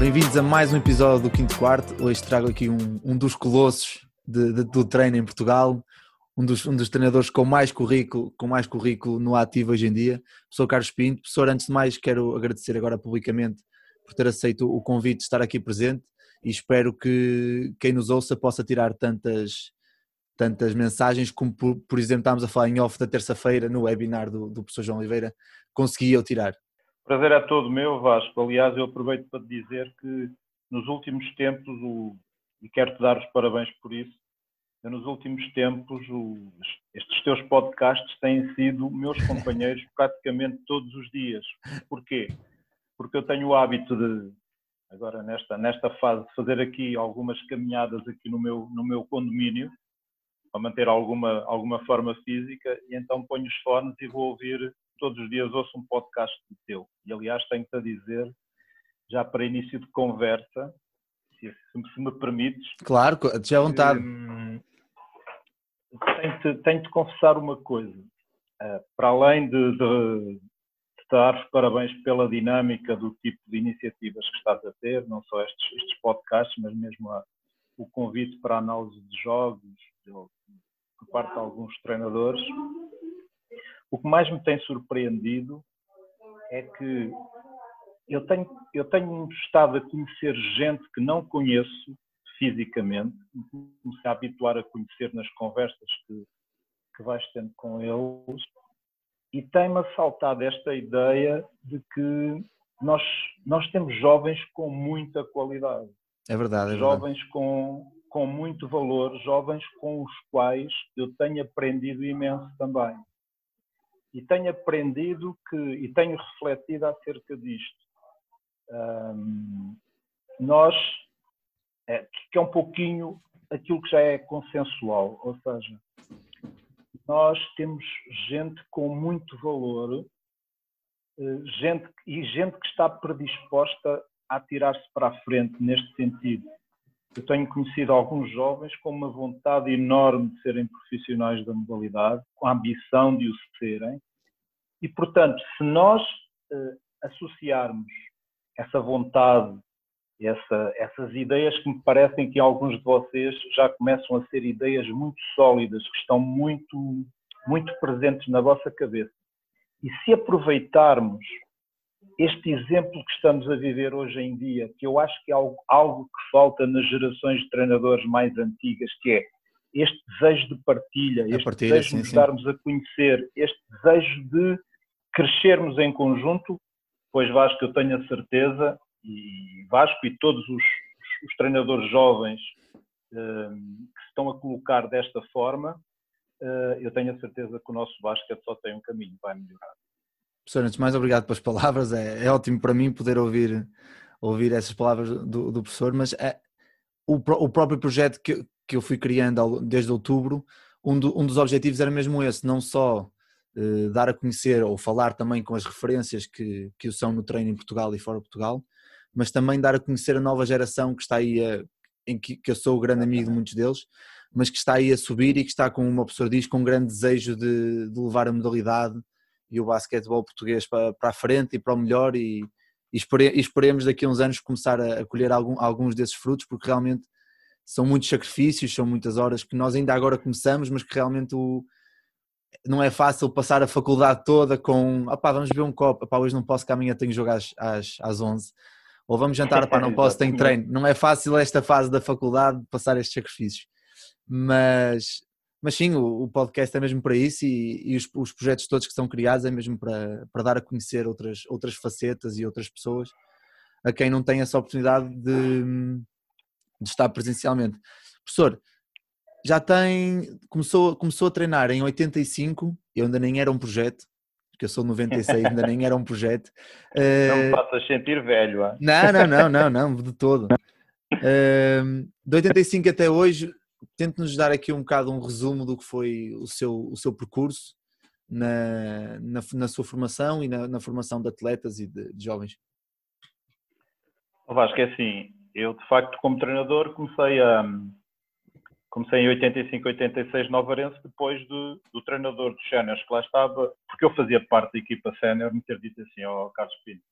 Bem-vindos a mais um episódio do Quinto Quarto. Hoje trago aqui um, um dos colossos de, de, do treino em Portugal, um dos, um dos treinadores com mais currículo, com mais currículo no ativo hoje em dia, professor Carlos Pinto. Professor, antes de mais, quero agradecer agora publicamente por ter aceito o convite de estar aqui presente e espero que quem nos ouça possa tirar tantas, tantas mensagens como, por, por exemplo, estávamos a falar em off da terça-feira no webinar do, do professor João Oliveira, consegui eu tirar. Prazer é todo meu, Vasco. Aliás, eu aproveito para dizer que nos últimos tempos, o, e quero-te dar os parabéns por isso, nos últimos tempos, o, estes teus podcasts têm sido meus companheiros praticamente todos os dias. Porquê? Porque eu tenho o hábito de, agora nesta, nesta fase, fazer aqui algumas caminhadas aqui no meu, no meu condomínio, para manter alguma, alguma forma física, e então ponho os fones e vou ouvir todos os dias ouço um podcast teu. E aliás, tenho-te a dizer, já para início de conversa, se, se me permites. Claro, já à vontade. Hum, tenho-te, tenho de confessar uma coisa. Uh, para além de, de, de dar parabéns pela dinâmica do tipo de iniciativas que estás a ter, não só estes, estes podcasts, mas mesmo a, o convite para a análise de jogos, de, por parte de alguns treinadores, o que mais me tem surpreendido é que eu tenho, eu tenho estado a conhecer gente que não conheço fisicamente, comecei a habituar a conhecer nas conversas que, que vais tendo com eles, e tem-me assaltado esta ideia de que nós, nós temos jovens com muita qualidade. É verdade. É jovens verdade. Com, com muito valor, jovens com os quais eu tenho aprendido imenso também e tenho aprendido que, e tenho refletido acerca disto. Um, nós, é, que é um pouquinho aquilo que já é consensual, ou seja, nós temos gente com muito valor, eh, gente, e gente que está predisposta a tirar-se para a frente neste sentido. Eu tenho conhecido alguns jovens com uma vontade enorme de serem profissionais da modalidade, com a ambição de o serem, e portanto, se nós uh, associarmos essa vontade, essa, essas ideias que me parecem que alguns de vocês já começam a ser ideias muito sólidas, que estão muito, muito presentes na vossa cabeça, e se aproveitarmos este exemplo que estamos a viver hoje em dia, que eu acho que é algo, algo que falta nas gerações de treinadores mais antigas, que é este desejo de partilha, este partilha, desejo sim, de nos darmos a conhecer, este desejo de crescermos em conjunto, pois Vasco, eu tenho a certeza, e Vasco e todos os, os treinadores jovens um, que se estão a colocar desta forma, uh, eu tenho a certeza que o nosso basquete só tem um caminho, vai melhorar. Professor, antes mais obrigado pelas palavras, é, é ótimo para mim poder ouvir, ouvir essas palavras do, do professor, mas é, o, o próprio projeto que, que eu fui criando desde outubro, um, do, um dos objetivos era mesmo esse, não só uh, dar a conhecer ou falar também com as referências que, que o são no treino em Portugal e fora de Portugal, mas também dar a conhecer a nova geração que está aí, a, em que, que eu sou o grande amigo de muitos deles, mas que está aí a subir e que está, como uma pessoa diz, com um grande desejo de, de levar a modalidade e o basquetebol português para, para a frente e para o melhor e, e, espere, e esperemos daqui a uns anos começar a, a colher algum, alguns desses frutos porque realmente são muitos sacrifícios, são muitas horas que nós ainda agora começamos, mas que realmente o, não é fácil passar a faculdade toda com opá, vamos ver um copo, opá, hoje não posso que amanhã tenho que jogar às, às, às 11 ou vamos jantar, opá, não posso, tenho treino. Não é fácil esta fase da faculdade passar estes sacrifícios, mas mas sim, o, o, podcast é mesmo para isso e, e os, os, projetos todos que são criados é mesmo para, para dar a conhecer outras, outras facetas e outras pessoas a quem não tem essa oportunidade de, de estar presencialmente. Professor, já tem, começou, começou a treinar em 85, eu ainda nem era um projeto, porque eu sou 96, ainda nem era um projeto. Não me eh, faças sentir velho, ah? Não, não, não, não, não, de todo. Uh, de 85 até hoje, tente-nos dar aqui um bocado um resumo do que foi o seu, o seu percurso na, na, na sua formação e na, na, formação de atletas e de, de jovens. Vasco, é assim, eu de facto como treinador comecei a, comecei em 85, 86 no Alvarense, depois de, do treinador dos séniores que lá estava, porque eu fazia parte da equipa sénior, me ter dito assim, ó oh, Carlos Pinto,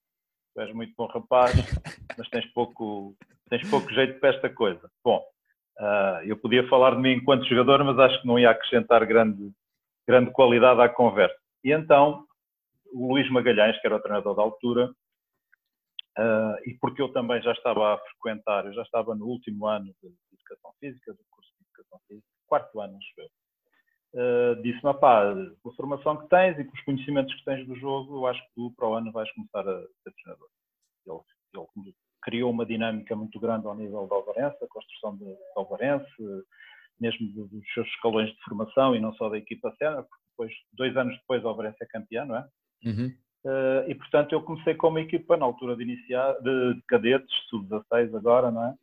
tu és muito bom rapaz, mas tens pouco, tens pouco jeito para esta coisa. Bom, uh, eu podia falar de mim enquanto jogador, mas acho que não ia acrescentar grande, grande qualidade à conversa. E então, o Luís Magalhães, que era o treinador da altura, uh, e porque eu também já estava a frequentar, eu já estava no último ano de Educação Física, do curso de Educação Física, quarto ano, acho eu, uh, disse-me, pá, com a formação que tens e com os conhecimentos que tens do jogo, eu acho que tu para o ano vais começar a ser treinador. Ele, ele criou uma dinâmica muito grande ao nível da Alvarense, a construção de Alvarense, mesmo dos seus escalões de formação e não só da equipa sénior, porque depois, dois anos depois, a Alvarense é campeã, não é? Uhum. Uh, e portanto eu comecei com uma equipa na altura de iniciar, de cadetes, sub-16 agora, não é?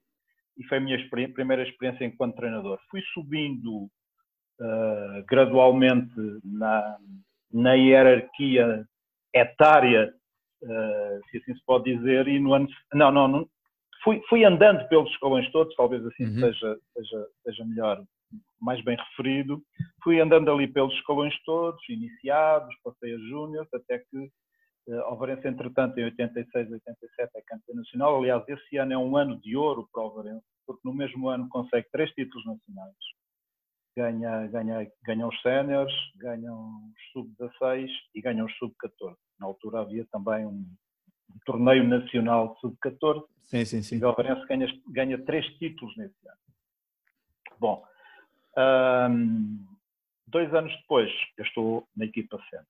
E foi a minha experi primeira experiência enquanto treinador. Fui subindo uh, gradualmente na, na hierarquia etária, se assim se pode dizer, e no ano. Não, não, não fui, fui andando pelos escalões todos, talvez assim uhum. seja, seja, seja melhor mais bem referido, fui andando ali pelos escalões todos, iniciados, passei a júnior, até que uh, Alvarense, entretanto, em 86, 87 é campeão nacional. Aliás, esse ano é um ano de ouro para o Alvarense, porque no mesmo ano consegue três títulos nacionais. Ganha, ganha, ganha os séniores, ganham os sub-16 e ganham os sub-14. Na altura havia também um, um torneio nacional sub-14. Sim, sim, sim. E o Alvarense ganha, ganha três títulos nesse ano. Bom, um, dois anos depois, eu estou na equipa sénior.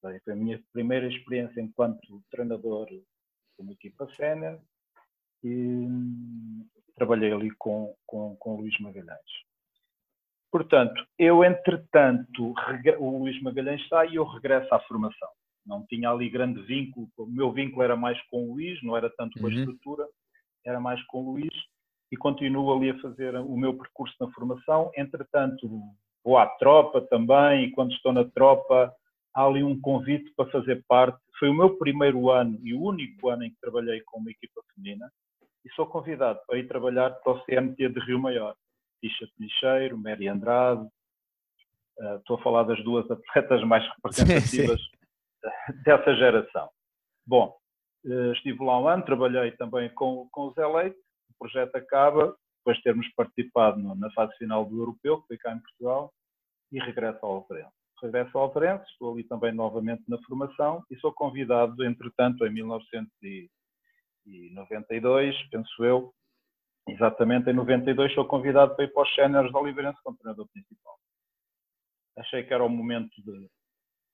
Foi a minha primeira experiência enquanto treinador de uma equipa sénior e trabalhei ali com, com, com o Luís Magalhães. Portanto, eu, entretanto, o Luís Magalhães está e eu regresso à formação. Não tinha ali grande vínculo, o meu vínculo era mais com o Luís, não era tanto com a uhum. estrutura, era mais com o Luís e continuo ali a fazer o meu percurso na formação. Entretanto, vou à tropa também, e quando estou na tropa, há ali um convite para fazer parte. Foi o meu primeiro ano e o único ano em que trabalhei com uma equipa feminina, e sou convidado para ir trabalhar para o CMT de Rio Maior. Tisha Penicheiro, Mary Andrade, uh, estou a falar das duas atletas mais representativas sim, sim. dessa geração. Bom, uh, estive lá um ano, trabalhei também com, com o Zé Leite, projeto acaba, depois de termos participado na fase final do Europeu, que foi cá em Portugal, e regresso ao Alvarense. Regresso ao Alvarense, estou ali também novamente na formação e sou convidado, entretanto, em 1992, penso eu, exatamente em 92, sou convidado para ir para os séniores da Oliveirense como treinador principal. Achei que era o momento de,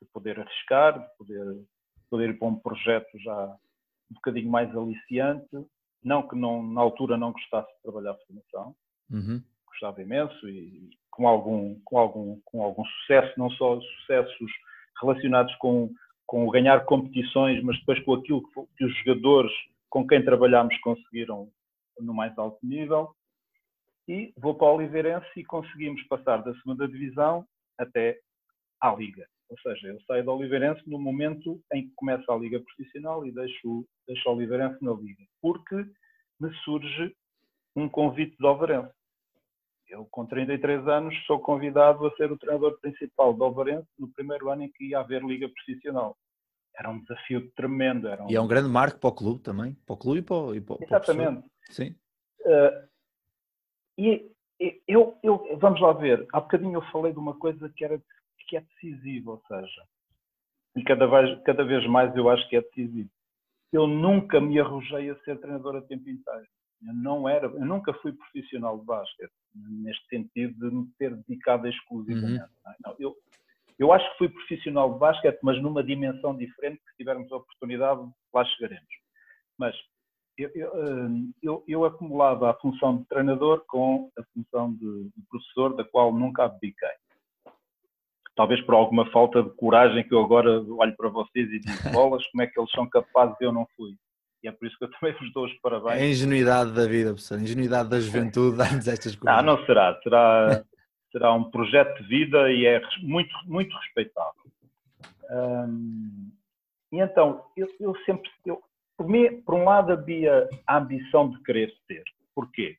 de poder arriscar, de poder, poder ir para um projeto já um bocadinho mais aliciante, não que não, na altura não gostasse de trabalhar a formação, uhum. gostava imenso e com algum, com, algum, com algum sucesso, não só sucessos relacionados com, com o ganhar competições, mas depois com aquilo que, que os jogadores com quem trabalhámos conseguiram no mais alto nível. E vou para o Oliveirense e conseguimos passar da segunda divisão até à Liga. Ou seja, eu saio do Oliveirense no momento em que começa a Liga Profissional e deixo, deixo o Oliveirense na Liga. Porque me surge um convite do Oliveirense. Eu, com 33 anos, sou convidado a ser o treinador principal do Oliveirense no primeiro ano em que ia haver Liga Profissional. Era um desafio tremendo. Era um... E é um grande marco para o clube também, para o clube e para, o, e para, Exatamente. Sim. Uh, e eu, eu, vamos lá ver, há bocadinho eu falei de uma coisa que era que é decisivo, ou seja, e cada vez, cada vez mais eu acho que é decisivo. Eu nunca me arrojei a ser treinador a tempo inteiro. Eu não era, eu nunca fui profissional de basquete, neste sentido de me ter dedicado exclusivamente. Uhum. Não, eu, eu acho que fui profissional de basquete, mas numa dimensão diferente, que se tivermos a oportunidade, lá chegaremos. Mas eu, eu, hum, eu, eu, acumulava a função de treinador com a função de, de professor, da qual nunca abdiquei talvez por alguma falta de coragem que eu agora olho para vocês e digo, bolas, como é que eles são capazes e eu não fui. E é por isso que eu também vos dou os parabéns. É a ingenuidade da vida, professor, a ingenuidade da juventude dar-nos estas coisas. Não, não será. Será, será um projeto de vida e é muito, muito respeitável. Hum, e então, eu, eu sempre, eu, por, mim, por um lado havia a ambição de querer ser. Porquê?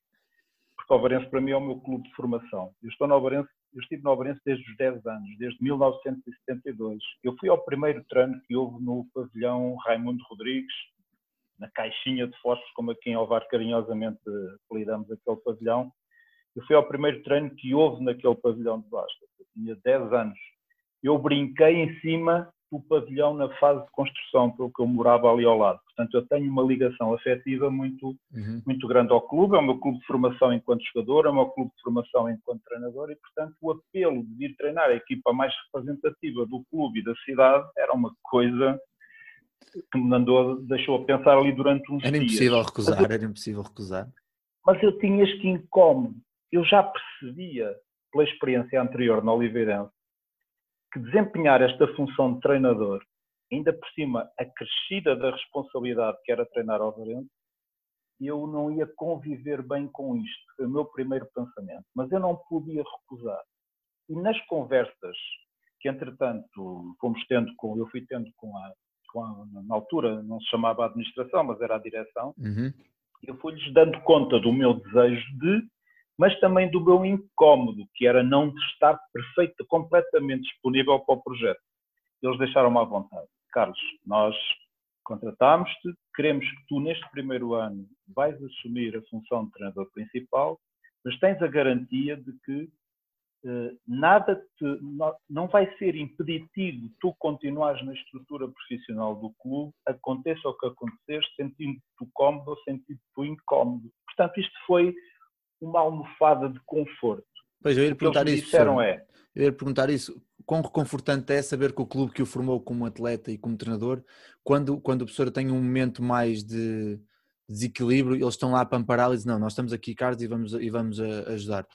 porque o Alvarense para mim é o meu clube de formação. Eu estou no Alvarense, eu estive no Alvarense desde os 10 anos, desde 1972. Eu fui ao primeiro treino que houve no pavilhão Raimundo Rodrigues, na caixinha de fósforos, como aqui em Alvar carinhosamente apelidamos aquele pavilhão. Eu fui ao primeiro treino que houve naquele pavilhão de Basta. Eu tinha 10 anos. Eu brinquei em cima do pavilhão na fase de construção, pelo que eu morava ali ao lado. Portanto, eu tenho uma ligação afetiva muito, uhum. muito grande ao clube. É o meu clube de formação enquanto jogador, é o meu clube de formação enquanto treinador e, portanto, o apelo de vir treinar a equipa mais representativa do clube e da cidade era uma coisa que me mandou, deixou a pensar ali durante uns era dias. Impossível recusar, eu, era impossível recusar. Mas eu tinha este incómodo. Eu já percebia, pela experiência anterior na Oliveirense, que desempenhar esta função de treinador, ainda por cima acrescida da responsabilidade que era treinar ao Varense, eu não ia conviver bem com isto. Foi o meu primeiro pensamento. Mas eu não podia recusar. E nas conversas que, entretanto, fomos tendo com, eu fui tendo com a, com a na altura não se chamava administração, mas era a direção, uhum. eu fui-lhes dando conta do meu desejo de mas também do meu incómodo, que era não estar perfeito, completamente disponível para o projeto. Eles deixaram-me à vontade. Carlos, nós contratámos-te, queremos que tu, neste primeiro ano, vais assumir a função de treinador principal, mas tens a garantia de que eh, nada te, não, não vai ser impeditivo tu continuares na estrutura profissional do clube, aconteça o que acontecer, sentindo-te cómodo ou sentindo-te incómodo. Portanto, isto foi uma almofada de conforto. Pois eu ia perguntar isso. Disseram é, eu ia perguntar isso. Quão reconfortante é saber que o clube que o formou como atleta e como treinador, quando, quando o professor tem um momento mais de desequilíbrio, eles estão lá para amparar e dizem, não, nós estamos aqui, Carlos, e vamos, e vamos ajudar.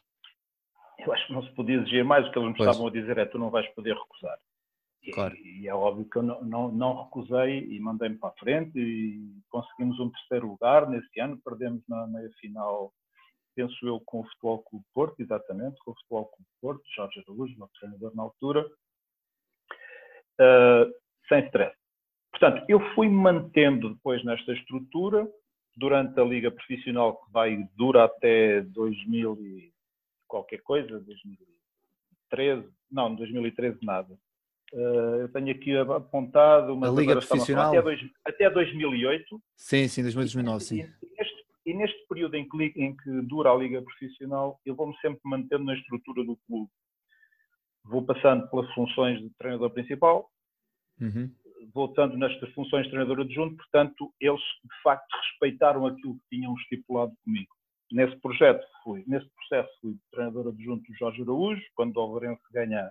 Eu acho que não se podia exigir mais, o que eles me pois. estavam a dizer é tu não vais poder recusar. Claro. E, e, é óbvio que eu não, não, não recusei e mandei-me para a frente e conseguimos um terceiro lugar nesse ano, perdemos na meia final penso eu, com o Futebol Clube Porto, exatamente, com o Futebol Clube Porto, Jorge Araújo, meu treinador na altura, uh, sem stress. Portanto, eu fui mantendo depois nesta estrutura, durante a Liga Profissional, que vai, dura até 2000 e qualquer coisa, 2013, não, 2013 nada. Uh, eu tenho aqui apontado uma a Liga Profissional até, dois, até 2008. Sim, sim, 2009, sim. E, neste período em que, em que dura a liga profissional, eu vou-me sempre mantendo na estrutura do clube. Vou passando pelas funções de treinador principal, uhum. voltando nestas funções de treinador adjunto, portanto, eles de facto respeitaram aquilo que tinham estipulado comigo. Nesse projeto fui, nesse processo fui treinador adjunto do Jorge Araújo, quando o Alvarense ganha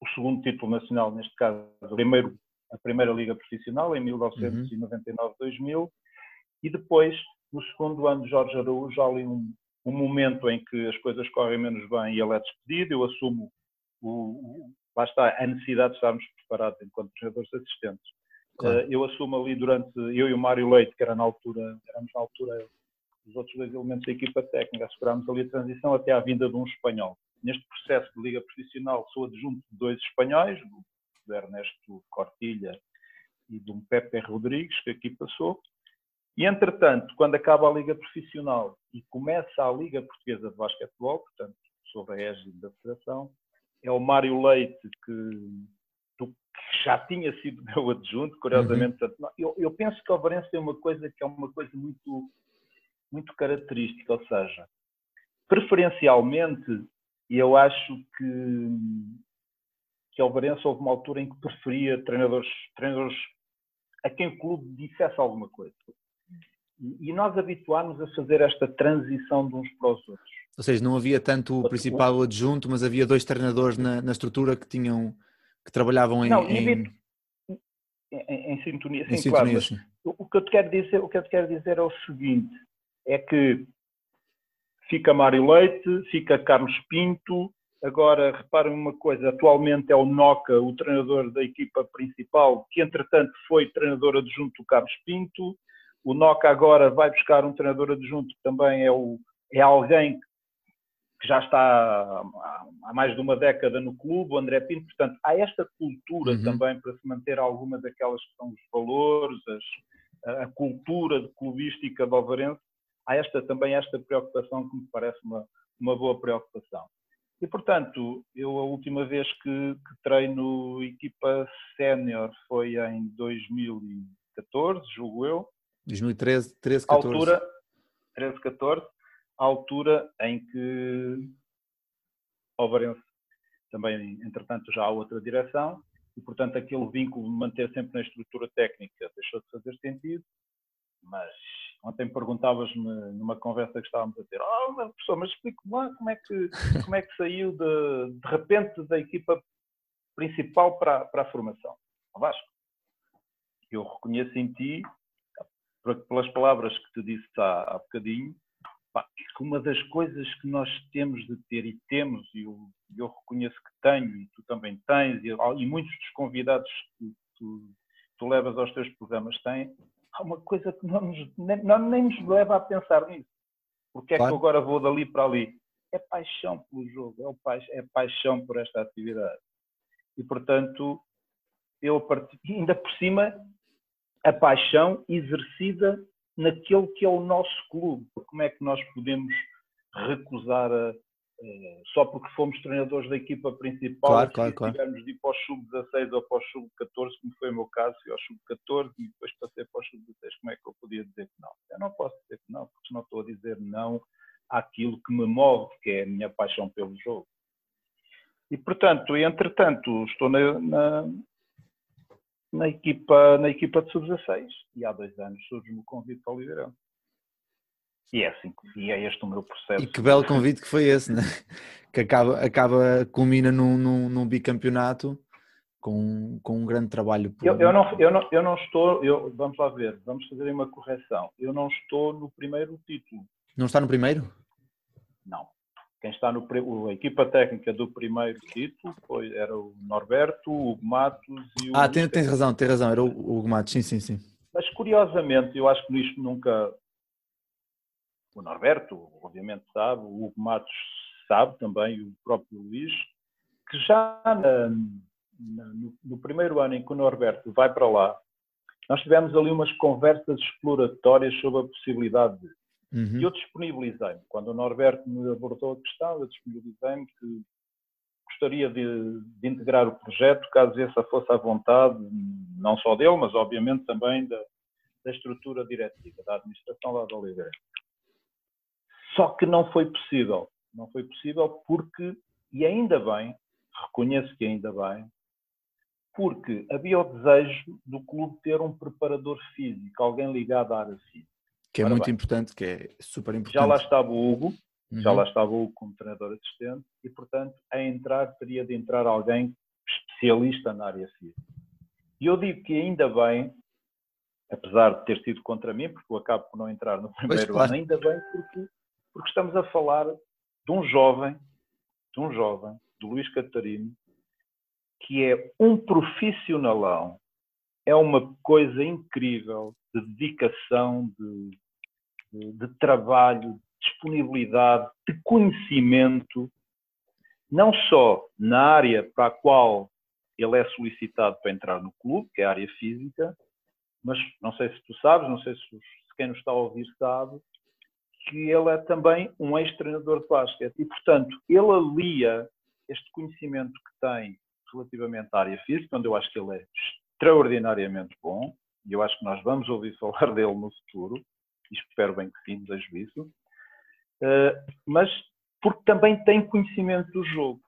o segundo título nacional, neste caso, primeiro, a primeira liga profissional, em 1999-2000, uhum. e depois no segundo ano de Jorge Araújo, há ali um, um, momento em que as coisas correm menos bem e ele é despedido. Eu assumo, o, o, lá está, a necessidade de estarmos preparados enquanto treinadores assistentes. Claro. Uh, eu assumo ali durante, eu e o Mário Leite, que era na altura, éramos na altura os outros dois elementos da equipa técnica, assegurámos ali a transição até à vinda de um espanhol. Neste processo de liga profissional sou adjunto de dois espanhóis, do Ernesto Cortilha e de um Pepe Rodrigues, que aqui passou, e, entretanto, quando acaba a Liga Profissional e começa a Liga Portuguesa de Basquetebol, portanto, sob a égide da Federação, é o Mário Leite que, que já tinha sido meu adjunto, curiosamente. Uhum. Eu, eu, penso que o Varense tem uma coisa que é uma coisa muito, muito característica, ou seja, preferencialmente, eu acho que, que o Varense houve uma altura em que preferia treinadores, treinadores a quem o clube dissesse alguma coisa. E nós habituámos a fazer esta transição de uns para os outros. Ou seja, não havia tanto o principal adjunto, mas havia dois treinadores na, na estrutura que tinham que trabalhavam em, não, em... em, em sintonia. Sim, em sintonia, claro, sim. O que eu te quero dizer, o que eu te quero dizer é o seguinte: é que fica Mário Leite, fica Carlos Pinto. Agora, reparem uma coisa: atualmente é o Noca, o treinador da equipa principal, que entretanto foi treinador adjunto do Carlos Pinto. O Noca agora vai buscar um treinador adjunto que também é, o, é alguém que já está há mais de uma década no clube, o André Pinto. Portanto, há esta cultura uhum. também para se manter alguma daquelas que são os valores, as, a cultura de clubística do Alvarense. há esta, também esta preocupação que me parece uma, uma boa preocupação. E, portanto, eu a última vez que, que treino equipa sénior foi em 2014, julgo eu. 2013, 13, 14. Altura, 13, 14, a altura em que Ovarense também, entretanto, já há outra direção, e, portanto, aquele vínculo de manter sempre na estrutura técnica deixou de fazer sentido, mas ontem perguntavas-me numa conversa que estávamos a ter, oh, mas, professor, mas explique-me lá como é que, como é que saiu de, de repente da equipa principal para, para a formação. Vasco, eu reconheço em ti, pelas palavras que te disse há, há bocadinho, que uma das coisas que nós temos de ter e temos, e eu, eu reconheço que tenho, e tu também tens, e, e muitos dos convidados que tu, tu, levas aos teus programas têm, há uma coisa que não nos, nem, não, nem nos leva a pensar nisso. Porque é claro. que eu agora vou dali para ali? É paixão pelo jogo, é, é paixão por esta atividade. E, portanto, eu ainda por cima, a paixão exercida naquele que é o nosso clube. Como é que nós podemos recusar a, só porque fomos treinadores da equipa principal, claro, claro, claro. tivemos de ir para o sub-16 ou para o sub-14, como foi o meu caso, fui ao sub-14 e depois passei para o sub-16. Como é que eu podia dizer que não? Eu não posso dizer que não, porque senão estou a dizer não àquilo que me move, que é a minha paixão pelo jogo. E, portanto, entretanto, estou na, na, na equipa, na equipa de sub-16 e há dois anos surge-me o convite para o Oliveirão. E é assim, e é este o meu processo. E que belo convite que foi esse, né? que acaba, acaba culmina num, num, num bicampeonato com, com um grande trabalho. Por... Eu, eu, não, eu, não, eu não estou, eu, vamos lá ver, vamos fazer uma correção. Eu não estou no primeiro título. Não está no primeiro? Não quem está no a equipa técnica do primeiro título foi, era o Norberto, o Hugo Matos e o. Ah, tem, tem razão, tem razão, era o Hugo Matos, sim, sim, sim. Mas curiosamente, eu acho que nisto nunca. O Norberto, obviamente, sabe, o Hugo Matos sabe também, o próprio Luís, que já na, na, no, no primeiro ano em que o Norberto vai para lá, nós tivemos ali umas conversas exploratórias sobre a possibilidade de Uhum. E eu disponibilizei-me. Quando o Norberto me abordou a questão, eu disponibilizei-me que gostaria de, de, integrar o projeto, caso essa fosse a vontade, não só dele, mas obviamente também da, da estrutura diretiva, da administração lá da Oliveira. Só que não foi possível. Não foi possível porque, e ainda bem, reconheço que ainda bem, porque havia o desejo do clube ter um preparador físico, alguém ligado à área física. Que é Ora muito bem. importante, que é super importante. Já lá estava o Hugo, uhum. já lá estava o Hugo como treinador assistente, e portanto, a entrar, teria de entrar alguém especialista na área física. E eu digo que ainda bem, apesar de ter sido contra mim, porque eu acabo por não entrar no primeiro pois, claro. ano, ainda bem porque, porque estamos a falar de um jovem, de um jovem, de Luís Catarino, que é um profissionalão, é uma coisa incrível de dedicação, de, de, de trabalho, disponibilidade, de conhecimento, não só na área para a qual ele é solicitado para entrar no clube, que é a área física, mas não sei se tu sabes, não sei se, se quem nos está a ouvir sabe, que ele é também um ex-treinador de basquete. E, portanto, ele alia este conhecimento que tem relativamente à área física, onde eu acho que ele é extraordinariamente bom, e eu acho que nós vamos ouvir falar dele no futuro, e espero bem que sim, desejo isso, uh, mas porque também tem conhecimento do jogo.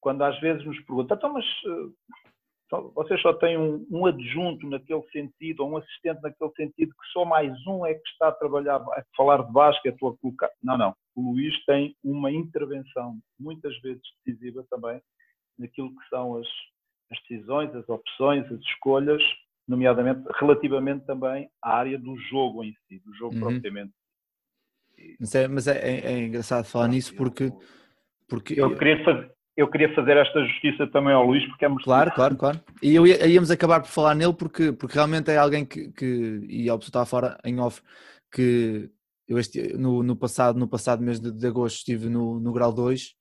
Quando às vezes nos perguntam, então, mas uh, vocês só têm um, um, adjunto naquele sentido, ou um assistente naquele sentido, que só mais um é que está a trabalhar, a falar de basquete ou a colocar. Não, não. O Luís tem uma intervenção, muitas vezes decisiva também, naquilo que são as, as decisões, as opções, as escolhas nomeadamente relativamente também à área do jogo em si, do jogo uhum. propriamente. Mas, é, mas é, é, é engraçado falar nisso porque, porque eu queria fazer eu queria fazer esta justiça também ao Luís porque é muito claro claro claro e eu ia, íamos acabar por falar nele porque porque realmente é alguém que, que e ao pessoa está fora em off que eu este, no, no passado no passado mês de, de agosto estive no, no grau 2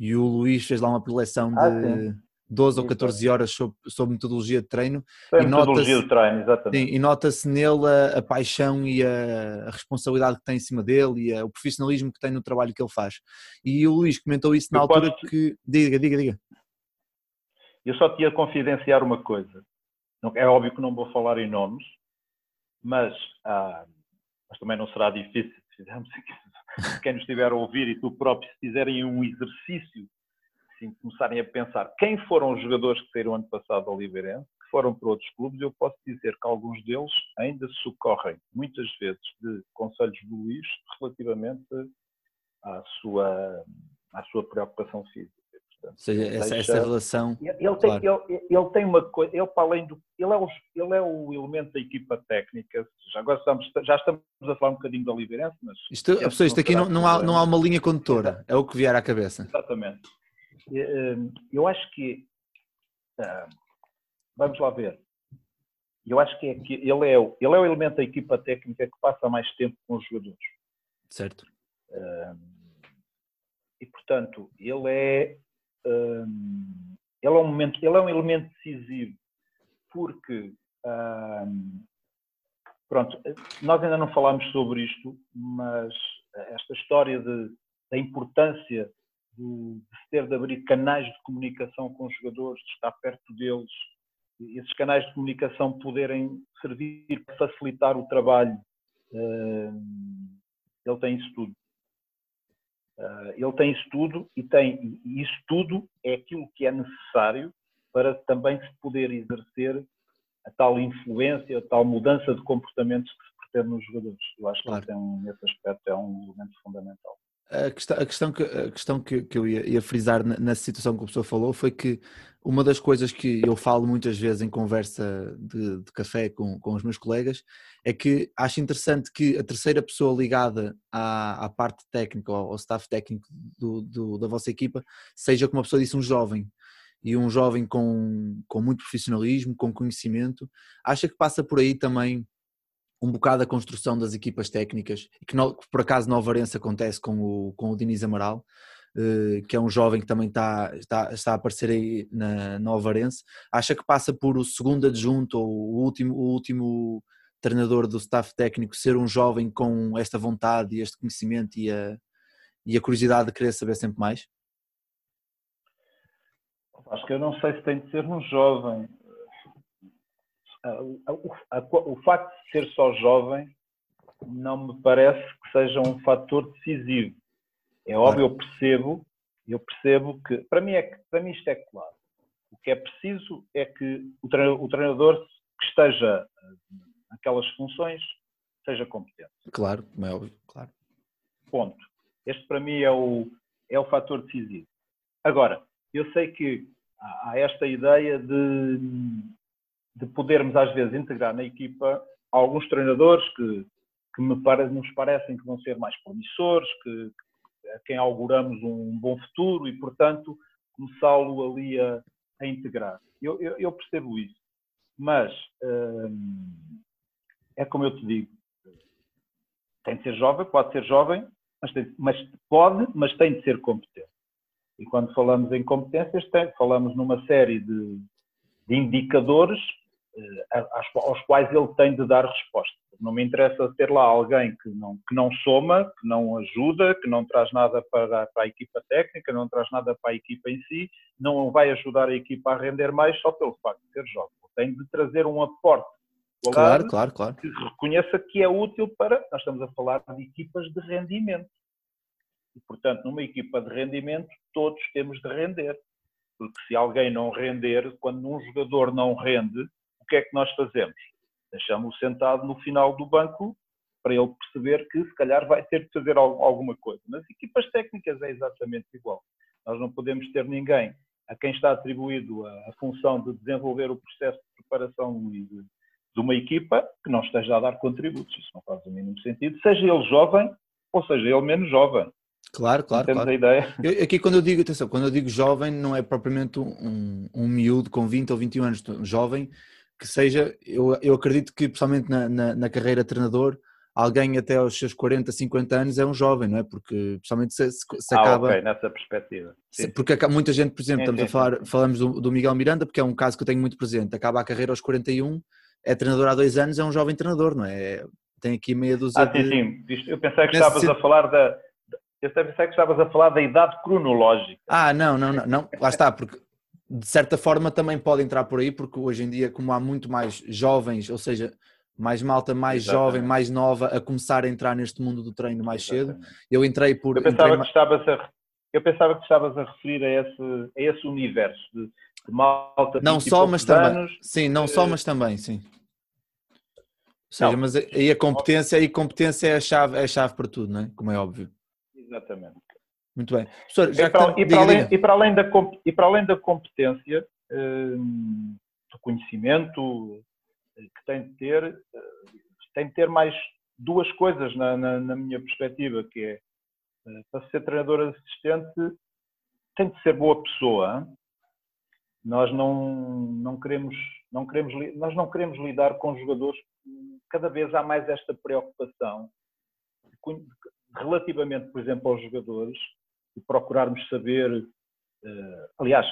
e o Luís fez lá uma preleção ah, de, 12 ou 14 horas sobre, sobre metodologia de treino. Sobre metodologia de treino, exatamente. Sim, e nota-se nele a, a, paixão e a, a, responsabilidade que tem em cima dele e a, o profissionalismo que tem no trabalho que ele faz. E o Luís comentou isso na eu altura posso... que. Diga, diga, diga. Eu só tinha a confidenciar uma coisa. É óbvio que não vou falar em nomes, mas, ah, mas também não será difícil se fizermos quem nos estiver a ouvir e tu próprio, se fizerem um exercício assim, começarem a pensar quem foram os jogadores que saíram ano passado ao Liberense, que foram para outros clubes, eu posso dizer que alguns deles ainda socorrem, muitas vezes, de conselhos do Luís relativamente à sua, à sua preocupação física. Portanto, Ou seja, essa, deixa... essa, relação. Ele, tem, claro. ele, ele, tem uma coisa, ele para além do. Ele é, o, ele é o elemento da equipa técnica. Já, agora estamos, já estamos a falar um bocadinho da Liberense, mas. Isto, isto aqui não, não, há, não há uma linha condutora, é o que vier à cabeça. Exatamente. Hum, eu acho que. Hum, vamos lá ver. Eu acho que, é que ele, é, o, ele é o elemento da equipa técnica que passa mais tempo com os jogadores. Certo. Hum, e, portanto, ele é. ele é um momento, ele é um elemento decisivo porque pronto, nós ainda não falámos sobre isto, mas esta história de, da importância de, de ter de abrir canais de comunicação com os jogadores, de estar perto deles, esses canais de comunicação poderem servir para facilitar o trabalho. Eh, ele tem isso tudo. Eh, ele tem isso tudo e tem e isso tudo é aquilo que é necessário para também se poder exercer a tal influência, a tal mudança de comportamentos que se pretende nos jogadores. Eu acho claro. que nesse aspecto é um elemento fundamental. A questão, a questão, que, a questão que, que eu ia, ia frisar na, situação que a pessoa falou foi que uma das coisas que eu falo muitas vezes em conversa de, de café com, com os meus colegas é que acho interessante que a terceira pessoa ligada à, à parte técnica, ao, ao staff técnico do, do, da vossa equipa, seja, como a pessoa disse, um jovem. E um jovem com, com muito profissionalismo, com conhecimento. Acha que passa por aí também um bocado a construção das equipas técnicas, que, que por acaso no Alvarense acontece com o, com o Diniz Amaral, uh, que é um jovem que também está, está, está a aparecer aí na, no Alvarense, acha que passa por o segundo adjunto ou o último, o último treinador do staff técnico ser um jovem com esta vontade e este conhecimento e a, e a curiosidade de querer saber sempre mais? Acho que eu não sei se tem de ser um jovem o facto de ser só jovem não me parece que seja um fator decisivo. É óbvio, eu percebo, eu percebo que para mim é para mim isto é claro. O que é preciso é que o treinador que esteja naquelas funções seja competente. Claro, é óbvio, claro. Ponto. Este para mim é o é o fator decisivo. Agora, eu sei que há esta ideia de de podermos às vezes integrar na equipa alguns treinadores que, que me pare, nos parecem que vão ser mais promissores, que, a quem auguramos um bom futuro e, portanto, começá-lo ali a, a integrar. Eu, eu, eu, percebo isso, mas hum, é como eu te digo, tem de ser jovem, pode ser jovem, mas, tem, mas pode, mas tem de ser competente. E quando falamos em competências, tem, falamos numa série de, de indicadores aos quais ele tem de dar resposta. Não me interessa ter lá alguém que não, que não soma, que não ajuda, que não traz nada para, para a equipa técnica, não traz nada para a equipa em si, não vai ajudar a equipa a render mais só pelo facto de ser jovem. Tem de trazer um aporte claro, claro, claro. que reconheça que é útil para. Nós estamos a falar de equipas de rendimento. E, portanto, numa equipa de rendimento, todos temos de render. Porque se alguém não render, quando um jogador não rende, que é que nós fazemos? Deixamos-o sentado no final do banco para ele perceber que se calhar vai ter de fazer alguma coisa. Nas equipas técnicas é exatamente igual. Nós não podemos ter ninguém a quem está atribuído a, função de desenvolver o processo de preparação de, de uma equipa que não esteja a dar contributos. Isso não faz o mínimo sentido, seja ele jovem ou seja ele menos jovem. Claro, claro. Temos claro. a ideia. Eu, aqui quando eu digo, atenção, quando eu digo jovem, não é propriamente um, um miúdo com 20 ou 21 anos. Jovem que seja, eu, eu acredito que, principalmente na, na, na carreira treinador, alguém até aos seus 40, 50 anos é um jovem, não é? Porque principalmente se, se, se ah, acaba. ok, nessa perspectiva. Sim, porque muita gente, por exemplo, sim, estamos sim, a falar, falamos do, do, Miguel Miranda, porque é um caso que eu tenho muito presente. Acaba a carreira aos 41, é treinador há dois anos, é um jovem treinador, não é? Tem aqui meia dúzia. Ah, sim, de... sim. Eu pensei que estavas a falar da. Eu pensei que estavas a falar da idade cronológica. Ah, não, não, não, não. Lá está, porque de certa forma também pode entrar por aí, porque hoje em dia, como há muito mais jovens, ou seja, mais malta mais Exatamente. jovem, mais nova, a começar a entrar neste mundo do treino mais Exatamente. cedo. Eu entrei por. Eu pensava, entrei... que estavas a, eu pensava que estavas a referir a esse, a esse universo de, de malta. Não só, mas também. Sim, não só, mas também, sim. Ou seja, não. mas aí a competência, aí competência é a chave, é a chave para tudo, não é? Como é óbvio. Exatamente. Muito bem. Professor, já e, para, e, para além, e, para além, da, e para além da competência, hum, do conhecimento eh, que tem de ter, eh, tem de ter mais duas coisas na, na, na minha perspectiva, que é eh, para ser treinador assistente tem de ser boa pessoa. Nós não, não queremos não queremos nós não queremos lidar com jogadores cada vez há mais esta preocupação relativamente por exemplo aos jogadores e procurarmos saber. Uh, aliás,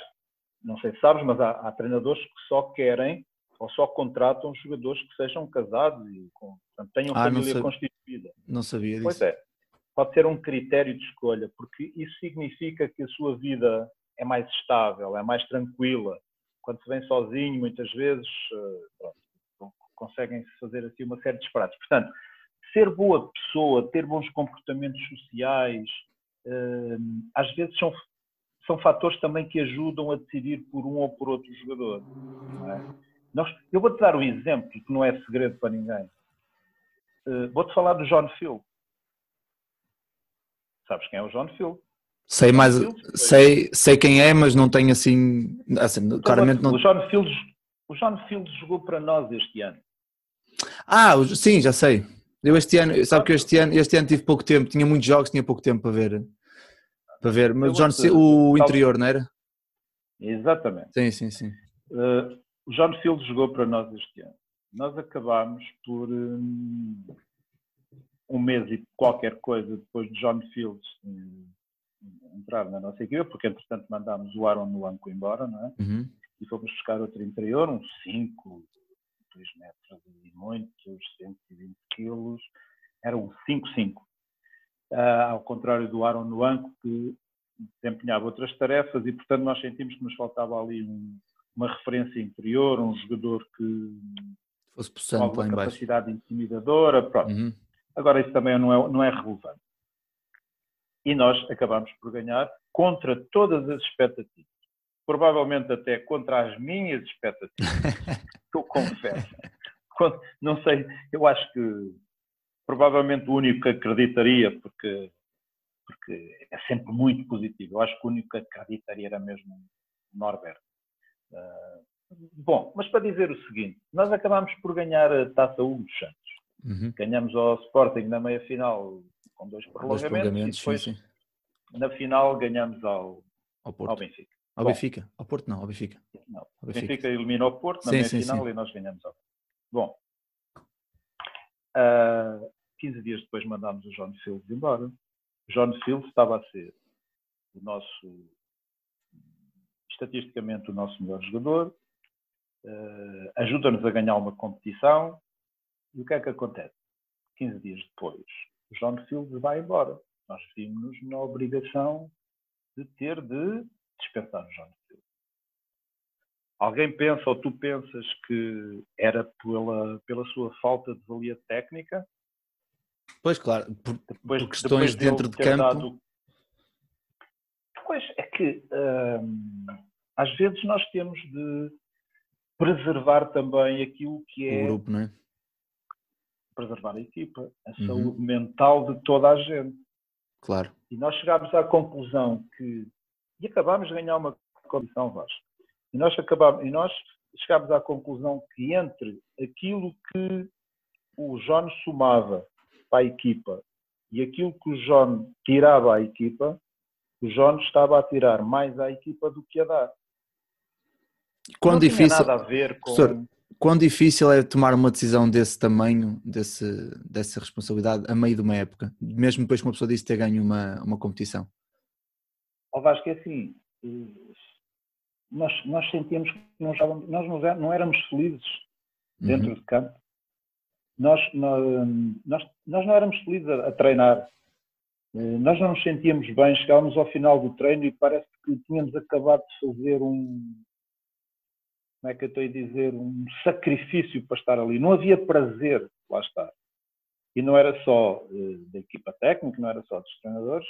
não sei se sabes, mas há, há, treinadores que só querem ou só contratam jogadores que sejam casados e com, portanto, tenham ah, família não constituída. Não sabia disso. Pois é. Pode ser um critério de escolha, porque isso significa que a sua vida é mais estável, é mais tranquila. Quando se vem sozinho, muitas vezes, uh, pronto, conseguem fazer assim uma série de disparates. Portanto, ser boa pessoa, ter bons comportamentos sociais, às vezes são, são fatores também que ajudam a decidir por um ou por outro jogador. É? Nós, eu vou-te dar um exemplo que não é segredo para ninguém. Uh, vou-te falar do John Phil. Sabes quem é o John Phil? Sei mais, sei, sei quem é, mas não tenho assim, assim então, claramente não. O John Fields, o John Fields jogou para nós este ano. Ah, sim, já sei. Eu este ano, sabe que este ano, este ano tive pouco tempo, tinha muitos jogos, tinha pouco tempo para ver. Para ver, mas John, o interior, não era? Exatamente. Sim, sim, sim. Uh, o John Fields jogou para nós este ano. Nós acabámos por um, um, mês e qualquer coisa depois de John Fields um, entrar na nossa equipa, porque entretanto mandámos o Aaron no Anco embora, não é? Uhum. E fomos buscar outro interior, um 5, 2 metros e muitos, 120 quilos, era um 5-5 uh, ao contrário do Aaron Nuanco, que desempenhava outras tarefas e, portanto, nós sentimos que nos faltava ali um, uma referência interior, um jogador que fosse possante com uma capacidade intimidadora. Pronto. Uhum. Agora, isso também não é, não é relevante. E nós acabamos por ganhar contra todas as expectativas. Provavelmente até contra as minhas expectativas, eu confesso. Não sei, eu acho que provavelmente o único que acreditaria, porque, porque é sempre muito positivo. Eu acho que o único que acreditaria era mesmo o Norberto. Uh, bom, mas para dizer o seguinte, nós acabámos por ganhar a taça Hugo dos Santos. Uhum. Ganhamos ao Sporting na meia final com dois prolongamentos, dois e depois sim, sim. na final ganhamos ao, ao, Porto. ao Benfica. Ao Bom, Benfica? Ao Porto não, ao Benfica. Não, ao Benfica. Benfica eliminou o Porto na sim, meia final e nós ganhamos ao Bom, uh, 15 dias depois mandámos o John Fields embora. O John Fields estava a ser o nosso, estatisticamente, o nosso melhor jogador, uh, ajuda-nos a ganhar uma competição. E o que é que acontece? 15 dias depois, o John Fields vai embora. Nós vimos-nos na obrigação de ter de dispensar o John Fields. Alguém pensa, ou tu pensas, que era pela, pela sua falta de valia técnica? Pois, claro, por, depois, por questões dentro de campo. Dado... Pois, é que hum, às vezes nós temos de preservar também aquilo que é. O grupo, é? Preservar a equipa, a uhum. saúde mental de toda a gente. Claro. E nós chegámos à conclusão que. E acabámos de ganhar uma condição vasta. E nós, acabámos, e nós chegámos à conclusão que entre aquilo que o Jones somava para a equipa e aquilo que o John tirava à equipa, o John estava a tirar mais à equipa do que a dar. Quão não difícil. nada a ver com. Professor, quão difícil é tomar uma decisão desse tamanho, desse, dessa responsabilidade, a meio de uma época, mesmo depois que uma pessoa disse ter ganho uma, uma competição? Ó Vasco, é assim, nós, nós sentíamos que nós não éramos felizes dentro uhum. de campo. Nós, nós, nós, não éramos felizes a, a, treinar. Eh, nós não nos sentíamos bem, chegávamos ao final do treino e parece que tínhamos acabado de fazer um, como é que eu estou a dizer, um sacrifício para estar ali. Não havia prazer lá estar. E não era só uh, da equipa técnica, não era só dos treinadores,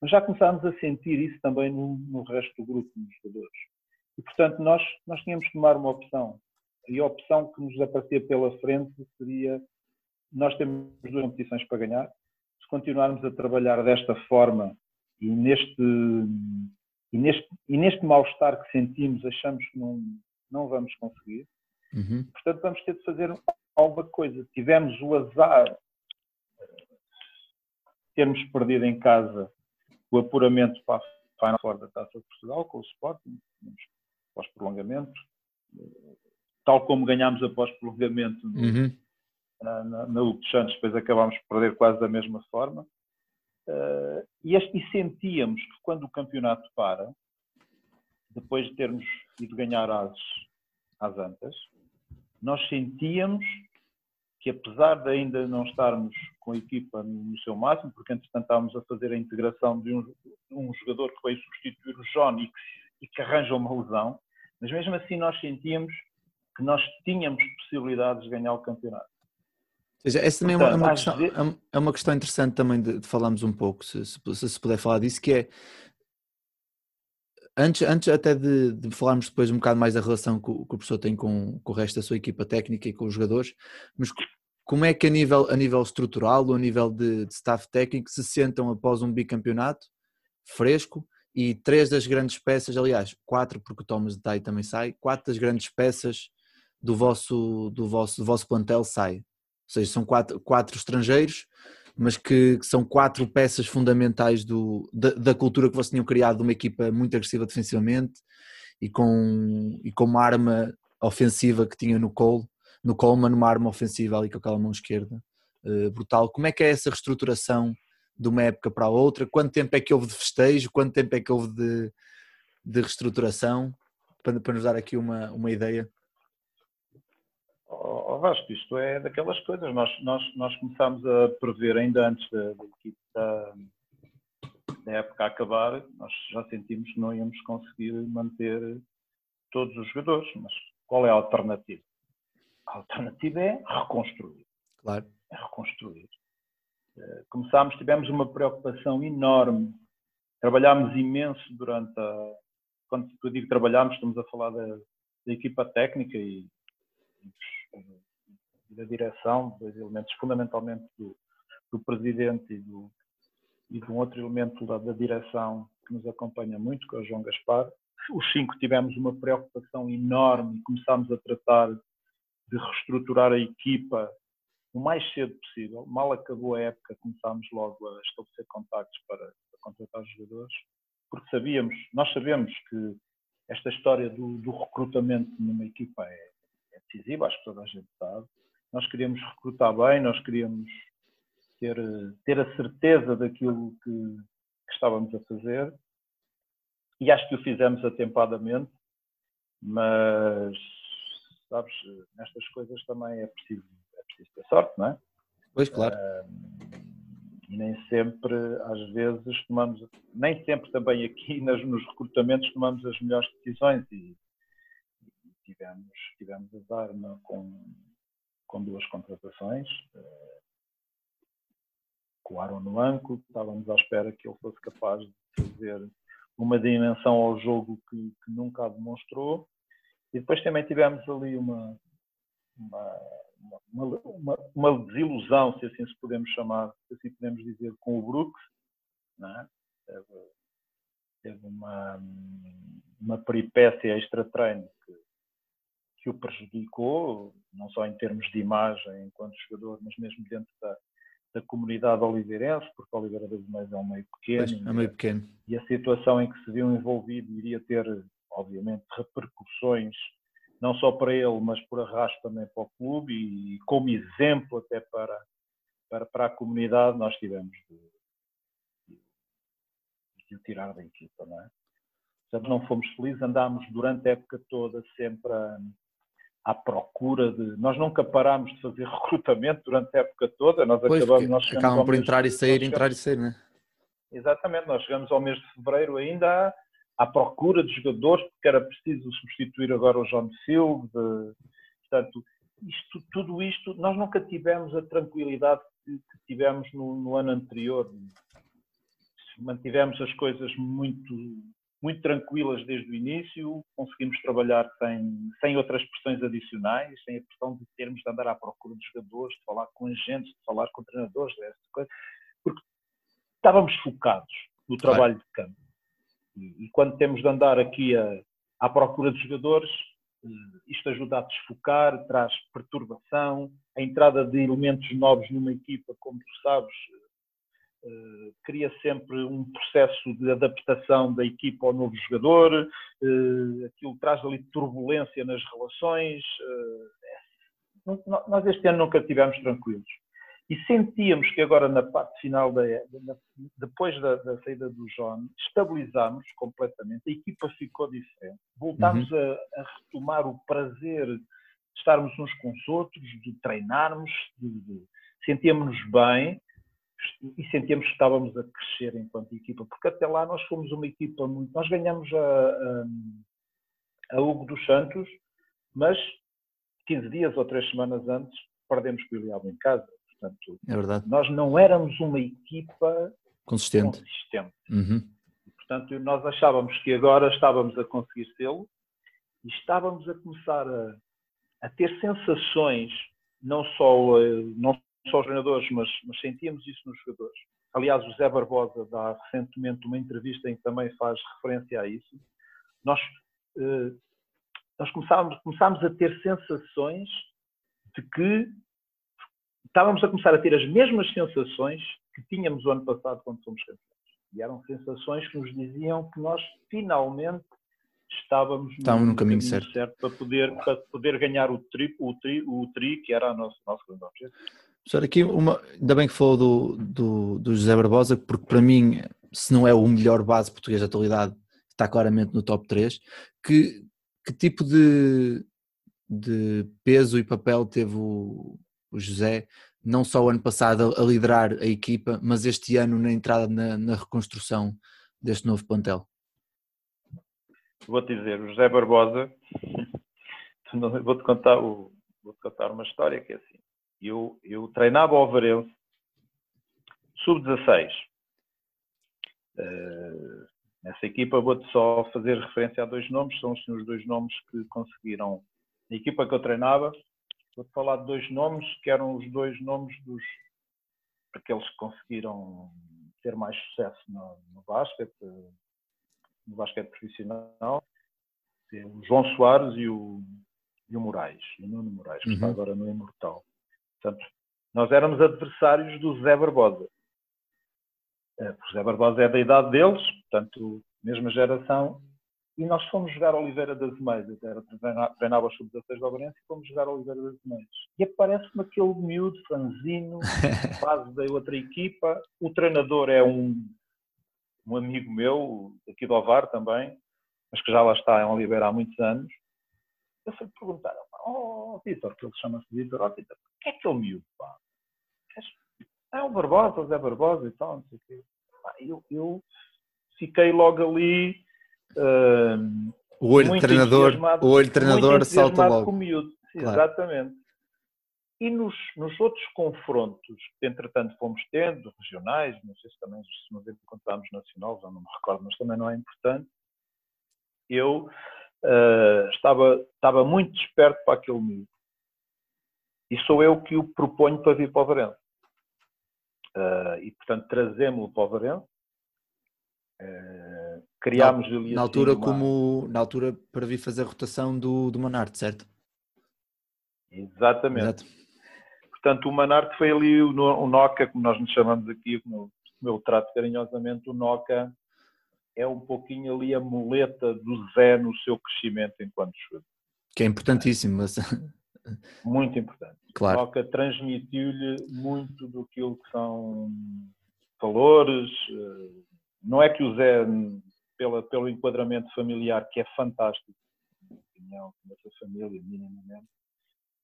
mas já começámos a sentir isso também no, no resto do grupo, nos jogadores. E, portanto, nós, nós tínhamos que tomar uma opção. E a opção que nos aparecia pela frente seria: nós temos duas competições para ganhar. Se continuarmos a trabalhar desta forma e neste, e neste, e neste mal-estar que sentimos, achamos que não, não vamos conseguir. Uhum. Portanto, vamos ter de fazer alguma coisa. Tivemos o azar de termos perdido em casa o apuramento para a Final Four da Taça de Portugal com o Sporting, após prolongamento, tal como ganhámos após prolongamento uhum. na, na, na Hugo Santos, depois acabámos por perder quase da mesma forma. Uh, e, este, e sentíamos que quando o campeonato para, depois de termos ido ganhar às, às antas, nós sentíamos que apesar de ainda não estarmos com a equipa no seu máximo, porque entretanto estávamos a fazer a integração de um, um jogador que veio substituir o John e que, e que arranja uma lesão, mas mesmo assim nós sentíamos que nós tínhamos possibilidades de ganhar o campeonato. Ou seja, essa também Portanto, é, uma, questão, vezes... É, é uma questão interessante também de, de falarmos um pouco, se, se, se puder falar disso, que é antes, antes até de, de, falarmos depois um bocado mais da relação que o, que o professor tem com, com, o resto da sua equipa técnica e com os jogadores, mas como é que a nível, a nível estrutural ou a nível de, de staff técnico se sentam após um bicampeonato fresco e três das grandes peças, aliás, quatro, porque o Thomas Day também sai, quatro das grandes peças do vosso, do vosso, do vosso plantel sai. Ou seja, são quatro, quatro estrangeiros, mas que, que são quatro peças fundamentais do, da, da, cultura que vocês tinham criado de uma equipa muito agressiva defensivamente e com, e com uma arma ofensiva que tinha no Cole, no Coleman, uma arma ofensiva ali com aquela mão esquerda uh, brutal. Como é que é essa reestruturação de uma época para a outra? Quanto tempo é que houve de festejo? Quanto tempo é que houve de, de reestruturação? Para, para nos dar aqui uma, uma ideia. Oh, Vasco, isto é daquelas coisas. Nós, nós, nós começámos a prever ainda antes da, da, da época acabar, nós já sentimos que não íamos conseguir manter todos os jogadores. Mas qual é a alternativa? A alternativa é reconstruir. Claro. É reconstruir. Eh, começámos, tivemos uma preocupação enorme, trabalhámos imenso durante a. Quando eu digo trabalhámos, estamos a falar da, da equipa técnica e, e, da direção, dois elementos fundamentalmente do, do presidente e, do, e de um outro elemento da, da direção que nos acompanha muito, que é o João Gaspar. Os cinco tivemos uma preocupação enorme e começámos a tratar de reestruturar a equipa o mais cedo possível. Mal acabou a época, começámos logo a estabelecer contactos para, para contratar jogadores, porque sabíamos, nós sabemos que esta história do, do recrutamento numa equipa é, é, decisiva, acho que toda a gente sabe. Nós queríamos recrutar bem, nós queríamos ter, ter a certeza daquilo que, que estávamos a fazer e acho que o fizemos atempadamente, mas sabes, nestas coisas também é preciso preciso ter sorte, não é? Pois, claro. Uh, e nem sempre, às vezes, tomamos, nem sempre também aqui nas, nos recrutamentos tomamos as melhores decisões e tivemos, tivemos azar não, com, com duas contratações. Uh, com o Aaron no Anco, estávamos à espera que ele fosse capaz de fazer uma dimensão ao jogo que, que nunca demonstrou. E depois também tivemos ali uma, uma uma, uma, uma, desilusão, se assim se podemos chamar, se assim podemos dizer, com o Brooks. É? Teve, teve, uma, uma peripécia extra-treino que, o prejudicou, não só em termos de imagem enquanto jogador, mas mesmo dentro da, da comunidade oliveirense, porque Oliveira das Meias é um meio pequeno. Pois, é meio pequeno. E a situação em que se viu envolvido iria ter, obviamente, repercussões não só para ele, mas por arrasto também para o clube e como exemplo até para, para, para a comunidade, nós tivemos de, de o tirar da equipa, não é? Portanto, não fomos felizes, andámos durante a época toda sempre a, à procura de. Nós nunca parámos de fazer recrutamento durante a época toda, nós pois, acabamos. Nós acabam por entrar e sair, entrar e sair, né? Exatamente, nós chegamos ao mês de fevereiro ainda à, à procura de jogadores, porque era preciso substituir agora o John Field. Portanto, isto, tudo isto, nós nunca tivemos a tranquilidade que, que tivemos no, no ano anterior. Mantivemos as coisas muito muito tranquilas desde o início, conseguimos trabalhar sem, sem outras pressões adicionais, sem a pressão de termos de andar à procura de jogadores, de falar com agentes, de falar com treinadores, dessa coisa, porque estávamos focados no trabalho de campo. E, e, quando temos de andar aqui a, à procura de jogadores, eh, isto ajuda a desfocar, traz perturbação, a entrada de elementos novos numa equipa, como tu sabes, cria sempre um processo de adaptação da equipa ao novo jogador, uh, aquilo traz ali turbulência nas relações. Uh, nós este ano nunca estivemos tranquilos. E sentíamos que agora na parte final, da, depois da, da, saída do John, estabilizámos completamente, a equipa ficou diferente. Voltámos uhum. a, a, retomar o prazer de estarmos uns com os outros, de treinarmos, de, de sentíamos-nos bem, e sentíamos que estávamos a crescer enquanto equipa, porque até lá nós fomos uma equipa muito. Nós ganhamos a, a, a Hugo dos Santos, mas 15 dias ou 3 semanas antes perdemos com o Iliabo em casa. Portanto, é verdade. nós não éramos uma equipa consistente. consistente. Uhum. portanto, nós achávamos que agora estávamos a conseguir sê-lo e estávamos a começar a, a ter sensações, não só, eh, não só os treinadores, mas, mas sentíamos isso nos jogadores. Aliás, o Zé Barbosa dá recentemente uma entrevista em que também faz referência a isso. Nós, eh, nós começámos, começámos a ter sensações de que estávamos a começar a ter as mesmas sensações que tínhamos o ano passado quando fomos campeões. E eram sensações que nos diziam que nós finalmente estávamos, estávamos no, no caminho, caminho certo. certo, para poder, para poder ganhar o tri, o tri, o tri que era o nosso, nosso grande objetivo. Professor, aqui uma, ainda bem que falou do, do, do, José Barbosa, porque para mim, se não é o melhor base português da atualidade, está claramente no top 3. Que, que tipo de, de peso e papel teve o, o José, não só o ano passado a, a, liderar a equipa, mas este ano na entrada na, na reconstrução deste novo plantel? Vou-te dizer, o José Barbosa, vou-te contar, vou contar uma história que é assim eu, eu treinava o Varense sub-16. Uh, nessa equipa vou-te só fazer referência a dois nomes, são os dois nomes que conseguiram. A equipa que eu treinava, vou-te falar de dois nomes que eram os dois nomes dos aqueles que conseguiram ter mais sucesso no, no basquete, no basquete profissional, o João Soares e o, e o Moraes, o Nuno Moraes, que uhum. está agora no Imortal. Portanto, nós éramos adversários do Zé Barbosa. Eh, o Zé Barbosa é da idade deles, portanto, mesma geração, e nós fomos jogar Oliveira das Meias, era treinava os sub-16 da Obrense e fomos jogar Oliveira das Meias. E aparece-me aquele miúdo, franzino, base da outra equipa, o treinador é um, um amigo meu, aqui do Ovar também, mas que já lá está em Oliveira há muitos anos, eu fui perguntar, oh, Vitor, que ele chama-se Vitor, oh, Vitor, o que é que é o miúdo, pá? É o Barbosa, o Zé Barbosa e tal, não sei o quê. Eu, eu fiquei logo ali... Uh, o olho treinador, o olho treinador salta logo. Com o miúdo. Claro. Exatamente. E nos, nos, outros confrontos que, entretanto, fomos tendo, regionais, não sei se também se nos encontramos nacional, já não me recordo, mas também não é importante, eu uh, estava, estava muito desperto para aquele miúdo. E sou eu que o proponho para vir para o Varense. Uh, e, portanto, trazemos-lo para o Varense. Uh, criámos na, ali na altura assim uma... como na altura para vir fazer a rotação do, do Manarte, certo? Exatamente. Exato. Portanto, o Manarte foi ali o, o Noca, como nós nos chamamos aqui, como, como eu trato carinhosamente, o Noca é um pouquinho ali a muleta do Zé no seu crescimento enquanto jogador. Que é importantíssimo. Muito importante. Claro. Toca transmitiu-lhe muito do que são valores. Eh, não é que o Zé, pela, pelo enquadramento familiar, que é fantástico, opinião, essa família, minimamente,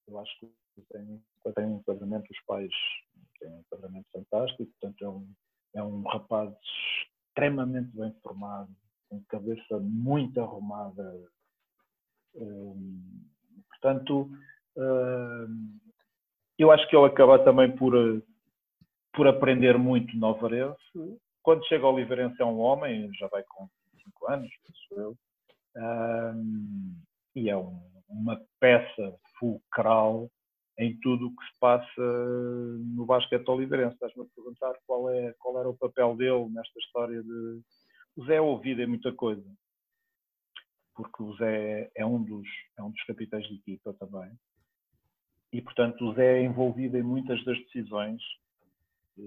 eu acho que tem, tem um enquadramento, os pais têm um enquadramento fantástico, portanto é um, é um rapaz extremamente bem formado, com cabeça muito arrumada. Hum, portanto, hum, eu acho que ele acaba também por, por aprender muito no Alvarense. Quando chega ao Oliveirense é um homem, já vai com 25 anos, penso eu, hum, e é um, uma peça fulcral em tudo o que se passa no basquete oliveirense. Estás-me a perguntar qual, é, qual era o papel dele nesta história de... O Zé é ouvido em muita coisa, porque o Zé é um dos, é um dos capitães de equipa também. E, portanto, o Zé é envolvido em muitas das decisões eh,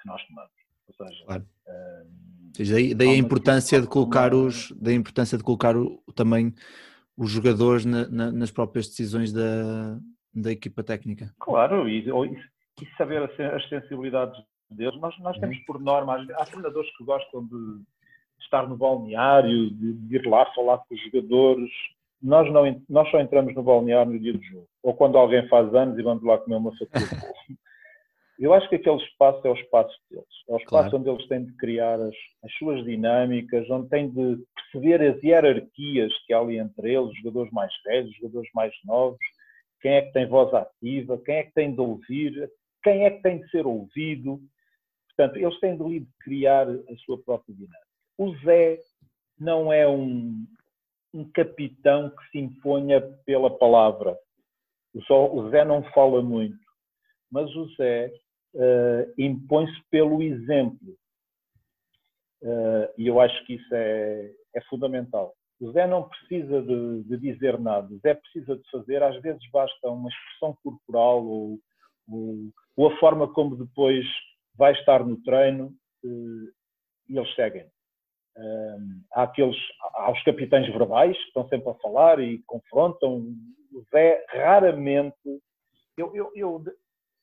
que nós tomamos. Ou seja, claro. um, daí, daí a importância de colocar os, da importância de colocar o, também os jogadores na, na, nas próprias decisões da, da equipa técnica. Claro, e, e saber as sensibilidades deles. Nós, nós temos por norma, há treinadores que gostam de estar no balneário, de, de ir lá falar com os jogadores. Nós, não, nós só entramos no balneário no dia do jogo, ou quando alguém faz anos e vamos lá comer uma bolo. Eu acho que aquele espaço é o espaço deles. É o espaço claro. onde eles têm de criar as, as, suas dinâmicas, onde têm de perceber as hierarquias que há ali entre eles, os jogadores mais velhos, os jogadores mais novos, quem é que tem voz ativa, quem é que tem de ouvir, quem é que tem de ser ouvido. Portanto, eles têm de criar a sua própria dinâmica. O Zé não é um, um capitão que se imponha pela palavra. O Zé não fala muito, mas o Zé uh, impõe-se pelo exemplo. Uh, e eu acho que isso é, é fundamental. O Zé não precisa de, de, dizer nada, o Zé precisa de fazer, às vezes basta uma expressão corporal ou, ou, ou a forma como depois vai estar no treino uh, e eles seguem. há aqueles, há os capitães verbais que estão sempre a falar e confrontam. O Zé raramente. Eu, eu, eu,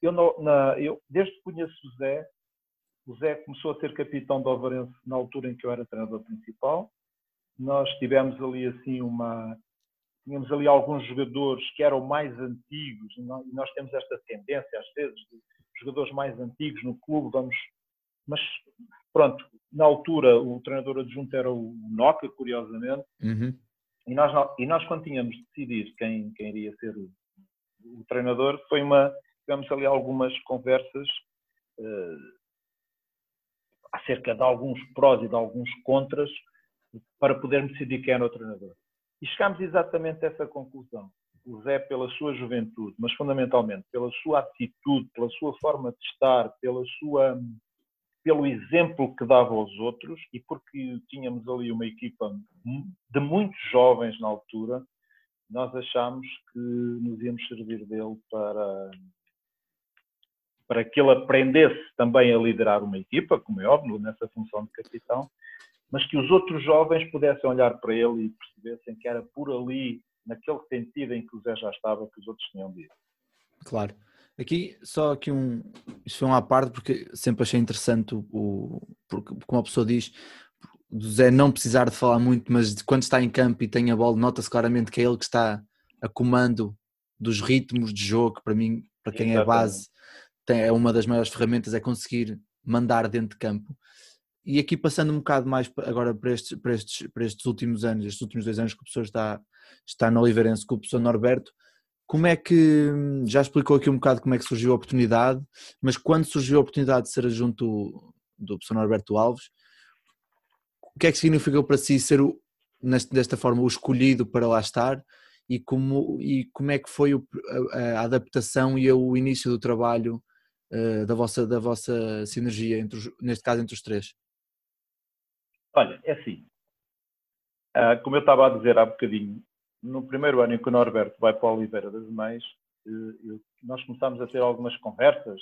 eu, na, eu, desde que conheço o Zé, o Zé começou a ser capitão do Alvarense na altura em que eu era treinador principal. Nós tivemos ali assim uma. Tínhamos ali alguns jogadores que eram mais antigos, e nós temos esta tendência, às vezes, de jogadores mais antigos no clube, vamos. Mas, pronto, na altura o treinador adjunto era o Noca, curiosamente, uhum. e, nós, e nós, quando tínhamos de decidir quem, quem iria ser o, o treinador, foi uma tivemos ali algumas conversas uh, acerca de alguns prós e de alguns contras para podermos decidir quem era o treinador. E chegámos exatamente a essa conclusão. O Zé, pela sua juventude, mas fundamentalmente pela sua atitude, pela sua forma de estar, pela sua, pelo exemplo que dava aos outros e porque tínhamos ali uma equipa de muitos jovens na altura, nós achámos que nos íamos servir dele para, para que ele aprendesse também a liderar uma equipa, como é óbvio, nessa função de capitão, mas que os outros jovens pudessem olhar para ele e percebessem que era por ali, naquele sentido em que o Zé já estava, que os outros tinham de ir. Claro. Aqui, só aqui um. Isto foi uma parte, porque sempre achei interessante o. Porque, como a pessoa diz, do Zé não precisar de falar muito, mas quando está em campo e tem a bola, nota-se claramente que é ele que está a comando dos ritmos de jogo, para mim, para quem Exatamente. é base, tem, é uma das maiores ferramentas, é conseguir mandar dentro de campo. E aqui passando um bocado mais agora para estes, para estes, para estes últimos anos, estes últimos dois anos que o professor está, está no Oliveirense com o professor Norberto, como é que, já explicou aqui um bocado como é que surgiu a oportunidade, mas quando surgiu a oportunidade de ser junto do professor Norberto Alves, o que é que significou para si ser, o, desta forma, o escolhido para lá estar e como, e como é que foi a, adaptação e o início do trabalho uh, da, vossa, da vossa sinergia, entre os, neste caso entre os três? Olha, é assim. Uh, como eu estava a dizer há bocadinho, no primeiro ano em que o Norberto vai para a Oliveira das Mães, uh, nós começámos a ter algumas conversas.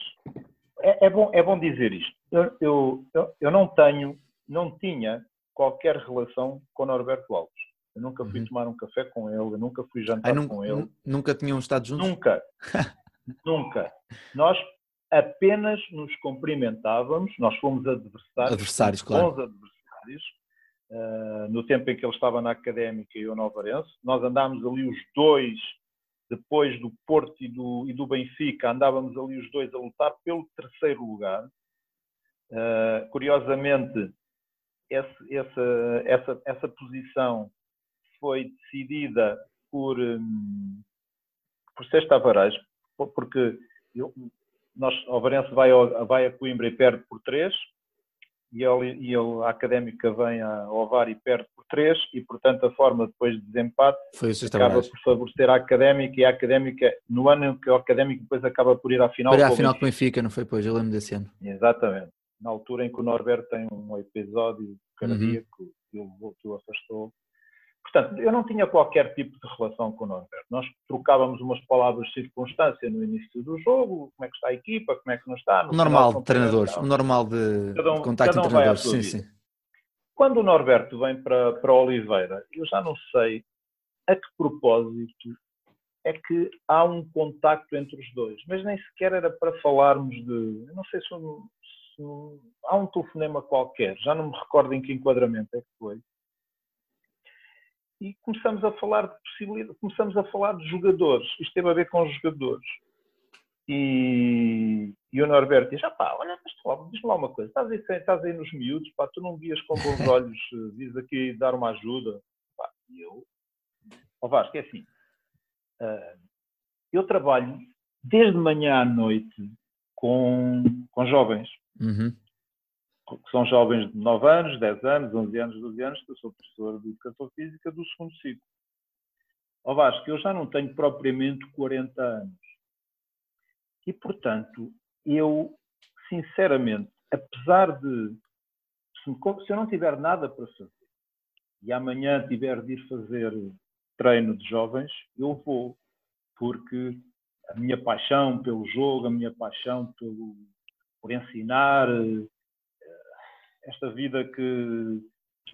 É, é, bom, é bom dizer isto. Eu, eu, eu, eu não tenho, não tinha qualquer relação com o Norberto Alves. Eu nunca fui uhum. tomar um café com ele, eu nunca fui jantar nunca, com ele. Nunca tinham estado juntos? Nunca. nunca. Nós apenas nos cumprimentávamos, nós fomos adversários. Adversários, claro. Bons adversários. Uh, no tempo em que ele estava na Académica e eu no Alvarense. Nós andámos ali os dois, depois do Porto e do, e do Benfica, andávamos ali os dois a lutar pelo terceiro lugar. Uh, curiosamente, esse, essa, essa, essa posição foi decidida por, um, por Sexta porque eu, nós, o Varense vai, vai a Coimbra e perde por 3, e, ele, e ele, a Académica vem ao Ovar e perde por 3, e portanto a forma depois de desempate acaba por favorecer a Académica, e a Académica, no ano em que a Académica depois acaba por ir à final. Foi à final com o Benfica, não foi? Pois, eu lembro desse ano. Exatamente. Na altura em que o Norberto tem um episódio cardíaco uhum. que o, que o afastou Portanto, eu não tinha qualquer tipo de relação com o Norberto. Nós trocávamos umas palavras de circunstância no início do jogo, como é que está a equipa, como é que não está. O normal de treinadores, o normal de, um, de contacto um treinadores. Sim, sim. Quando o Norberto vem para, para Oliveira, eu já não sei a que propósito é que há um contacto entre os dois, mas nem sequer era para falarmos de. Eu não sei se, um, se um, há um telefonema qualquer, já não me recordo em que enquadramento é que foi e começamos a falar de possibilidade, começamos a falar de jogadores. Isto teve a ver com os jogadores. E, e o Norberto diz: ah, pá, olha, mas diz-me lá uma coisa, estás aí, estás aí nos miúdos, pá, tu não vias com bons olhos, vis aqui dar uma ajuda. Pá, e eu, ó oh, Vasco, é assim, uh, eu trabalho desde manhã à noite com, com jovens. Uhum que são jovens de 9 anos, 10 anos, 11 anos, 12 anos, que eu sou professor de Educação Física do segundo ciclo. Ó Vasco, eu já não tenho propriamente 40 anos. E, portanto, eu, sinceramente, apesar de, se eu não tiver nada para fazer e amanhã tiver de ir fazer treino de jovens, eu vou, porque a minha paixão pelo jogo, a minha paixão pelo, por ensinar, esta vida que,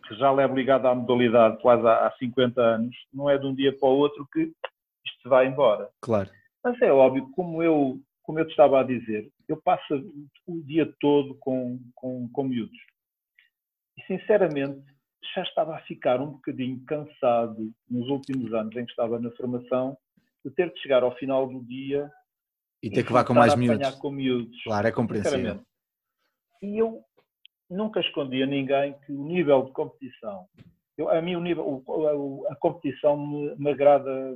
que já leva ligada à modalidade quase há, há 50 anos, não é de um dia para o outro que isto se vai embora. Claro. Mas é óbvio, como eu, como eu te estava a dizer, eu passo o dia todo com, com, com miúdos. E, sinceramente, já estava a ficar um bocadinho cansado nos últimos anos em que estava na formação de ter que chegar ao final do dia e ter que vá com mais miúdos. com miúdos. Claro, é compreensível. E eu nunca escondi a ninguém que o nível de competição, eu, a mim o nível, a, a competição me, me, agrada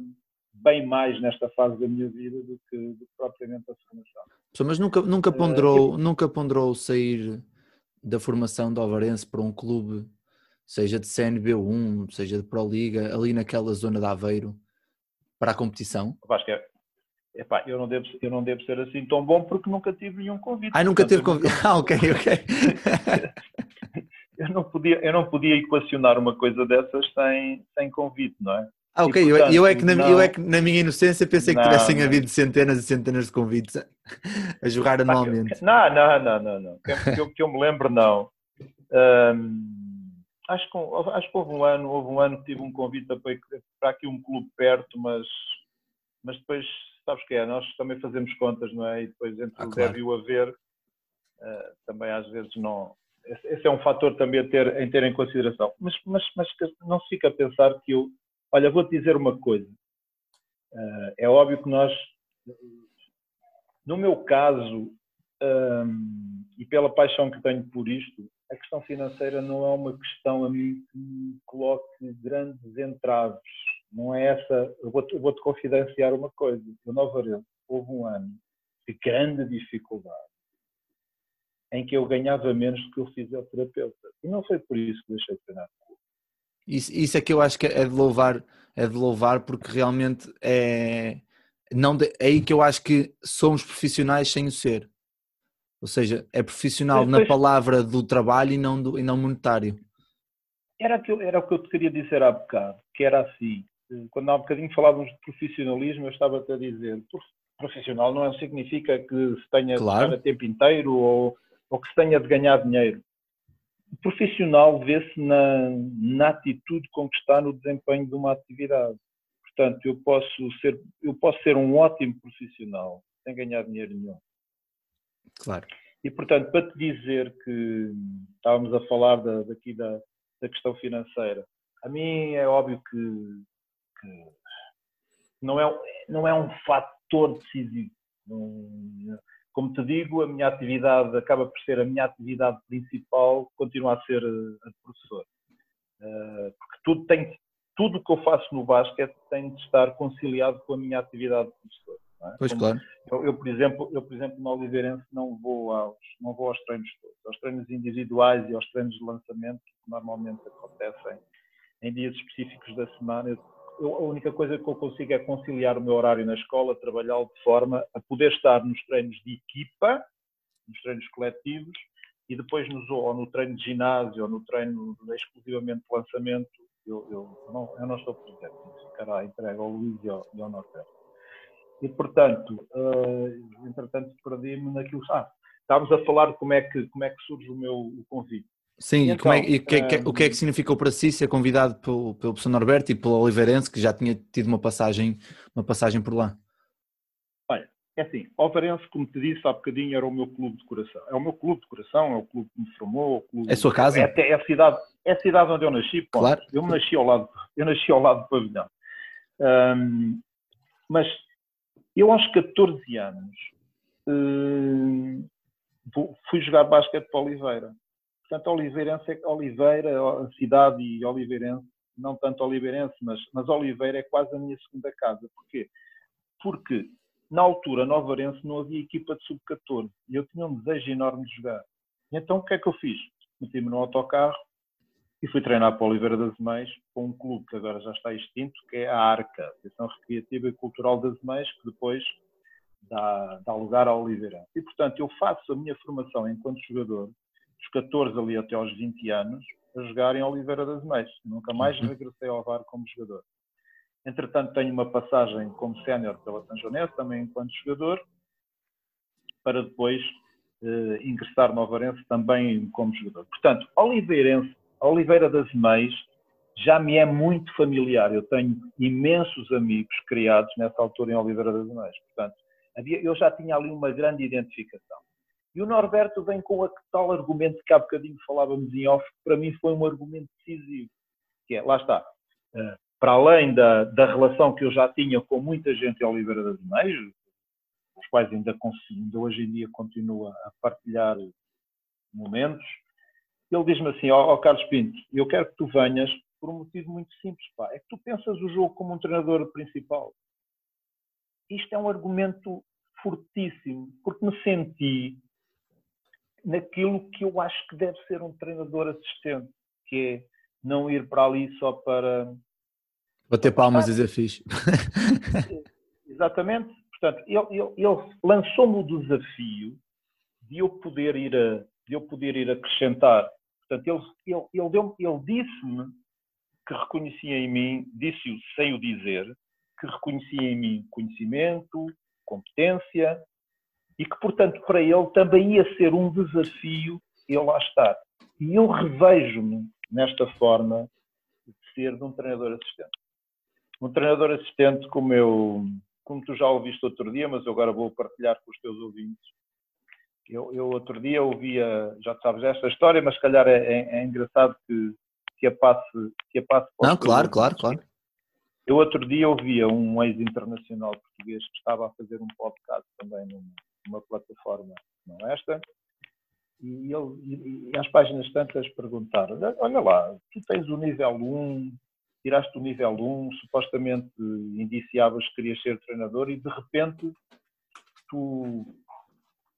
bem mais nesta fase da minha vida do que, do que propriamente a formação. Mas nunca, nunca, eh, ponderou, uh, nunca ponderou sair da formação do Alvarense para um clube, seja de CNB1, seja de Pro Liga, ali naquela zona de Aveiro, para a competição? Acho que é, Epá, eu, não devo, eu não devo ser assim tão bom porque nunca tive nenhum convite. Ah, nunca teve convite. Ah, ok, ok. eu, não podia, eu não podia equacionar uma coisa dessas sem, sem convite, não é? Ah, ok. E, portanto, eu, é que na, não, eu é que na minha inocência pensei que tivessem não, havido centenas e centenas de convites a, a jogar anualmente. Não, não, não, não. não. Que, eu, que eu me lembro, não. Um, acho, que, acho que houve um ano, houve um ano que tive um convite para, para aqui um clube perto, mas, mas depois sabes que é, nós também fazemos contas, não é? E depois entre ah, o claro. deve e o haver, uh, também às vezes não. Esse, é um fator também a ter, em ter em consideração. Mas, mas, mas não se fica a pensar que eu. Olha, vou-te dizer uma coisa. Uh, é óbvio que nós, no meu caso, um, ehm, e pela paixão que tenho por isto, a questão financeira não é uma questão a mim que me coloque grandes entraves não é essa. Eu vou-te vou confidenciar uma coisa. O Nova Arense houve um ano de grande dificuldade em que eu ganhava menos do que o fisioterapeuta. E não foi por isso que deixei de treinar. Isso, isso é que eu acho que é de louvar, é de louvar porque realmente é, não de, é aí que eu acho que somos profissionais sem o ser. Ou seja, é profissional na palavra do trabalho e não, do, e não monetário. Era, aquilo, era o que eu te queria dizer há bocado, que era assim, quando há um bocadinho falávamos de profissionalismo, eu estava-te a dizer, profissional não significa que se tenha claro. de estar a tempo inteiro ou, ou que se tenha de ganhar dinheiro. profissional vê-se na, na atitude com que está no desempenho de uma atividade. Portanto, eu posso ser, eu posso ser um ótimo profissional sem ganhar dinheiro nenhum. Claro. E, portanto, para te dizer que estávamos a falar da, daqui da, da questão financeira, a mim é óbvio que, que não, é, não é um fator decisivo. Como te digo, a minha atividade acaba por ser a minha atividade principal, continua a ser a de professor. Eh, porque tudo tem, tudo o que eu faço no basquete tem de estar conciliado com a minha atividade de professor. É? Pois Como, claro. Eu, eu, por exemplo, eu, por exemplo, no Oliveirense não vou aos, não vou aos treinos todos, aos treinos individuais e aos treinos de lançamento que normalmente acontecem em dias específicos da semana. Eu, eu, a única coisa que eu consigo é conciliar o meu horário na escola, trabalhá-lo de forma a poder estar nos treinos de equipa, nos treinos coletivos, e depois nos, ou no treino de ginásio ou no treino exclusivamente de lançamento, eu, eu, não, eu não estou presente. Ficará entregue ao Luís e ao, e ao Norberto. E, portanto, uh, entretanto, perdi-me naquilo. Ah, estávamos a falar de como é que, como é que surge o meu o convite. Sim, e, então, é, e que, que, o que é que significou para si ser convidado pelo, pelo professor Norberto e pelo Oliveirense, que já tinha tido uma passagem, uma passagem por lá? Olha, é assim, Oliveirense, como te disse há bocadinho, era o meu clube de coração. É o meu clube de coração, é o clube que me formou. Clube, é a sua casa? É, é, a cidade, é a cidade onde eu nasci. Ponto. Claro. Eu nasci ao lado, eu nasci ao lado do pavilhão. Um, mas eu, aos 14 anos, uh, fui jogar basquete para Oliveira. Portanto, Oliveirense, é Oliveira, a cidade e Oliveirense, não tanto Oliveirense, mas, mas Oliveira é quase a minha segunda casa. Porquê? Porque na altura, no Alvarense, não havia equipa de sub-14 e eu tinha um desejo enorme de jogar. Então, o que é que eu fiz? Meti-me no autocarro e fui treinar para Oliveira das Meias, com um clube que agora já está extinto, que é a ARCA, Associação Recreativa e Cultural das Meias, que depois dá, dá lugar à Oliveira. E, portanto, eu faço a minha formação enquanto jogador, dos 14 ali até aos 20 anos, a jogar em Oliveira das Meias. Nunca mais uhum. regressei ao VAR como jogador. Entretanto, tenho uma passagem como sénior pela São Joanense, também enquanto jogador, para depois eh, ingressar no Alvarense também como jogador. Portanto, Oliveirense Oliveira das Meias já me é muito familiar. Eu tenho imensos amigos criados nessa altura em Oliveira das Meias. Portanto, havia, eu já tinha ali uma grande identificação. E o Norberto vem com aquele tal argumento que há bocadinho falávamos em off, que para mim foi um argumento decisivo. Que é, lá está, eh, para além da, da relação que eu já tinha com muita gente em Oliveira das Meias, os quais ainda, ainda hoje em dia continua a partilhar momentos, ele diz-me assim, ó oh, Carlos Pinto, eu quero que tu venhas por um motivo muito simples, pá, é que tu pensas o jogo como um treinador principal. Isto é um argumento fortíssimo, porque me senti naquilo que eu acho que deve ser um treinador assistente, que é não ir para ali só para... Bater palmas e dizer fixe. Exatamente. Portanto, ele, ele, ele lançou-me o desafio de eu poder ir a, de eu poder ir acrescentar Portanto, ele, ele, ele, deu, ele disse-me que reconhecia em mim, disse-o sem o dizer, que reconhecia em mim conhecimento, competência e que, portanto, para ele também ia ser um desafio ele lá estar. E eu revejo-me nesta forma de ser de um treinador assistente. Um treinador assistente como eu, como tu já ouviste outro dia, mas eu agora vou partilhar com os teus ouvintes, eu, eu outro dia ouvia, já sabes esta história, mas se calhar é, é, é engraçado que, que a passe. Que a passe Não, claro, claro, claro. Eu outro dia ouvia um ex-internacional português que estava a fazer um podcast também numa plataforma não esta, e, ele, e às páginas tantas perguntaram, olha lá, tu tens o nível 1, tiraste o nível 1, supostamente indiciavas que querias ser treinador e de repente tu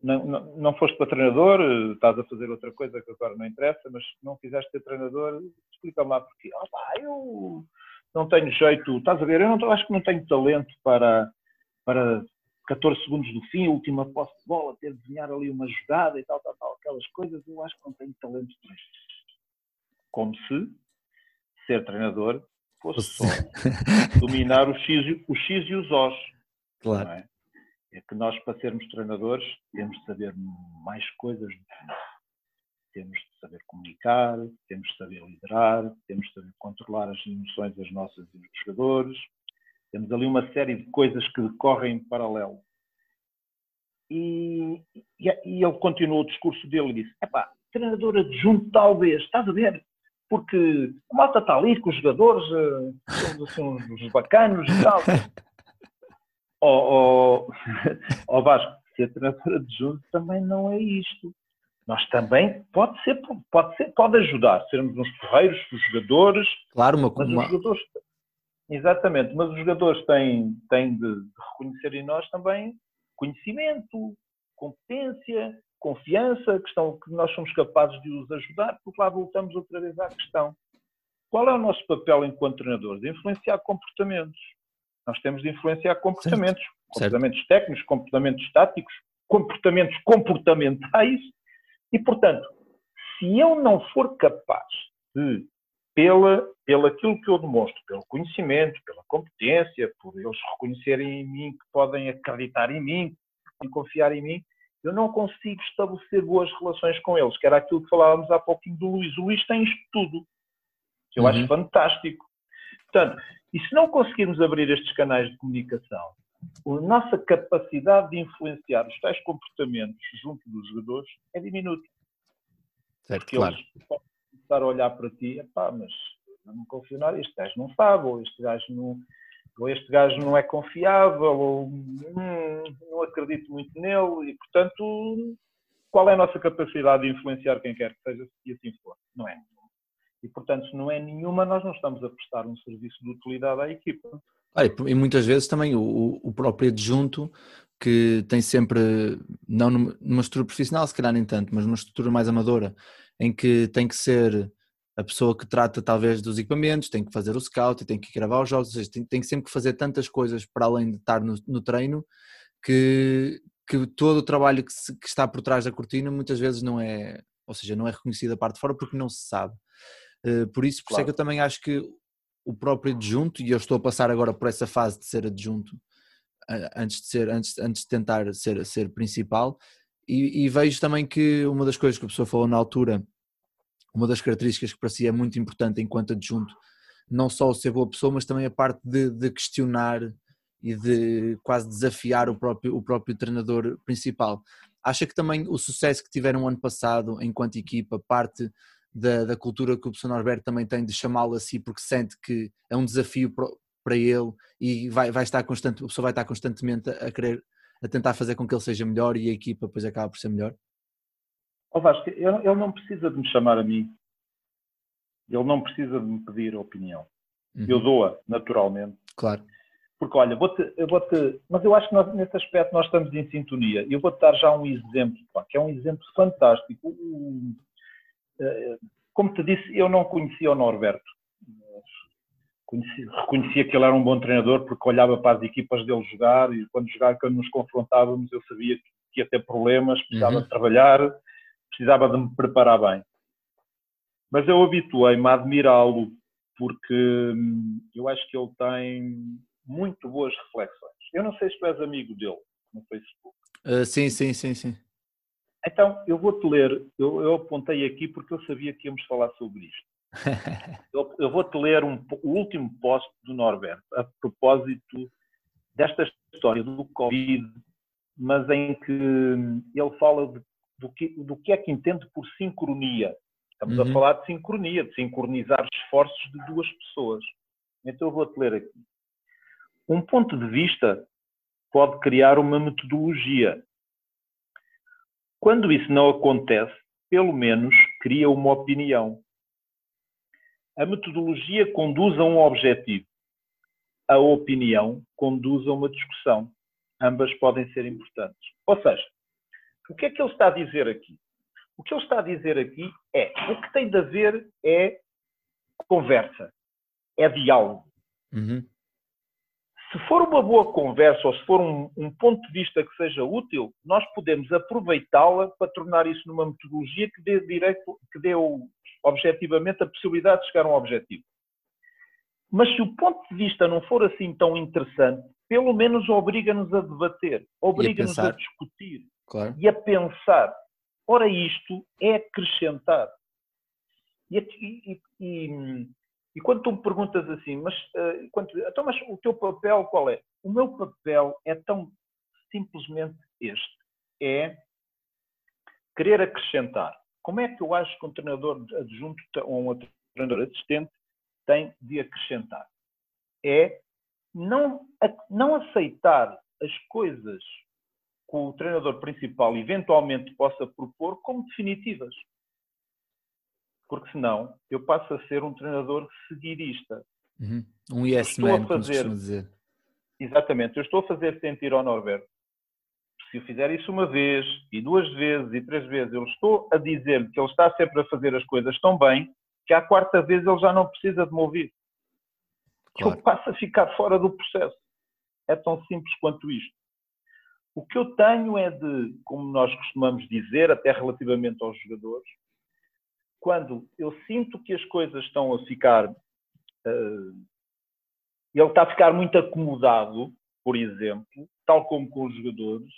não, não, não foste para treinador, estás a fazer outra coisa que agora não interessa, mas não quiseste ser treinador, explica-me lá porquê. Oh, pá, eu não tenho jeito, estás a ver, eu não, acho que não tenho talento para, para 14 segundos do fim, última posse de bola, ter de desenhar ali uma jogada e tal, tal, tal, aquelas coisas, eu acho que não tenho talento para isso. Como se ser treinador fosse só dominar os X, os X e os Os. Claro. É? é que nós, para sermos treinadores, temos de saber mais coisas do que temos de saber comunicar, temos de saber liderar, temos de saber controlar as emoções das nossas e dos jogadores. Temos ali uma série de coisas que decorrem em paralelo. E, e, e ele continuou o discurso dele e disse: epá, treinador adjunto talvez, estás a ver? Porque a malta está ali com os jogadores, uh, somos assim uns bacanos e tal. Ó oh, oh, oh Vasco, ser treinador adjunto também não é isto. Nós também, pode ser, pode ser, pode ajudar, sermos uns porreiros, os jogadores. Claro, uma, mas os jogadores, Exatamente, mas os jogadores têm, têm de, de reconhecer em nós também conhecimento, competência, confiança, questão que nós somos capazes de os ajudar, porque lá voltamos outra vez à questão. Qual é o nosso papel enquanto treinador? De influenciar comportamentos. Nós temos de influenciar comportamentos. Certo. Comportamentos certo. técnicos, comportamentos táticos, comportamentos comportamentais. E, portanto, se eu não for capaz de, pela, pela aquilo que eu demonstro, pelo conhecimento, pela competência, por eles reconhecerem em mim que podem acreditar em mim, e confiar em mim, eu não consigo estabelecer boas relações com eles, que era aquilo que falávamos há pouquinho do Luís. O Luís tem isto tudo, que eu uhum. acho fantástico. Portanto, e se não conseguirmos abrir estes canais de comunicação, a nossa capacidade de influenciar os tais comportamentos junto dos jogadores é diminuta. Certo, Porque claro. eles começar a olhar para ti, pá, mas eu não confio nada, este gajo não sabe, ou este gajo não, ou este gajo não é confiável, ou hum, não acredito muito nele, e portanto, qual é a nossa capacidade de influenciar quem quer que seja, se assim for? Não é. E portanto, se não é nenhuma, nós não estamos a prestar um serviço de utilidade à equipa. Ah, e muitas vezes também o, o próprio adjunto que tem sempre, não numa estrutura profissional, se calhar nem tanto, mas numa estrutura mais amadora, em que tem que ser a pessoa que trata talvez dos equipamentos, tem que fazer o scout, tem que gravar os jogos, seja, tem, tem sempre que fazer tantas coisas para além de estar no, no treino que, que todo o trabalho que, se, que, está por trás da cortina muitas vezes não é, ou seja, não é reconhecido a parte de fora porque não se sabe. Uh, por isso, por claro. isso é que eu também acho que o próprio adjunto, e eu estou a passar agora por essa fase de ser adjunto, antes de ser, antes, antes de tentar ser, ser principal, e, e vejo também que uma das coisas que a pessoa falou na altura uma das características que para si é muito importante enquanto adjunto, não só o ser boa pessoa, mas também a parte de, de questionar e de quase desafiar o próprio, o próprio treinador principal. Acha que também o sucesso que tiveram ano passado enquanto equipa, parte da, da cultura que o professor Norberto também tem de chamá-lo assim, porque sente que é um desafio para ele e vai, vai estar constante, a pessoa vai estar constantemente a querer, a tentar fazer com que ele seja melhor e a equipa depois acaba por ser melhor? Oh Vasco, ele não precisa de me chamar a mim. Ele não precisa de me pedir opinião. Uhum. Eu dou-a, naturalmente. Claro. Porque, olha, vou-te, eu vou-te. Mas eu acho que nós, nesse aspecto nós estamos em sintonia. Eu vou-te dar já um exemplo, pá, que é um exemplo fantástico. Eh, como te disse, eu não conhecia o Norberto. Conheci, reconhecia que ele era um bom treinador porque olhava para as equipas dele jogar e quando jogava, quando nos confrontávamos, eu sabia que ia ter problemas, precisava uhum. de trabalhar precisava de me preparar bem. Mas eu habituei-me a admirá-lo porque hum, eu acho que ele tem muito boas reflexões. Eu não sei se tu és amigo dele no Facebook. Uh, sim, sim, sim, sim. Então, eu vou-te ler, eu, eu, apontei aqui porque eu sabia que íamos falar sobre isto. Eu, eu vou-te ler um, o último post do Norberto, a propósito desta história do Covid, mas em que ele fala de do que, do que é que entende por sincronia. Estamos uhum. a falar de sincronia, de sincronizar esforços de duas pessoas. Então eu vou-te ler aqui. Um ponto de vista pode criar uma metodologia. Quando isso não acontece, pelo menos cria uma opinião. A metodologia conduz a um objetivo. A opinião conduz a uma discussão. Ambas podem ser importantes. Ou seja, o que é que ele está a dizer aqui? O que ele está a dizer aqui é o que tem de haver é conversa, é diálogo. Uhum. Se for uma boa conversa ou se for um, um ponto de vista que seja útil, nós podemos aproveitá-la para tornar isso numa metodologia que dê direito, que dê objetivamente a possibilidade de chegar a um objetivo. Mas se o ponto de vista não for assim tão interessante, pelo menos obriga-nos a debater, obriga-nos a, a, discutir claro. e a pensar. Ora, isto é acrescentar. E, e, e, e quando tu me perguntas assim, mas, uh, quando, então, mas o teu papel qual é? O meu papel é tão simplesmente este: é querer acrescentar. Como é que eu acho que um treinador adjunto ou um treinador assistente tem de acrescentar? É não, não aceitar as coisas que o treinador principal eventualmente possa propor como definitivas. Porque senão eu passo a ser um treinador seguidista. Uhum. Um yes man, fazer, como se dizer. Exatamente. Eu estou a fazer sentir ao Norberto se eu fizer isso uma vez, e duas vezes, e três vezes, eu estou a dizer que ele está sempre a fazer as coisas tão bem, que à quarta vez ele já não precisa de me ouvir. Claro. Eu passo a ficar fora do processo. É tão simples quanto isto. O que eu tenho é de, como nós costumamos dizer, até relativamente aos jogadores, quando eu sinto que as coisas estão a ficar. Uh, ele está a ficar muito acomodado, por exemplo, tal como com os jogadores,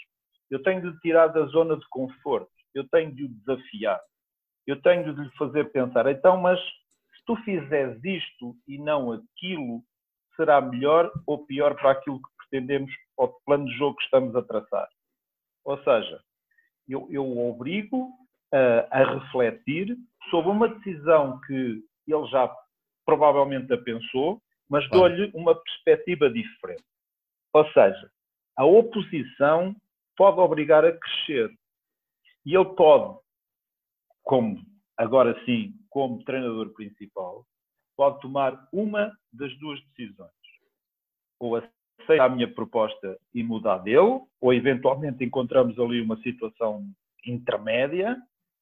eu tenho de tirar da zona de conforto, eu tenho de o desafiar, eu tenho de lhe fazer pensar, então, mas se tu fizeres isto e não aquilo, será melhor ou pior para aquilo que pretendemos ou de plano de jogo que estamos a traçar. Ou seja, eu, eu obrigo a, a refletir sobre uma decisão que ele já provavelmente a pensou, mas dou-lhe uma perspectiva diferente. Ou seja, a oposição pode obrigar a crescer. E ele pode, como agora sim, como treinador principal, pode tomar uma das duas decisões. Ou aceita a minha proposta e mudar dele, ou eventualmente encontramos ali uma situação intermédia,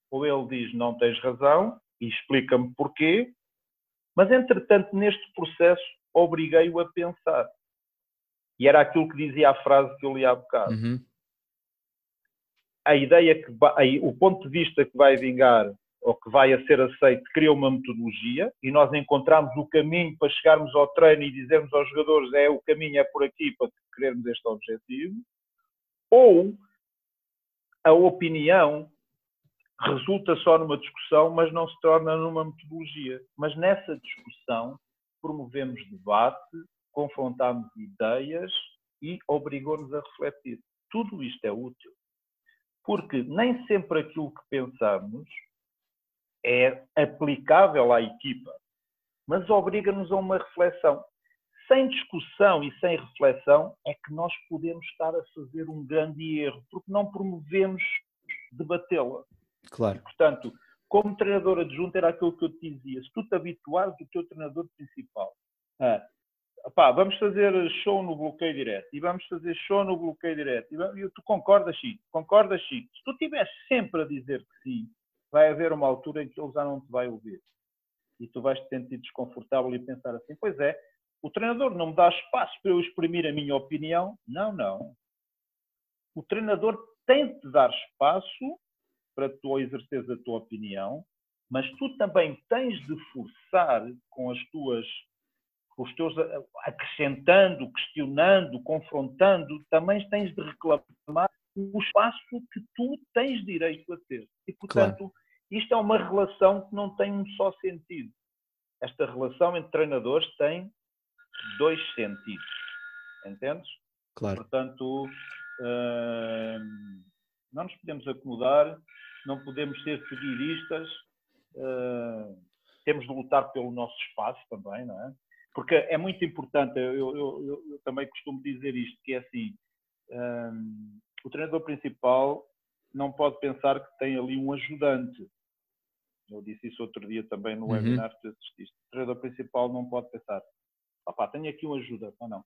ou ele diz não tens razão e explica-me porquê, mas entretanto neste processo obriguei-o a pensar. E era aquilo que dizia a frase que eu li há bocado. Uhum a ideia que vai, o ponto de vista que vai vingar ou que vai a ser aceito cria uma metodologia e nós encontramos o caminho para chegarmos ao treino e dizermos aos jogadores é o caminho é por aqui para querermos este objetivo, ou a opinião resulta só numa discussão, mas não se torna numa metodologia. Mas nessa discussão promovemos debate, confrontamos ideias e obrigou-nos a refletir. Tudo isto é útil. Porque nem sempre aquilo que pensamos é aplicável à equipa, mas obriga-nos a uma reflexão. Sem discussão e sem reflexão é que nós podemos estar a fazer um grande erro, porque não promovemos debatê-la. Claro. Portanto, como treinador adjunto, era aquilo que eu te dizia. Se tu te habituares do teu treinador principal a Opá, vamos fazer show no bloqueio direto e vamos fazer show no bloqueio direto. E tu concordas, Chico? Concordas, Chico? Se tu estiveres sempre a dizer que sim, vai haver uma altura em que ele já não te vai ouvir. E tu vais te sentir desconfortável e pensar assim: pois é, o treinador não me dá espaço para eu exprimir a minha opinião. Não, não. O treinador tem de dar espaço para tu exerceres a tua opinião, mas tu também tens de forçar com as tuas os teus acrescentando, questionando, confrontando, também tens de reclamar o espaço que tu tens direito a ter. E, portanto, claro. isto é uma relação que não tem um só sentido. Esta relação entre treinadores tem dois sentidos. Entendes? Claro. Portanto, hum, não nos podemos acomodar, não podemos ser seguidistas, hum, temos de lutar pelo nosso espaço também, não é? Porque é muito importante, eu, eu, eu, eu também costumo dizer isto, que é assim, um, o treinador principal não pode pensar que tem ali um ajudante. Eu disse isso outro dia também no uhum. webinar que assististe. O treinador principal não pode pensar, opá, tenho aqui um ajuda, ou não.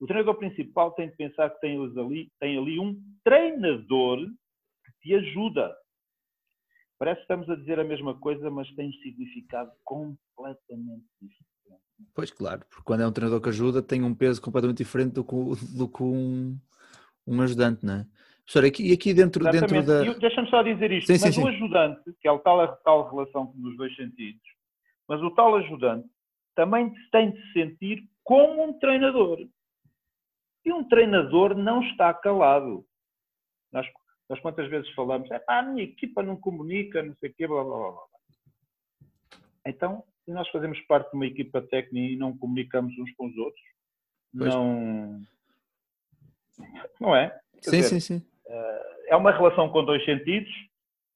O treinador principal tem de pensar que tem ali, tem ali um treinador que te ajuda. Parece que estamos a dizer a mesma coisa, mas tem um significado completamente diferente. Pois claro, porque quando é um treinador que ajuda tem um peso completamente diferente do que, do que um, um ajudante, não é? Professor, aqui, e aqui dentro, dentro da. Deixa-me só dizer isto, sim, mas sim, o sim. ajudante, que é o tal, tal relação nos dois sentidos, mas o tal ajudante também tem de se sentir como um treinador. E um treinador não está calado. Nós, Nós quantas vezes falamos, é, a minha equipa não comunica, não sei o quê, blá, blá, blá. Então, nós fazemos parte de uma equipa técnica e não comunicamos uns com os outros, pois. não... Não é? Quer sim, dizer, sim, sim. Eh, é uma relação com dois sentidos,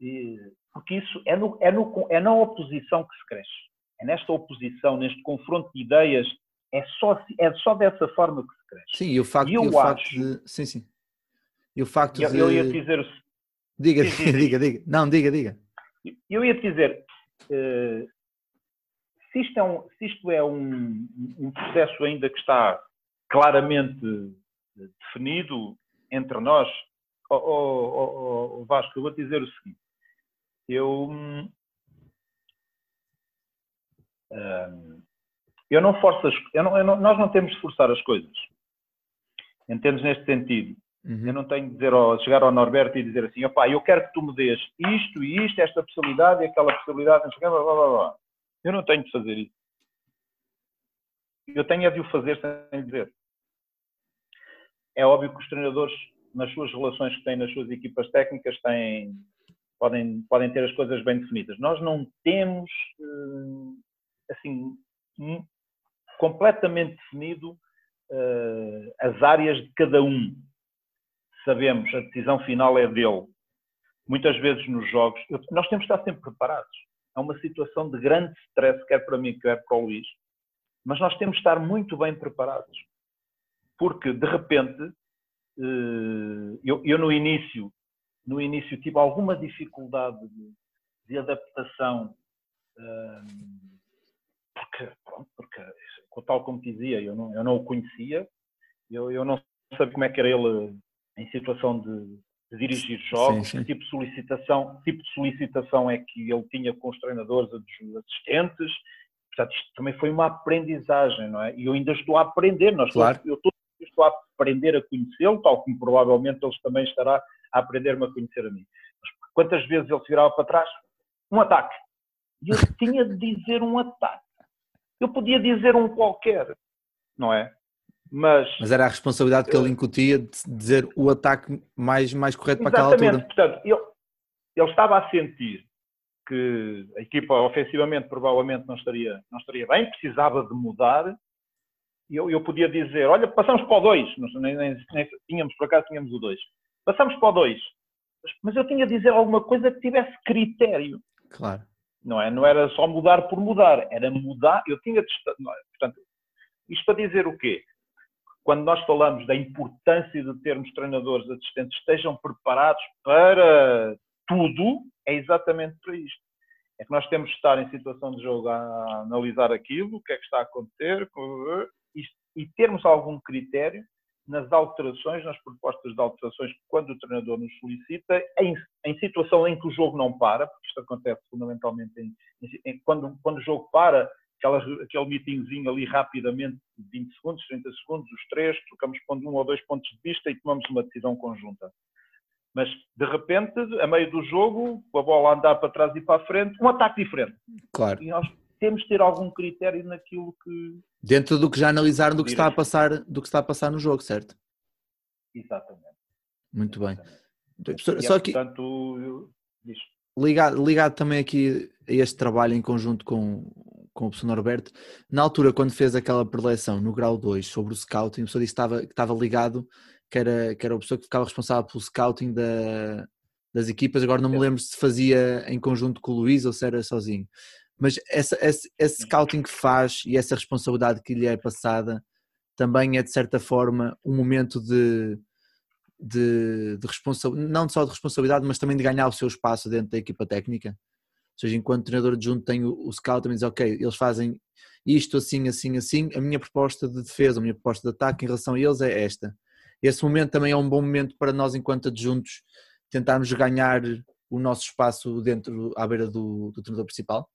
e, porque isso é, no, é, no, é na oposição que se cresce. É nesta oposição, neste confronto de ideias, é só, é só dessa forma que se cresce. Sim, e o facto, e eu o facto de. Sim, sim. E o facto eu, de. Eu ia dizer. Diga, diga, diga, diga. Não, diga, diga. Eu ia dizer. Uh, se isto é, um, isto é um, um processo ainda que está claramente definido entre nós, oh, oh, oh, Vasco, eu vou te dizer o seguinte. Eu, eu não forço as, eu não, eu não, nós não temos de forçar as coisas. Entendes neste sentido? Uhum. Eu não tenho de dizer ao, chegar ao Norberto e dizer assim, opá, eu quero que tu me dês isto e isto, esta possibilidade e aquela possibilidade, blá, blá, blá. Eu não tenho de fazer isso. Eu tenho a de o fazer sem dizer. É óbvio que os treinadores, nas suas relações que têm nas suas equipas técnicas, têm, podem, podem ter as coisas bem definidas. Nós não temos, eh, assim, completamente definido uh, as áreas de cada um. Sabemos, a decisão final é dele. Muitas vezes nos jogos, nós temos que estar sempre preparados. É uma situação de grande stress, quer para mim, quer para o Luís, mas nós temos que estar muito bem preparados. Porque, de repente, uh, eu, eu no início, no início tive alguma dificuldade de, de adaptação uh, porque, pronto, porque tal como dizia, eu não, eu não o conhecia, eu, eu não sabia como é que era ele em situação de, de dirigir jogos, sim, sim. que tipo de solicitação, tipo de solicitação é que ele tinha com os treinadores, os assistentes. Portanto, isto também foi uma aprendizagem, não é? E eu ainda estou a aprender, nós claro. eu estou, eu estou a aprender a conhecê-lo, tal como provavelmente ele também estará a aprender-me a conhecer a mim. Mas quantas vezes ele se virava para trás? Um ataque. E eu tinha de dizer um ataque. Eu podia dizer um qualquer, não é? Mas, Mas era a responsabilidade que ele incutia de dizer o ataque mais, mais correto para aquela altura. Portanto, ele, ele estava a sentir que a equipa ofensivamente provavelmente não estaria, não estaria bem, precisava de mudar. E eu, eu podia dizer, olha, passamos para o 2, nem, nem, nem, tínhamos, por acaso tínhamos o 2. Passamos para o 2. Mas eu tinha de dizer alguma coisa que tivesse critério. Claro não é? Não era só mudar por mudar, era mudar. Eu tinha de, portanto, isto para dizer o quê? Quando nós falamos da importância de termos treinadores assistentes estejam preparados para tudo, é exatamente para isto. É que nós temos de estar em situação de jogo a analisar aquilo, o que é que está a acontecer, e termos algum critério nas alterações, nas propostas de alterações, quando o treinador nos solicita, em, em situação em que o jogo não para, porque isto acontece fundamentalmente em, em, quando, quando o jogo para, aquele meetingzinho ali rapidamente, 20 segundos, 30 segundos, os três, trocamos um ou dois pontos de vista e tomamos uma decisão conjunta. Mas, de repente, a meio do jogo, com a bola a andar para trás e para a frente, um ataque diferente. Claro. E nós temos de ter algum critério naquilo que. Dentro do que já analisaram do que está a passar, do que está a passar no jogo, certo? Exatamente. Muito bem. Professor, é, só que. Portanto, ligado, ligado também aqui a este trabalho em conjunto com, com o professor Norberto, na altura quando fez aquela preleção no grau 2 sobre o scouting, o professor disse que estava, que estava ligado, que era, que era o professor que ficava responsável pelo scouting da, das equipas, agora não me lembro se fazia em conjunto com o Luís ou se era sozinho. Mas essa, esse, esse scouting que faz e essa responsabilidade que lhe é passada também é de certa forma um momento de, de, de responsabilidade, não só de responsabilidade, mas também de ganhar o seu espaço dentro da equipa técnica. Ou seja, enquanto treinador adjunto tenho o scout também diz, ok, eles fazem isto assim, assim, assim, a minha proposta de defesa, a minha proposta de ataque em relação a eles é esta. Esse momento também é um bom momento para nós, enquanto adjuntos, tentarmos ganhar o nosso espaço dentro, à beira do, do treinador principal?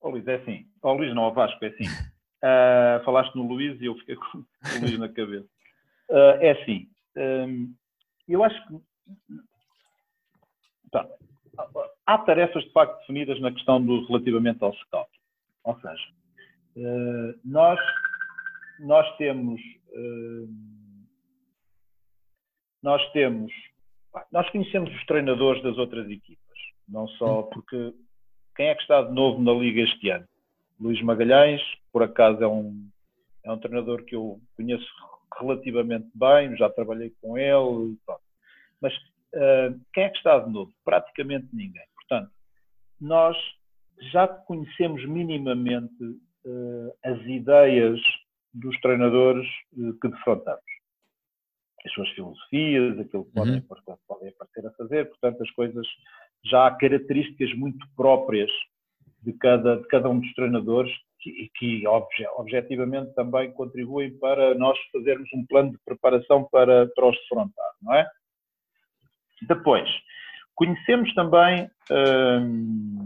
Ó oh, Luís, é assim. Ó oh, Luís, não, Vasco, é assim. Uh, falaste no Luís e eu fiquei com o Luís na cabeça. Uh, é assim. Um, eu acho que. Tá, há tarefas de facto definidas na questão do relativamente ao scout. Ou seja, uh, nós, nós temos. nós temos, nós conhecemos os treinadores das outras equipas, não só hum. porque quem é que está de novo na Liga este ano? Luís Magalhães, por acaso é um, é um treinador que eu conheço relativamente bem, já trabalhei com ele, mas uh, quem é que está de novo? Praticamente ninguém. Portanto, nós já conhecemos minimamente uh, as ideias dos treinadores uh, que defrontamos. As suas filosofias, aquilo que podem, uhum. podem aparecer a fazer, portanto, as coisas já há características muito próprias de cada, de cada um dos treinadores e que, que obje, objetivamente também contribuem para nós fazermos um plano de preparação para, para os defrontar, não é? Depois, conhecemos também, hum,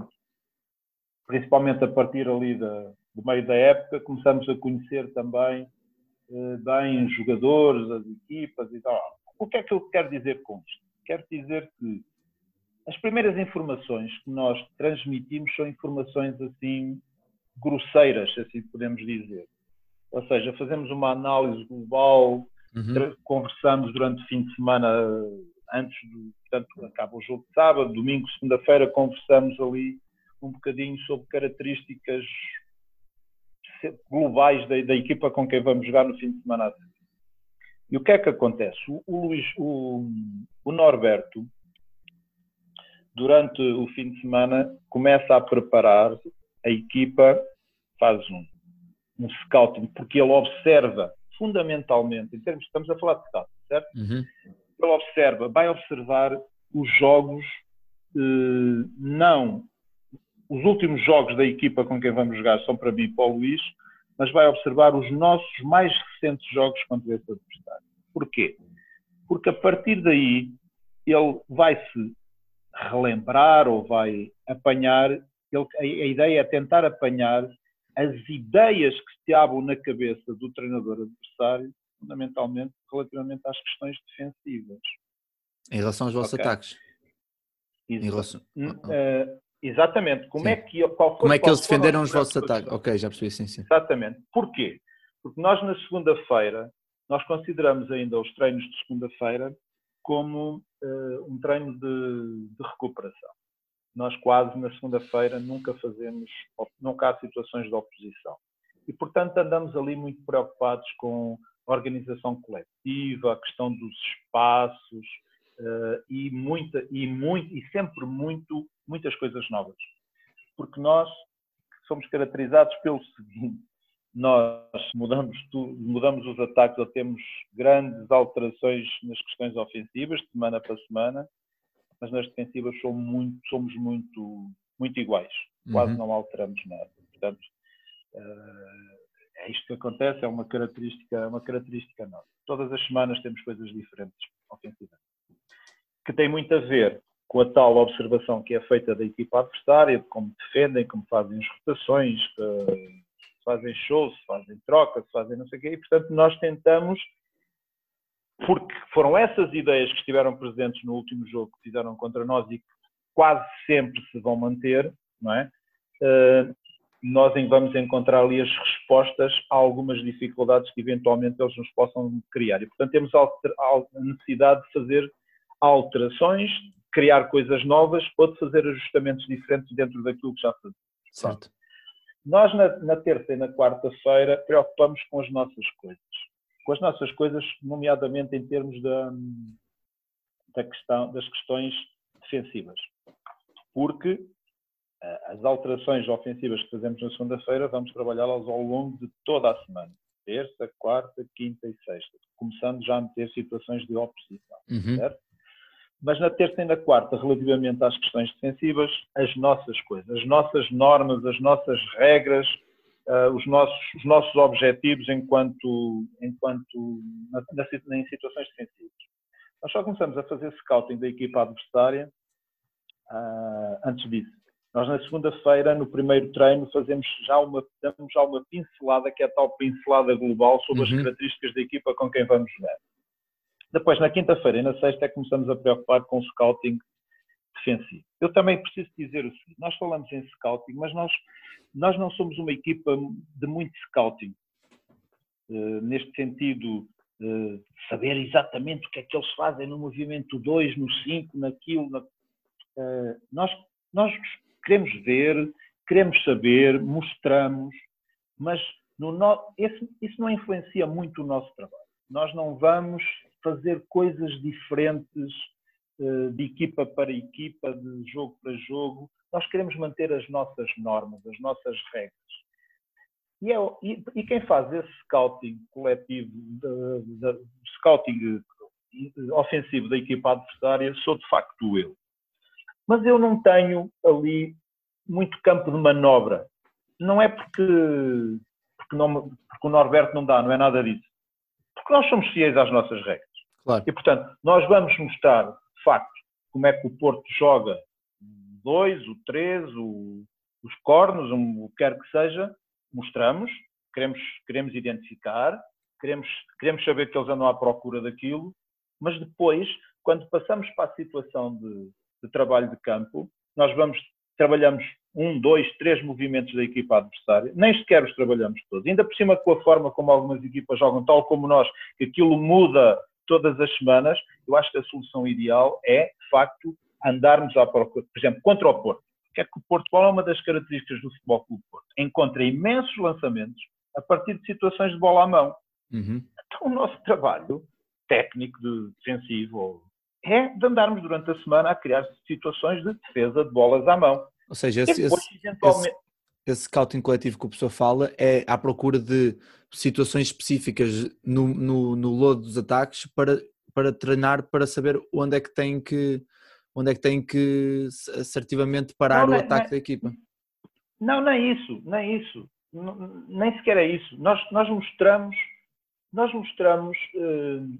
principalmente a partir ali da, do meio da época, começamos a conhecer também uh, bem os jogadores, as equipas e tal. O que é que eu quero dizer com isto? Quero dizer que as primeiras informações que nós transmitimos são informações assim grosseiras, se assim podemos dizer. Ou seja, fazemos uma análise global, uhum. conversamos durante o fim de semana antes do, portanto, acaba o jogo de sábado, domingo, segunda-feira, conversamos ali um bocadinho sobre características globais da, da, equipa com quem vamos jogar no fim de semana. E o que é que acontece? O, o, Luís, o, o Norberto, durante o fim de semana, começa a preparar a equipa, faz um, um scouting, porque ele observa fundamentalmente, em termos, estamos a falar de scouting, certo? Uhum. Ele observa, vai observar os jogos, eh, não os últimos jogos da equipa com quem vamos jogar são para mim e para o Luís, mas vai observar os nossos mais recentes jogos contra esse adversário. Porquê? Porque a partir daí ele vai se relembrar ou vai apanhar, a, a, ideia é tentar apanhar as ideias que se abram na cabeça do treinador adversário, fundamentalmente relativamente às questões defensivas. Em relação aos vossos okay. ataques. Relação... Uh, exatamente. Como sim. é que, qual foi, Como é que eles defenderam os vossos ataques? Ok, já percebi, sim, sim. Exatamente. Porquê? Porque nós na segunda-feira, nós consideramos ainda os treinos de segunda-feira como uh, um treino de, de, recuperação. Nós quase na segunda-feira nunca fazemos, nunca há situações de oposição. E, portanto, andamos ali muito preocupados com organização coletiva, a questão dos espaços uh, e, muita, e, muito, e sempre muito, muitas coisas novas. Porque nós somos caracterizados pelo seguinte, nós mudamos, tudo, mudamos os ataques ou temos grandes alterações nas questões ofensivas, semana para semana, mas nas defensivas somos muito, somos muito, muito iguais, quase uhum. não alteramos nada. Portanto, uh, é isto que acontece, é uma característica, uma característica nossa. Todas as semanas temos coisas diferentes ofensivamente, que tem muito a ver com a tal observação que é feita da equipa adversária, de como defendem, como fazem as rotações, que, se fazem shows, se fazem trocas, se fazem não sei o quê, e portanto nós tentamos, porque foram essas ideias que estiveram presentes no último jogo que fizeram contra nós e que quase sempre se vão manter, não é? Uh, nós vamos encontrar ali as respostas a algumas dificuldades que eventualmente eles nos possam criar. E, portanto, temos a necessidade de fazer alterações, criar coisas novas ou de fazer ajustamentos diferentes dentro daquilo que já fazemos. Certo. Nós, na, na terça e na quarta-feira, preocupamos com as nossas coisas. Com as nossas coisas, nomeadamente em termos da, da questão, das questões defensivas. Porque as alterações ofensivas que fazemos na segunda-feira, vamos trabalhá-las ao longo de toda a semana. Terça, quarta, quinta e sexta. Começando já a meter situações de oposição. Uhum. Certo? Mas na terça e na quarta, relativamente às questões defensivas, as nossas coisas, as nossas normas, as nossas regras, uh, os, nossos, os nossos objetivos enquanto, enquanto na, na, em situações defensivas. Nós só começamos a fazer scouting da equipa adversária uh, antes disso. Nós na segunda-feira, no primeiro treino, fazemos já uma, damos já uma pincelada, que é a tal pincelada global sobre uhum. as características da equipa com quem vamos jogar. Depois, na quinta-feira e na sexta, é que começamos a preocupar com o scouting defensivo. Eu também preciso dizer o seguinte: nós falamos em scouting, mas nós, nós não somos uma equipa de muito scouting. Uh, neste sentido, uh, saber exatamente o que é que eles fazem no movimento 2, no 5, naquilo. Na... Uh, nós, nós queremos ver, queremos saber, mostramos, mas no, esse, isso não influencia muito o nosso trabalho. Nós não vamos fazer coisas diferentes uh, de equipa para equipa, de jogo para jogo. Nós queremos manter as nossas normas, as nossas regras. E, é, e, e quem faz esse scouting coletivo, de, de, scouting ofensivo da equipa adversária, sou de facto eu. Mas eu não tenho ali muito campo de manobra. Não é porque, porque, não, porque o Norberto não dá, não é nada disso. Porque nós somos fiéis às nossas regras. Claro. E, portanto, nós vamos mostrar, de facto, como é que o Porto joga dois, o três, o, os cornos, o que quer que seja, mostramos, queremos, queremos identificar, queremos, queremos saber que eles andam à procura daquilo, mas depois, quando passamos para a situação de, de trabalho de campo, nós vamos, trabalhamos um, dois, três movimentos da equipa adversária, nem sequer os trabalhamos todos. Ainda por cima com a forma como algumas equipas jogam, tal como nós, que aquilo muda todas as semanas, eu acho que a solução ideal é, de facto, andarmos à procura, por exemplo, contra o Porto. O que é que o Porto, qual é uma das características do Futebol Clube Porto? Encontra imensos lançamentos a partir de situações de bola à mão. Uhum. Então, o nosso trabalho técnico de defensivo é de andarmos durante a semana a criar situações de defesa de bolas à mão. Ou seja, esse, depois, esse, eventualmente... esse, esse scouting coletivo que o professor fala é à procura de situações específicas no, no, no lodo dos ataques para, para treinar, para saber onde é que tem que onde é que tem que assertivamente parar não, o ataque da equipa. Não, nem é isso, nem é isso, nem sequer é isso. Nós, nós mostramos, nós mostramos uh,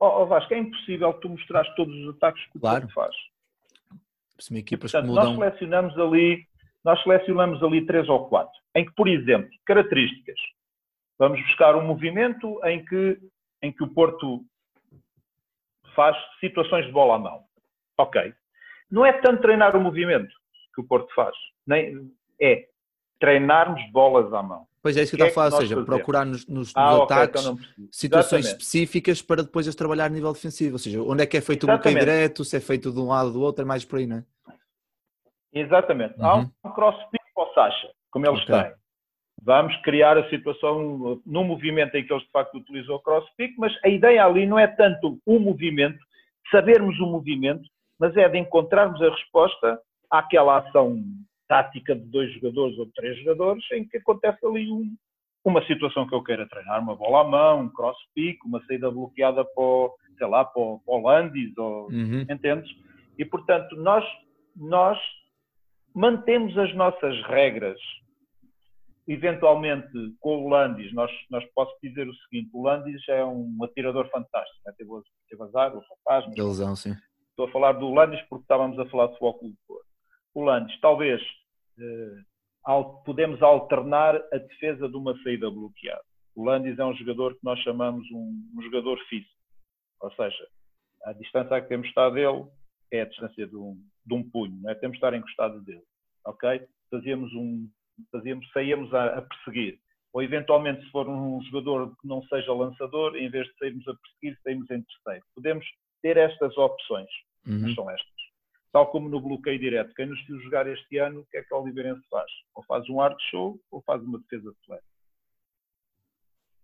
oh, oh Vasco, é impossível tu mostrares todos os ataques que o claro. faz. E, portanto, nós selecionamos ali, nós selecionamos ali três ou quatro, em que, por exemplo, características. Vamos buscar um movimento em que, em que o Porto faz situações de bola à mão. Ok. Não é tanto treinar o movimento que o Porto faz, nem é treinarmos bolas à mão. Pois é, isso que eu estou a é falar, ou seja, procurar nos, nos, ah, nos okay, ataques então situações específicas para depois as trabalhar a nível defensivo, ou seja, onde é que é feito Exatamente. o bloqueio direto, se é feito de um lado ou do outro, é mais por aí, não é? Exatamente. Uhum. Há um cross-pick para o Sacha, como eles okay. têm. Vamos criar a situação no movimento em que eles de facto utilizam o cross-pick, mas a ideia ali não é tanto o movimento, sabermos o movimento, mas é de encontrarmos a resposta àquela ação tática de dois jogadores ou de três jogadores em que acontece ali um, uma situação que eu queira treinar, uma bola à mão, um cross-pick, uma saída bloqueada para o, sei lá, para o, para o Landis, ou, uhum. entendes? E, portanto, nós, nós mantemos as nossas regras. Eventualmente, com o Landis, nós, nós posso dizer o seguinte, o Landis é um atirador fantástico, né? teve, teve azar, o rapaz, mas... Ilusão, sim Estou a falar do Landis porque estávamos a falar de Futebol Clube Landis, talvez eh, podemos alternar a defesa de uma saída bloqueada. O Landis é um jogador que nós chamamos um, um jogador físico. Ou seja, a distância a que temos estado dele é a distância de um, de um punho, não é? temos de estar encostado dele. Ok? Fazíamos um, fazíamos, saíamos a, a, perseguir. Ou eventualmente, se for um jogador que não seja lançador, em vez de sairmos a perseguir, saímos em terceiro. Podemos ter estas opções uhum. são estas. Tal como no bloqueio direto. Quem nos viu jogar este ano, o que é que o Oliveirense faz? Ou faz um art show ou faz uma defesa de flat.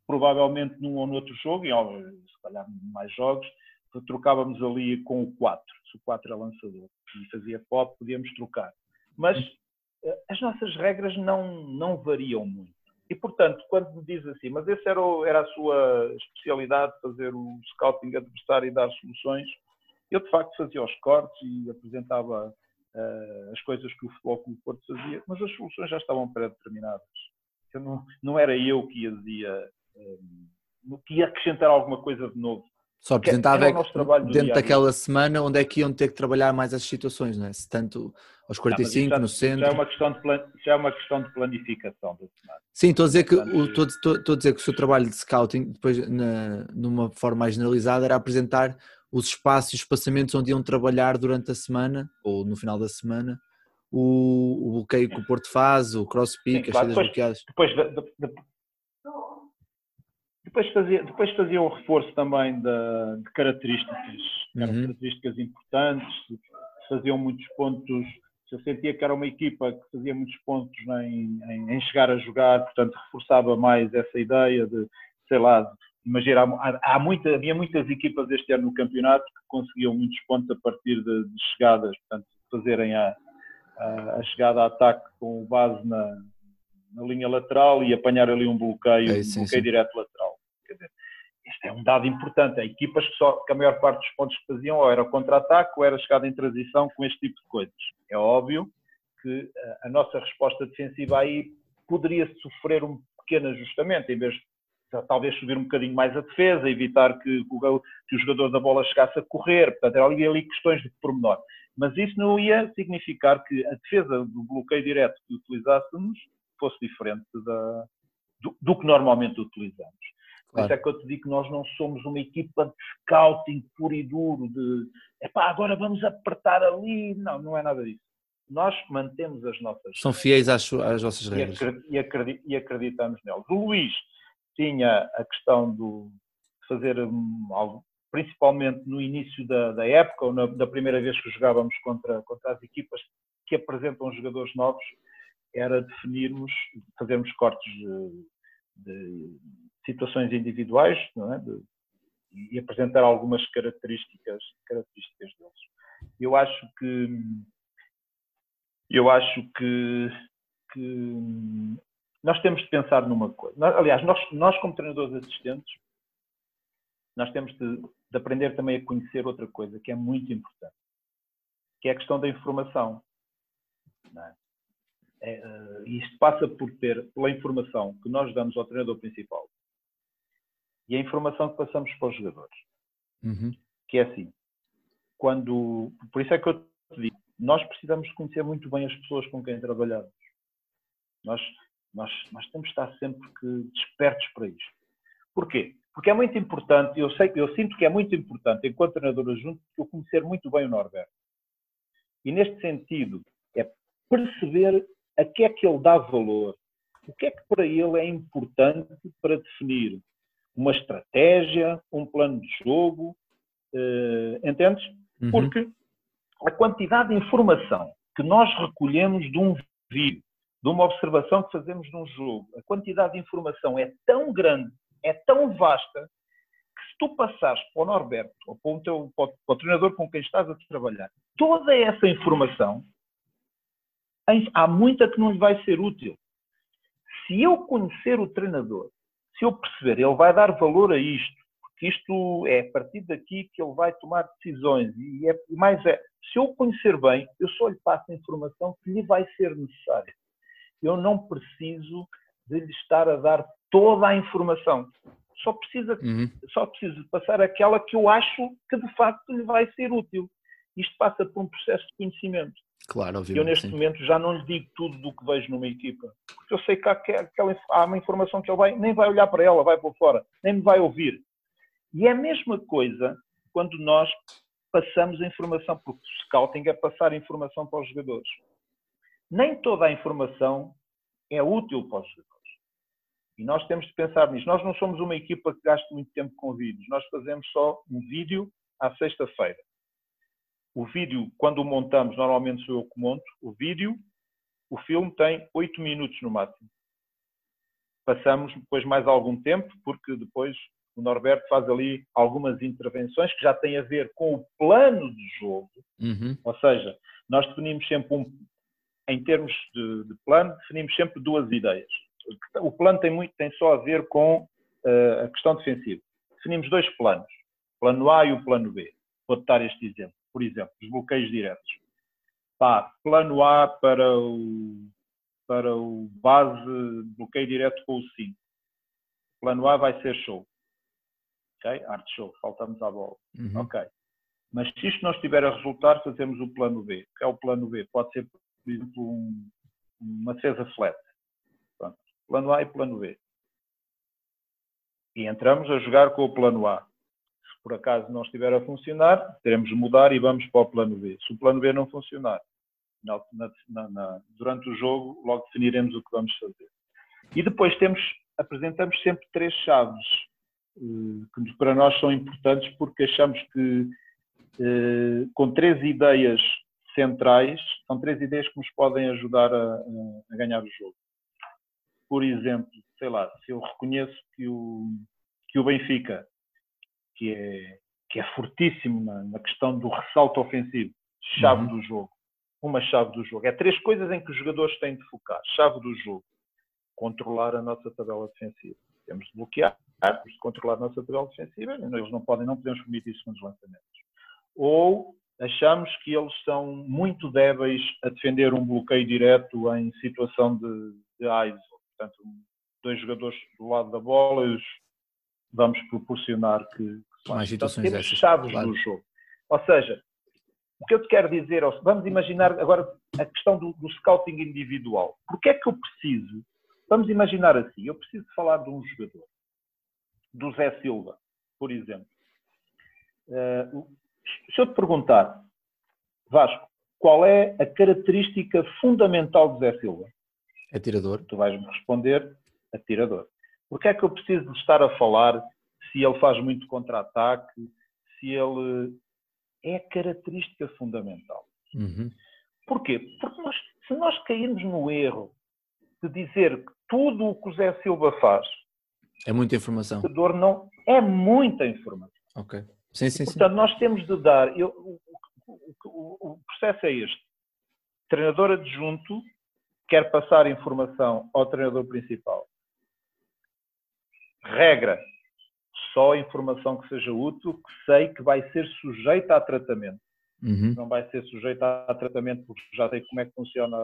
Provavelmente num ou noutro jogo, e se calhar mais jogos, trocávamos ali com o 4, se o 4 é lançador e fazia pop, podíamos trocar. Mas eh, as nossas regras não, não variam muito. E, portanto, quando me diz assim, mas essa era, era a sua especialidade, fazer o scouting adversário e dar soluções, eu, de facto, fazia os cortes e apresentava uh, as coisas que o Futebol Clube Porto fazia, mas as soluções já estavam pré-determinadas. Não, não, era eu que ia, um, que ia acrescentar alguma coisa de novo. Só apresentava é dentro dia daquela semana onde é que iam ter que trabalhar mais as situações, não é? Se tanto aos 45, já, no centro. Já é, uma questão de plan, já é uma questão de planificação da semana. Sim, estou a dizer que, o, estou, estou, estou a dizer que o seu trabalho de scouting, depois, na, numa forma mais generalizada, era apresentar os espaços e os espaçamentos onde iam trabalhar durante a semana ou no final da semana o, o bloqueio que o Porto faz, o cross-pick, as saídas bloqueadas. Depois, de, de, depois fazia, depois fazia o reforço também de, de características, uhum. características importantes, faziam muitos pontos. Eu sentia que era uma equipa que fazia muitos pontos em, em, em chegar a jogar, portanto reforçava mais essa ideia de, sei lá, imagina, há, há muita, havia muitas equipas este ano no campeonato que conseguiam muitos pontos a partir de, de chegadas, portanto fazerem a, a, a, chegada a ataque com base na, na linha lateral e apanhar ali um bloqueio, é, um bloqueio direto lateral. Quer dizer, isto é um dado importante. Há equipas que, só, que a maior parte dos pontos que faziam ou era contra-ataque ou era chegada em transição com este tipo de coisas. É óbvio que eh, a nossa resposta defensiva aí poderia sofrer um pequeno ajustamento, em vez de talvez subir um bocadinho mais a defesa, evitar que, que o jogador da bola chegasse a correr, portanto, era ali, ali questões de pormenor. Mas isso não ia significar que a defesa do bloqueio direto que utilizássemos fosse diferente da, do, do, que normalmente utilizamos. Por isso é que eu te digo que nós não somos uma equipa de scouting puro e duro, de epá, agora vamos apertar ali. Não, não é nada disso. Nós mantemos as nossas. São fiéis às, às vossas regras. E, e acreditamos nelas. O Luís tinha a questão do, de fazer um, algo, principalmente no início da, da época, ou na, da primeira vez que jogávamos contra, contra as equipas que apresentam jogadores novos, era definirmos, fazermos cortes de, de situações individuais é? de, e apresentar algumas características, características deles. Eu acho que eu acho que, que nós temos de pensar numa coisa. Nós, aliás, nós, nós como treinadores assistentes, nós temos de, de, aprender também a conhecer outra coisa que é muito importante, que é a questão da informação. É? É, uh, isto passa por ter, pela informação que nós damos ao treinador principal e a informação que passamos para os jogadores. Uhum. Que é assim, quando, por isso é que eu te digo, nós precisamos conhecer muito bem as pessoas com quem trabalhamos. Nós, nós, nós temos de estar sempre que despertos para isto. Porquê? Porque é muito importante, eu, sei, eu sinto que é muito importante, enquanto treinador adjunto, eu conhecer muito bem o Norberto. E neste sentido, é perceber a que é que ele dá valor, o que é que para ele é importante para definir uma estratégia, um plano de jogo, uh, entendes? Uhum. Porque a quantidade de informação que nós recolhemos de um vídeo, de uma observação que fazemos num jogo, a quantidade de informação é tão grande, é tão vasta, que se tu passares para o Norberto ou para o, teu, para o treinador com quem estás a trabalhar, toda essa informação, há muita que não lhe vai ser útil. Se eu conhecer o treinador, se eu perceber, ele vai dar valor a isto, porque isto é a partir daqui que ele vai tomar decisões, e é, mais é, se eu conhecer bem, eu só lhe passo a informação que lhe vai ser necessária eu não preciso de lhe estar a dar toda a informação. Só precisa, uhum. só preciso passar aquela que eu acho que de facto lhe vai ser útil. Isto passa por um processo de conhecimento. Claro, obviamente. Eu neste sim. momento já não lhe digo tudo do que vejo numa equipa. Porque eu sei que há, aquela, há uma informação que ele vai, nem vai olhar para ela, vai por fora, nem me vai ouvir. E é a mesma coisa quando nós passamos a informação, porque o scouting é passar a informação para os jogadores nem toda a informação é útil para os jogadores. E nós temos de pensar nisso. Nós não somos uma equipa que gasta muito tempo com vídeos. Nós fazemos só um vídeo à sexta-feira. O vídeo, quando o montamos, normalmente sou eu que monto. O vídeo, o filme tem oito minutos no máximo. Passamos depois mais algum tempo, porque depois o Norberto faz ali algumas intervenções que já têm a ver com o plano de jogo. Uhum. Ou seja, nós definimos sempre um, em termos de, de, plano, definimos sempre duas ideias. O plano tem, muito, tem só a ver com uh, a questão defensiva. Definimos dois planos, o plano A e o plano B. Vou dar este exemplo. Por exemplo, os bloqueios diretos. Pá, plano A para o, para o base bloqueio direto com o 5. Plano A vai ser show. Ok? Arte show, faltamos à bola. Uhum. Ok. Mas se isto não estiver a resultar, fazemos o plano B. O que é o plano B? Pode ser por exemplo, um, uma defesa flat. Pronto. Plano A e plano B. E entramos a jogar com o plano A. Se por acaso não estiver a funcionar, teremos de mudar e vamos para o plano B. Se o plano B não funcionar, na, na, na, durante o jogo, logo definiremos o que vamos fazer. E depois temos, apresentamos sempre três chaves que para nós são importantes porque achamos que com três ideias centrais, são três ideias que nos podem ajudar a, a ganhar o jogo. Por exemplo, sei lá, se eu reconheço que o, que o Benfica, que é, que é fortíssimo na, na questão do ressalto ofensivo, chave uhum. do jogo, uma chave do jogo. É três coisas em que os jogadores têm de focar. Chave do jogo, controlar a nossa tabela defensiva. Temos de bloquear, temos de controlar a nossa tabela defensiva. Eles não podem, não podemos permitir isso nos lançamentos. Ou achamos que eles são muito débeis a defender um bloqueio direto em situação de, de ISO. Portanto, dois jogadores do lado da bola e os vamos proporcionar que, que mais situações temos chaves claro. do jogo. Ou seja, o que eu te quero dizer, vamos imaginar agora a questão do, do scouting individual. Porque é que eu preciso? Vamos imaginar assim, eu preciso falar de um jogador, do Zé Silva, por exemplo. Uh, se eu te perguntar, Vasco, qual é a característica fundamental de Zé Silva? Atirador. Tu vais-me responder atirador. Porquê é que eu preciso de estar a falar se ele faz muito contra-ataque, se ele é a característica fundamental. Uhum. Porquê? Porque nós, se nós cairmos no erro de dizer que tudo o que o Zé Silva faz é muita informação. Não, é muita informação. Ok. Sim, sim, Portanto, sim. nós temos de dar. Eu, o, o, o, processo é este: o treinador adjunto quer passar informação ao treinador principal. Regra: só informação que seja útil, que sei que vai ser sujeita a tratamento. Uhum. Não vai ser sujeita a tratamento porque já sei como é que funciona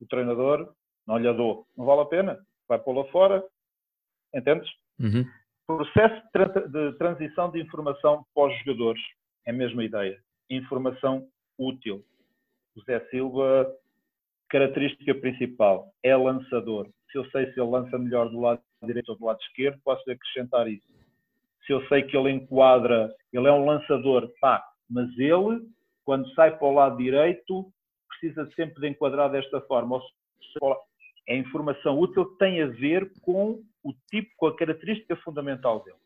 o treinador, não lhe dou. Não vale a pena, vai pô-la fora. Entendes? Uhum. Processo de transição de informação para os jogadores, é a mesma ideia. Informação útil. O Zé Silva, característica principal, é lançador. Se eu sei se ele lança melhor do lado direito ou do lado esquerdo, posso acrescentar isso se eu sei que ele enquadra, ele é um lançador, pá, mas ele, quando sai para o lado direito, precisa sempre de enquadrar desta forma. É informação útil que tem a ver com o tipo, com a característica fundamental dele.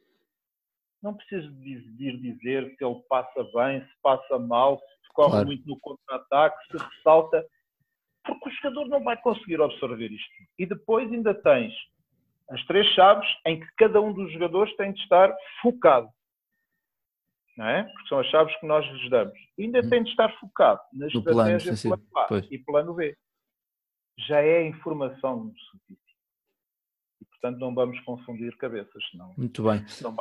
Não preciso de dizer se ele passa bem, se passa mal, se corre claro. muito no contra-ataque, se ressalta, porque o jogador não vai conseguir absorver isto. E depois ainda tens as três chaves em que cada um dos jogadores tem de estar focado. Não é? Porque são as chaves que nós lhes damos. E ainda tem de estar focado na no estratégia plano, plano A pois. e plano B. Já é informação suficiente. E, portanto, não vamos confundir cabeças. Senão, Muito bem. Não.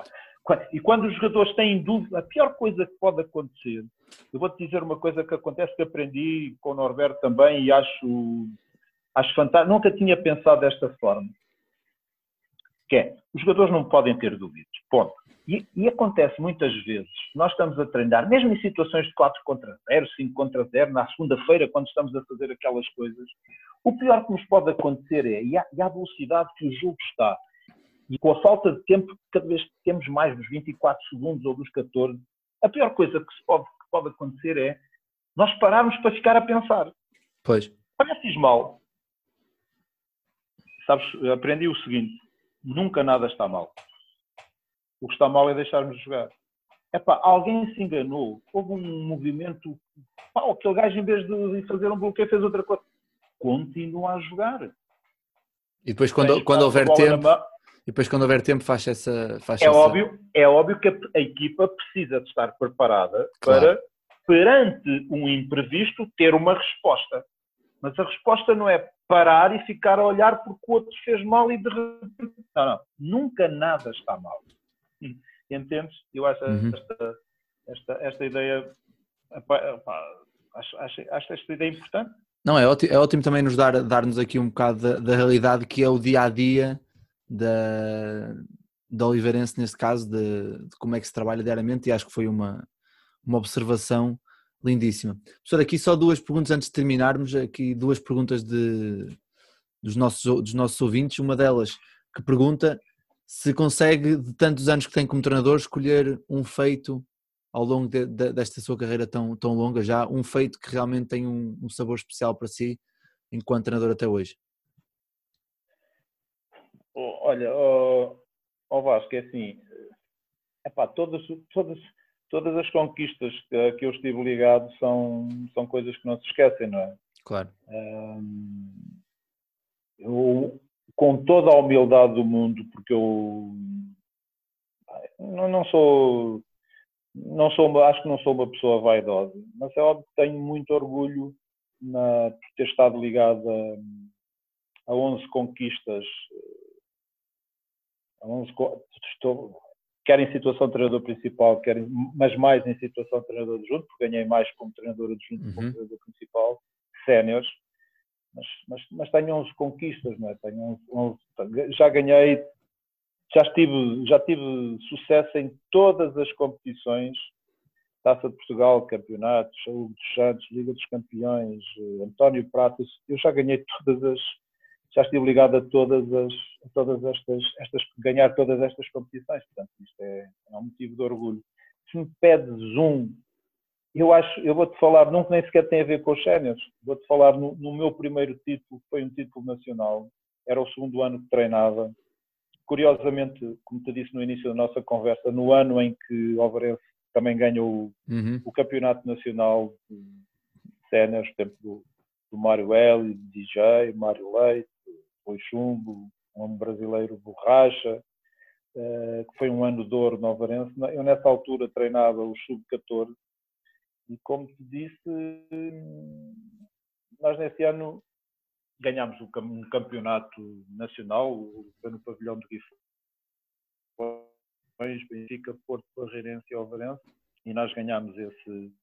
E quando os jogadores têm dúvida, a pior coisa que pode acontecer, eu vou-te dizer uma coisa que acontece que aprendi com o Norberto também e acho, acho fantástico. Nunca tinha pensado desta forma que é, os jogadores não podem ter dúvidas, ponto. E, e, acontece muitas vezes, nós estamos a treinar, mesmo em situações de 4 contra 0, 5 contra 0, na segunda-feira, quando estamos a fazer aquelas coisas, o pior que nos pode acontecer é, e a, a velocidade que o jogo está, e com a falta de tempo, cada vez que temos mais dos 24 segundos ou dos 14, a pior coisa que, se pode, que pode acontecer é nós pararmos para ficar a pensar. Pois. Parece mal. Sabes, aprendi o seguinte, nunca nada está mal. O que está mal é deixarmos de jogar. Epá, alguém se enganou, houve um movimento, pá, aquele gajo em vez de fazer um bloqueio fez outra coisa. Continua a jogar. E depois quando, quando houver tempo, e depois quando houver tempo faz essa... Faz é, essa... Óbvio, é óbvio que a, a, equipa precisa de estar preparada claro. para, perante um imprevisto, ter uma resposta. Mas a resposta não é parar e ficar a olhar porque o outro fez mal e de repente. Não, não. Nunca nada está mal. Entendes? Eu acho uhum. esta, esta, esta ideia. acho, acho, acho esta ideia importante. Não, é ótimo, é ótimo também nos dar, dar-nos aqui um bocado da, da, realidade que é o dia a dia da, da Oliveirense, neste caso, de, de, como é que se trabalha diariamente, e acho que foi uma, uma observação Lindíssima. Professor, aqui só duas perguntas antes de terminarmos. Aqui duas perguntas de, dos, nossos, dos nossos ouvintes. Uma delas que pergunta se consegue, de tantos anos que tem como treinador, escolher um feito ao longo de, de, desta sua carreira tão, tão longa já, um feito que realmente tem um, um sabor especial para si enquanto treinador até hoje. Olha, oh, ao Vasco, é assim, epá, todas, todas, todas as conquistas que, que eu estive ligado são, são coisas que não se esquecem, não é? Claro. Um, eu, com toda a humildade do mundo, porque eu não, não sou, não sou, acho que não sou uma pessoa vaidosa, mas é óbvio que tenho muito orgulho na, por ter estado ligado a, a 11 conquistas, a 11, estou, quer em situação de treinador principal, quer, mas mais em situação de treinador adjunto, porque ganhei mais como treinador adjunto uhum. como treinador principal, séniores, mas, mas, mas tenho 11 conquistas, não é? Tenho 11, 11, já ganhei, já tive, já tive sucesso em todas as competições, Taça de Portugal, Campeonatos, Saúde dos Santos, Liga dos Campeões, eh, António Pratas, eu já ganhei todas as, já estive ligado a todas as, a todas estas, estas, ganhar todas estas competições, portanto isto é, é um motivo de orgulho. Se me pedes um eu acho, eu vou-te falar, não nem sequer tem a ver com os séniores, vou-te falar no, no, meu primeiro título, que foi um título nacional, era o segundo ano que treinava. Curiosamente, como te disse no início da nossa conversa, no ano em que o Alvarense também ganhou uhum. o campeonato nacional de séniores, tempo do, do Mário L, DJ, Mário Leite, Rui Chumbo, um brasileiro borracha, uh, que foi um ano de ouro no Alvarense. Eu nessa altura treinava o sub-14 e como te disse, nós nesse ano ganhámos um campeonato nacional, foi no pavilhão de Guifões, Benfica, Porto, Barreirense e Alvarense, e nós ganhámos esse,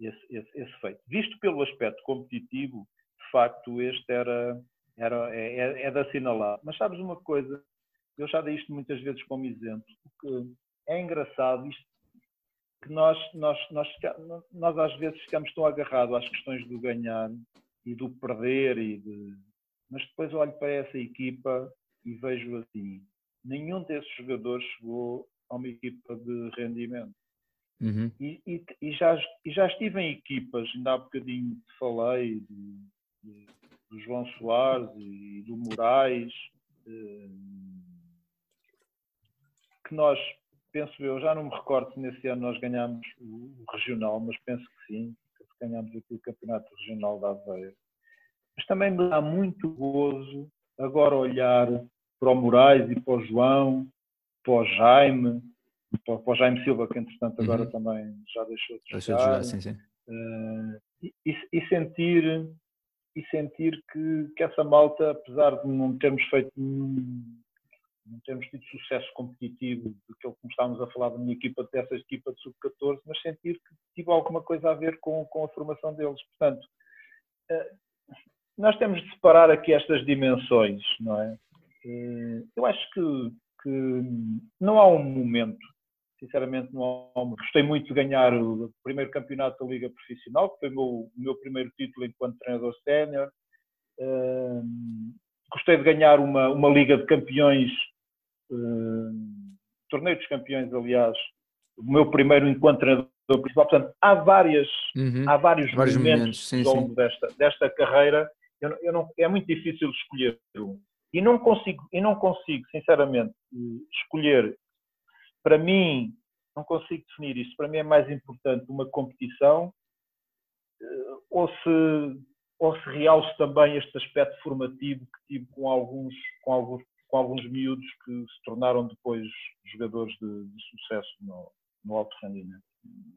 esse, esse, esse, feito. Visto pelo aspecto competitivo, de facto, este era, era é, é, é de assinalar. Mas sabes uma coisa, eu já dei isto muitas vezes como exemplo, porque é engraçado, isto que nós, nós, nós, nós às vezes ficamos tão agarrados às questões do ganhar e do perder, e de... mas depois olho para essa equipa e vejo assim, nenhum desses jogadores chegou a uma equipa de rendimento. Uhum. E, e, e, já, e já estive em equipas, ainda há bocadinho falei de, de, do João Soares e do Moraes, eh, que nós penso eu, já não me recordo se nesse ano nós ganhámos o regional, mas penso que sim, que ganhámos aqui o campeonato regional da Aveia. Mas também me dá muito gozo agora olhar para o Moraes e para o João, para o Jaime, para o Jaime Silva, que entretanto agora uhum. também já deixou de jogar, de jogar sim, sim. Uh, e, e, sentir e sentir que, que essa malta, apesar de não termos feito não temos tido sucesso competitivo daquilo que estávamos a falar da minha equipa, dessa equipa de sub-14, mas sentir que tive alguma coisa a ver com, com a formação deles. Portanto, eh, nós temos de separar aqui estas dimensões, não é? Eh, eu acho que, que não há um momento, sinceramente, não há um Gostei muito de ganhar o primeiro campeonato da Liga Profissional, que foi o meu, o meu primeiro título enquanto treinador sénior. Eh, gostei de ganhar uma, uma Liga de Campeões uh, Torneio dos Campeões, aliás, o meu primeiro encontro treinador principal. Portanto, há, várias, uhum. há vários, vários momentos, ao longo desta, desta carreira. Eu, eu não, é muito difícil escolher um. E não consigo, e não consigo, sinceramente, escolher. Para mim, não consigo definir isso. Para mim é mais importante uma competição eh, ou se ou se realce também este aspecto formativo que tive com alguns, com alguns com alguns miúdos que se tornaram depois jogadores de, de sucesso no, no alto rendimento.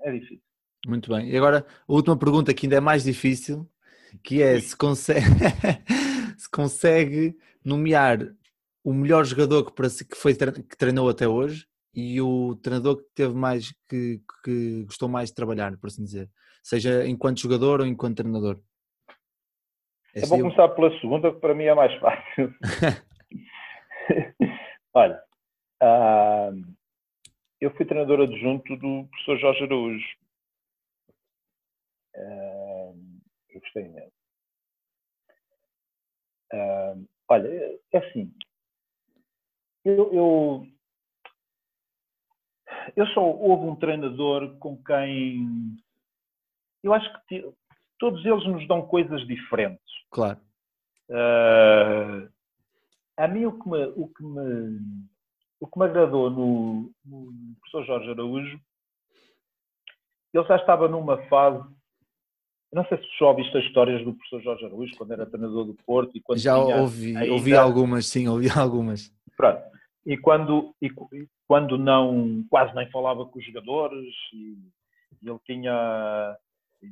É difícil. Muito bem. E agora, a última pergunta que ainda é mais difícil, que é se consegue, se consegue nomear o melhor jogador que, que, foi, que treinou até hoje e o treinador que teve mais, que, que gostou mais de trabalhar, por assim dizer. Seja enquanto jogador ou enquanto treinador. É eu vou começar pela segunda, que para mim é mais fácil. Olha, uh, eu fui treinador adjunto do professor Jorge Araújo. Uh, eu gostei mesmo. Uh, olha, é assim. Eu, eu, eu só houve um treinador com quem eu acho que todos eles nos dão coisas diferentes. Claro. Uh, a mim o que me, o que me, o que me agradou no, no professor Jorge Araújo, ele já estava numa fase não sei se já ouviste as histórias do professor Jorge Araújo, quando era treinador do Porto. E quando já ouvi, ainda... ouvi algumas, sim, ouvi algumas. Pronto. E quando, e, quando não, quase nem falava com os jogadores, e, e ele tinha,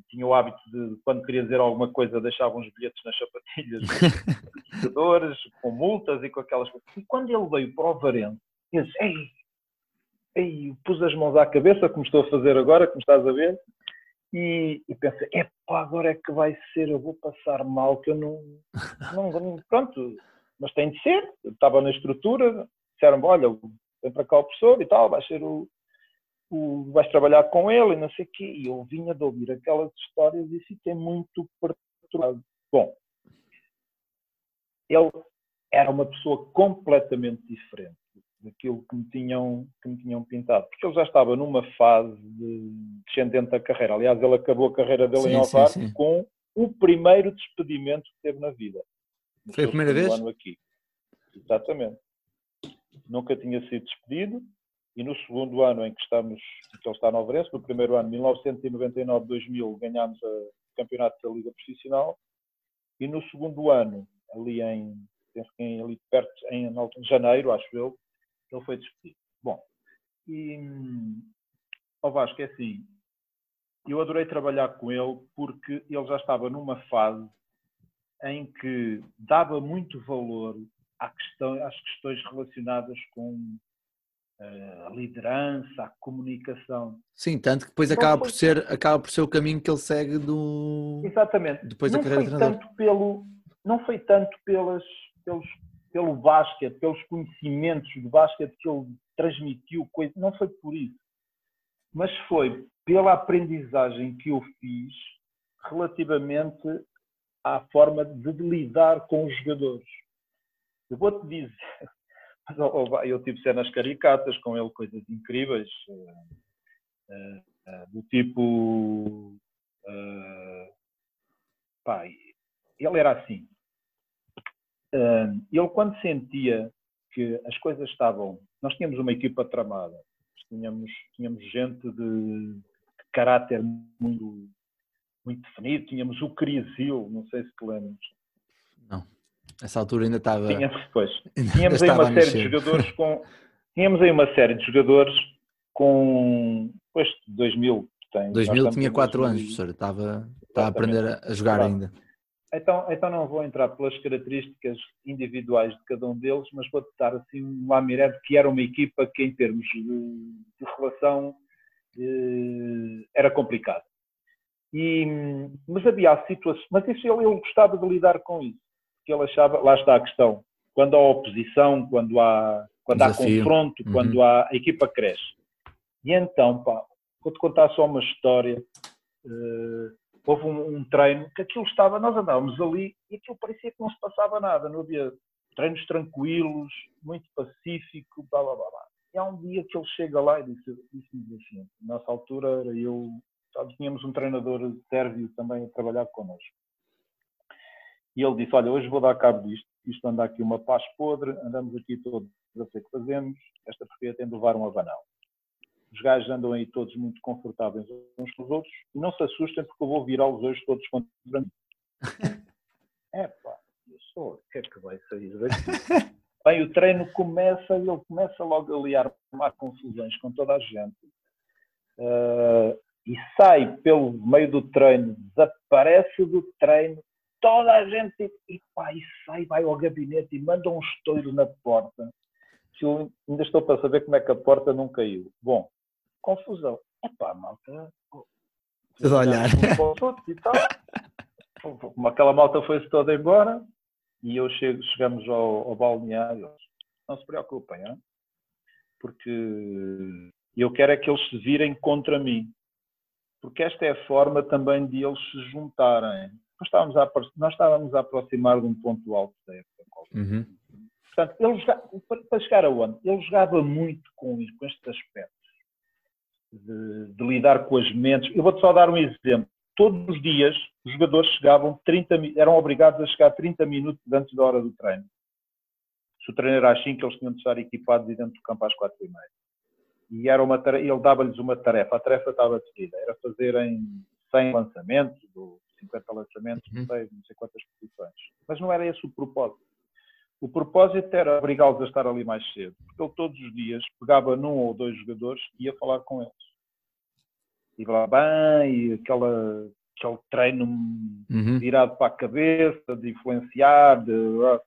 tinha o hábito de, quando queria dizer alguma coisa, deixava uns bilhetes nas sapatilhas dos jogadores, com multas e com aquelas coisas. E quando ele veio para o Varente, ele disse, ei, ei, pus as mãos à cabeça, como estou a fazer agora, como estás a ver, e, e pensei, epá, agora é que vai ser, eu vou passar mal, que eu não, não, não pronto, mas tem de ser, eu estava na estrutura, disseram olha, vem para cá o professor e tal, vai ser o, o, vais trabalhar com ele e não sei o quê, e eu vinha de ouvir aquelas histórias e fiquei muito perturbado. Bom, ele era uma pessoa completamente diferente daquilo que me tinham, que me tinham pintado. Porque ele já estava numa fase de descendente da carreira. Aliás, ele acabou a carreira dele sim, em Alvar com o primeiro despedimento que teve na vida. Foi a primeira vez? Ano aqui. Exatamente. Nunca tinha sido despedido e no segundo ano em que estamos, que ele está no Alvarense, no primeiro ano, 1999-2000, ganhámos o campeonato da Liga Profissional e no segundo ano, ali em, em, ali perto, em, em janeiro, acho eu, ele foi despedido. Bom, e ao Vasco é assim, eu adorei trabalhar com ele porque ele já estava numa fase em que dava muito valor às questões relacionadas com a liderança, a comunicação. Sim, tanto que depois acaba por, ser, acaba por ser o caminho que ele segue do. Exatamente. Depois não da carreira foi tanto pelo Não foi tanto pelas, pelos pelo basquete, pelos conhecimentos do basquete que ele transmitiu, coisa, não foi por isso, mas foi pela aprendizagem que eu fiz relativamente à forma de lidar com os jogadores. Eu vou-te dizer, eu tive cenas caricatas com ele, coisas incríveis, eh, eh, do tipo. Eh, pá, ele era assim ele quando sentia que as coisas estavam, nós tínhamos uma equipa tramada, tínhamos, tínhamos gente de, de caráter muito, muito definido, tínhamos o Crisil, não sei se te lembras. Não, essa altura ainda estava... Tínhamos, depois, tínhamos aí uma série de jogadores com... Tínhamos aí uma série de jogadores com... Depois de 2000, tem, 2000 tinha 4 anos, professor, estava, estava a aprender a jogar claro. ainda. Então, então não vou entrar pelas características individuais de cada um deles, mas vou dar assim um lamiré que era uma equipa que em termos de, de relação eh, era complicado. E, mas havia situações, mas isso ele, ele gostava de lidar com isso, porque ele achava, lá está a questão, quando há oposição, quando há, quando há confronto, uhum. quando há, a equipa cresce. E então, pá, vou-te contar só uma história. Uh, houve um, um, treino que aquilo estava, nós andávamos ali e aquilo parecia que não se passava nada, não havia treinos tranquilos, muito pacífico, blá blá blá. blá. E há um dia que ele chega lá e disse-me disse assim, nessa altura era eu, sabe, tínhamos um treinador sérvio também a trabalhar connosco. E ele disse, olha, hoje vou dar cabo disto, isto anda aqui uma paz podre, andamos aqui todos a ver o que fazemos, esta porcaria tem de levar um abanão os gajos andam aí todos muito confortáveis uns com os outros e não se assustem porque eu vou virá-los hoje todos contra mim. é pá, eu sou, o que é que vai sair daqui? Bem, o treino começa e ele começa logo ali a armar confusões com toda a gente. Uh, e sai pelo meio do treino, desaparece do treino, toda a gente e, e sai, vai ao gabinete e manda um estouro na porta. Eu ainda estou para saber como é que a porta não caiu. Bom, confusão. É pá, malta. Tudo a olhar. Como aquela malta foi-se toda embora e eu chego, chegamos ao, ao balneário. Não se preocupem, hein? porque eu quero é que eles se virem contra mim. Porque esta é a forma também de eles se juntarem. Nós estávamos a, nós estávamos a aproximar de um ponto alto da época. Uhum. Portanto, ele, para chegar aonde? Ele jogava muito com, com este aspecto de, de lidar com as mentes. Eu vou-te só dar um exemplo. Todos os dias os jogadores chegavam 30, eram obrigados a chegar 30 minutos antes da hora do treino. se o treino era às 5, eles tinham de estar equipados e dentro do campo às 4 e meia. E era uma ele dava-lhes uma tarefa, a tarefa estava decidida, era fazerem 100 lançamentos, 50 lançamentos, não sei, não sei quantas posições. Mas não era esse o propósito. O propósito era obrigá-los a estar ali mais cedo, porque ele todos os dias pegava num ou dois jogadores e ia falar com eles. E lá bem, aquela, aquele treino uhum. virado para a cabeça, de influenciar, de,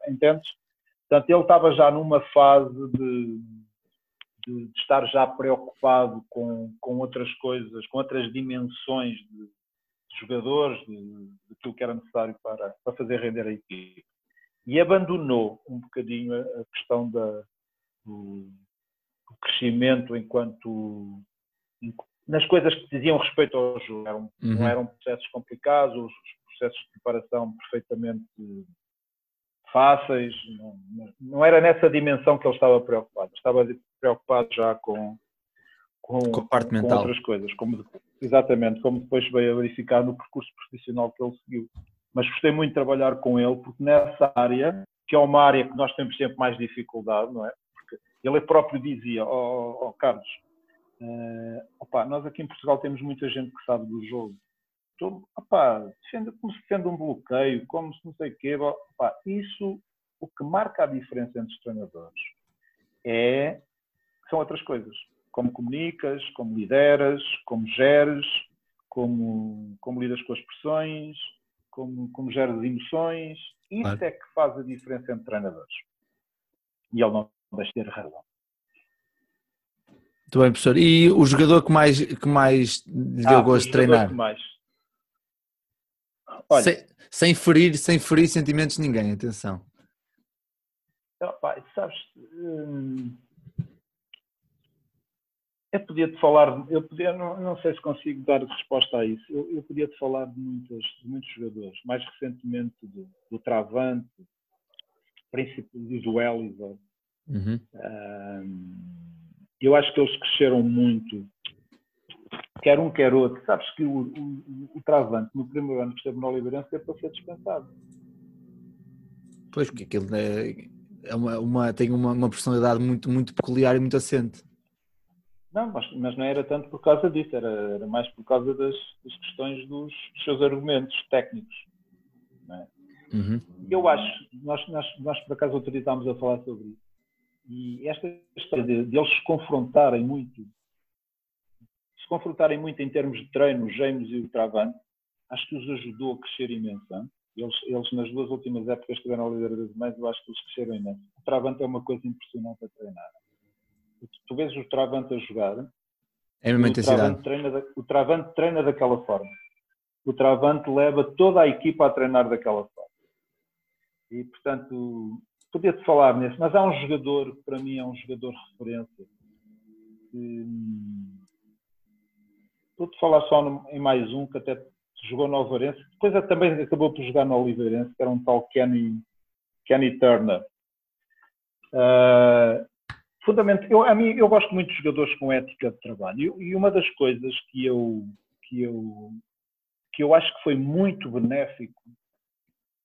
entendes? Portanto, ele estava já numa fase de, de, de estar já preocupado com, com outras coisas, com outras dimensões de, de jogadores, tudo que era necessário para, para fazer render a equipe e abandonou um bocadinho a questão da, do, do crescimento enquanto nas coisas que diziam respeito ao jogo. Eram, uhum. Não eram processos complicados, os processos de preparação perfeitamente fáceis. Não, não era nessa dimensão que ele estava preocupado. Estava preocupado já com, com, com outras coisas. Como, exatamente, como depois veio a verificar no percurso profissional que ele seguiu mas gostei muito de trabalhar com ele, porque nessa área, que é uma área que nós temos sempre mais dificuldade, não é? Porque ele próprio dizia, ó oh, oh, Carlos, uh, opa, nós aqui em Portugal temos muita gente que sabe do jogo. Então, opa, defende, como se defende um bloqueio, como se não sei o quê. Opa, isso, o que marca a diferença entre os treinadores é, são outras coisas. Como comunicas, como lideras, como geres, como, como lidas com as pressões, como, como gera as emoções. Isso claro. é que faz a diferença entre treinadores. E ele não deixa ter razão. Muito bem, professor. E o jogador que mais, que mais lhe deu ah, gosto de treinar? mais. Olha, sem, sem, ferir, sem ferir sentimentos de ninguém, atenção. Opa, sabes, hum, eu podia-te falar, eu podia, não, não, sei se consigo dar resposta a isso. Eu, eu podia-te falar de, muitos, de muitos jogadores, mais recentemente do, do Travante, príncipe do Eliza. Uhum. eu acho que eles cresceram muito, quer um, quer outro. Sabes que o, o, o Travante, no primeiro ano que esteve no Oliveirense, é para ser dispensado. Pois, porque aquilo é, é uma, uma, tem uma, uma personalidade muito, muito peculiar e muito assente. Não, mas, mas, não era tanto por causa disso, era, era mais por causa das, das questões dos, dos, seus argumentos técnicos. É? Uhum. Eu acho, nós, nós, nós por acaso autorizámos a falar sobre isso, e esta história de, de, eles se confrontarem muito, se confrontarem muito em termos de treino, os James e o Travante, acho que os ajudou a crescer imenso. Eles, eles, nas duas últimas épocas que estiveram a liderar das mães, eu acho que eles cresceram imenso. O Travante é uma coisa impressionante a treinar tu vês o Travante a jogar, é a mesma intensidade. O treina, da, o Travante treina daquela forma. O Travante leva toda a equipa a treinar daquela forma. E, portanto, podia-te falar nisso, mas há um jogador que para mim é um jogador referência. Vou-te falar só em mais um que até jogou no Alvarense, depois também acabou por jogar no Oliveirense, que era um tal Kenny, Kenny Turner. Uh, fundamental, eu, a mim, eu gosto muito de jogadores com ética de trabalho e uma das coisas que eu, que eu, que eu acho que foi muito benéfico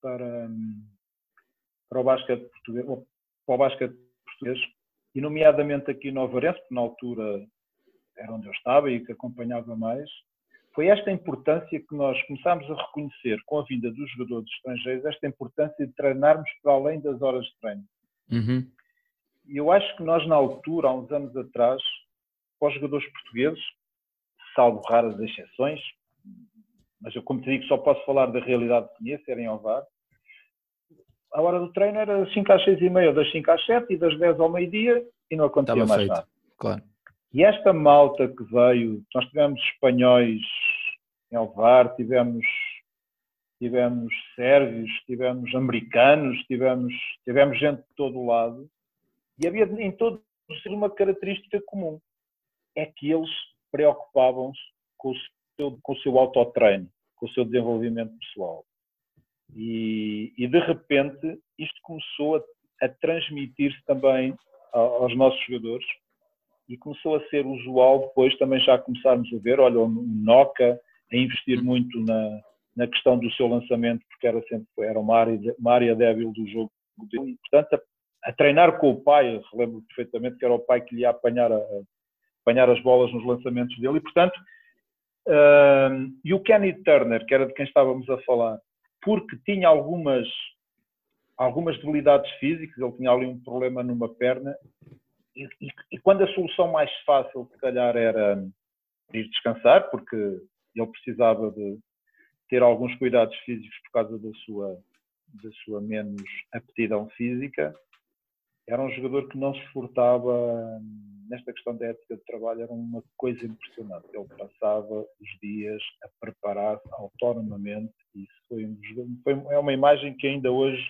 para, para o basquete português, para o basquete português, e nomeadamente aqui no Alvarense, que na altura era onde eu estava e que acompanhava mais, foi esta importância que nós começámos a reconhecer com a vinda dos jogadores estrangeiros, esta importância de treinarmos para além das horas de treino. Uhum eu acho que nós, na altura, há uns anos atrás, para os jogadores portugueses, salvo raras exceções, mas eu, como te digo, só posso falar da realidade que conheço, era em Ovar, a hora do treino era das 5 às 6 e meia, das 5 às 7 e das 10 ao meio-dia e não acontecia Estava mais feito. nada. Claro. E esta malta que veio, nós tivemos espanhóis em Ovar, tivemos, tivemos sérvios, tivemos americanos, tivemos, tivemos gente de todo o lado, e havia em todos uma característica comum: é que eles preocupavam-se com com o seu autotreino, com o seu desenvolvimento pessoal. E, e de repente isto começou a, a transmitir-se também aos nossos jogadores e começou a ser usual depois também já começarmos a ver, olha, o Noca a investir muito na, na questão do seu lançamento, porque era sempre era uma área, uma área débil do jogo. E, portanto, a treinar com o pai, eu lembro perfeitamente que era o pai que lhe ia apanhar, a, apanhar as bolas nos lançamentos dele, e portanto, uh, e o Kenny Turner, que era de quem estávamos a falar, porque tinha algumas, algumas debilidades físicas, ele tinha ali um problema numa perna, e, e, e quando a solução mais fácil, se calhar, era ir descansar, porque ele precisava de ter alguns cuidados físicos por causa da sua, da sua menos aptidão física, era um jogador que não se furtava nesta questão da ética de trabalho, era uma coisa impressionante. Ele passava os dias a preparar-se autonomamente e isso foi, um, foi é uma imagem que ainda hoje.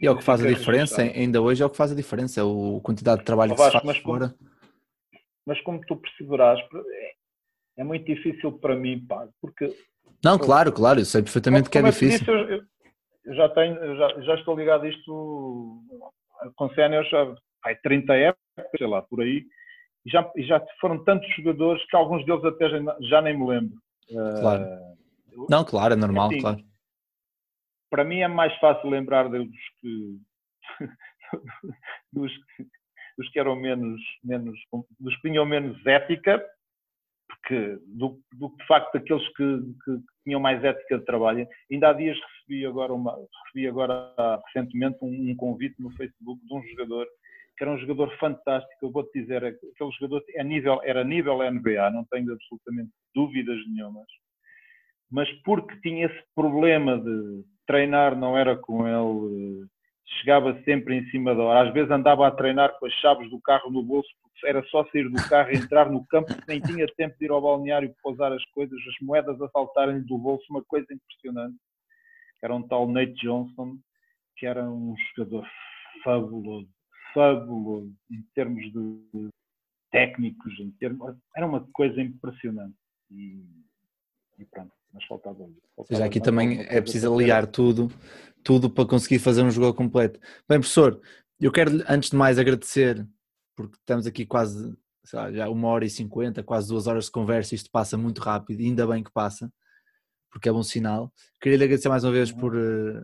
E é o que faz a diferença, ainda hoje é o que faz a diferença, a quantidade de trabalho que se faz mas fora. Como, mas como tu perceberás, é, é muito difícil para mim, pá, porque. Não, claro, claro, eu sei perfeitamente como, que é difícil. Disse, eu, eu, já tenho, já, já estou ligado a isto com séniores há 30 épocas, sei lá, por aí, e já, e já foram tantos jogadores que alguns deles até já, já nem me lembro. Claro. Uh, Não, claro, é normal, assim, claro. Para mim é mais fácil lembrar dos que dos, dos que eram menos, menos dos que tinham menos ética, porque do, do facto daqueles que, que, tinham mais ética de trabalho. Ainda há dias recebi agora, uma, recebi agora recentemente um, um, convite no Facebook de um jogador que era um jogador fantástico. Eu vou-te dizer, aquele jogador é nível, era nível NBA, não tenho absolutamente dúvidas nenhumas. Mas porque tinha esse problema de treinar não era com ele, chegava sempre em cima da hora. Às vezes andava a treinar com as chaves do carro no bolso era só sair do carro, entrar no campo, nem tinha tempo de ir ao balneário pousar as coisas, as moedas a saltarem do bolso, uma coisa impressionante. Era um tal Nate Johnson, que era um jogador fabuloso, fabuloso, em termos de técnicos, em termos, era uma coisa impressionante. E, e pronto, mas faltava isso. Ou seja, aqui também é preciso aliar tudo, tudo para conseguir fazer um jogo completo. Bem, professor, eu quero antes de mais agradecer porque estamos aqui quase lá, já uma hora e cinquenta, quase duas horas de conversa, isto passa muito rápido, ainda bem que passa, porque é bom sinal. Queria lhe agradecer mais uma vez por, eh,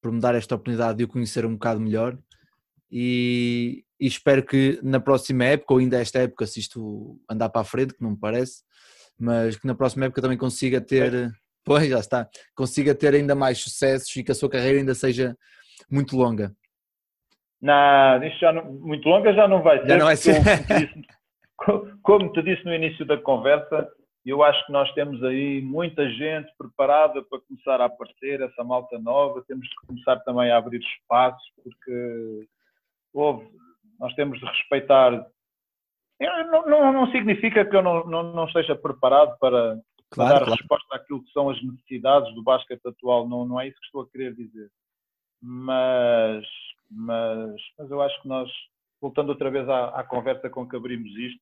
por me dar esta oportunidade de o conhecer um bocado melhor e, e, espero que na próxima época, ou ainda esta época, se isto andar para a frente, que não me parece, mas que na próxima época também consiga ter, pois já está, consiga ter ainda mais sucessos e que a sua carreira ainda seja muito longa. Não, isso já não, muito longa já não vai ser. Já não vai ser. Como, como te disse no início da conversa, eu acho que nós temos aí muita gente preparada para começar a aparecer, essa malta nova. Temos que começar também a abrir espaços, porque houve, nós temos de respeitar. Não, não, não significa que eu não, não, não esteja preparado para, claro, dar claro. resposta àquilo que são as necessidades do basquete atual. Não, não é isso que estou a querer dizer. Mas mas, mas eu acho que nós, voltando outra vez à, à conversa com que abrimos isto,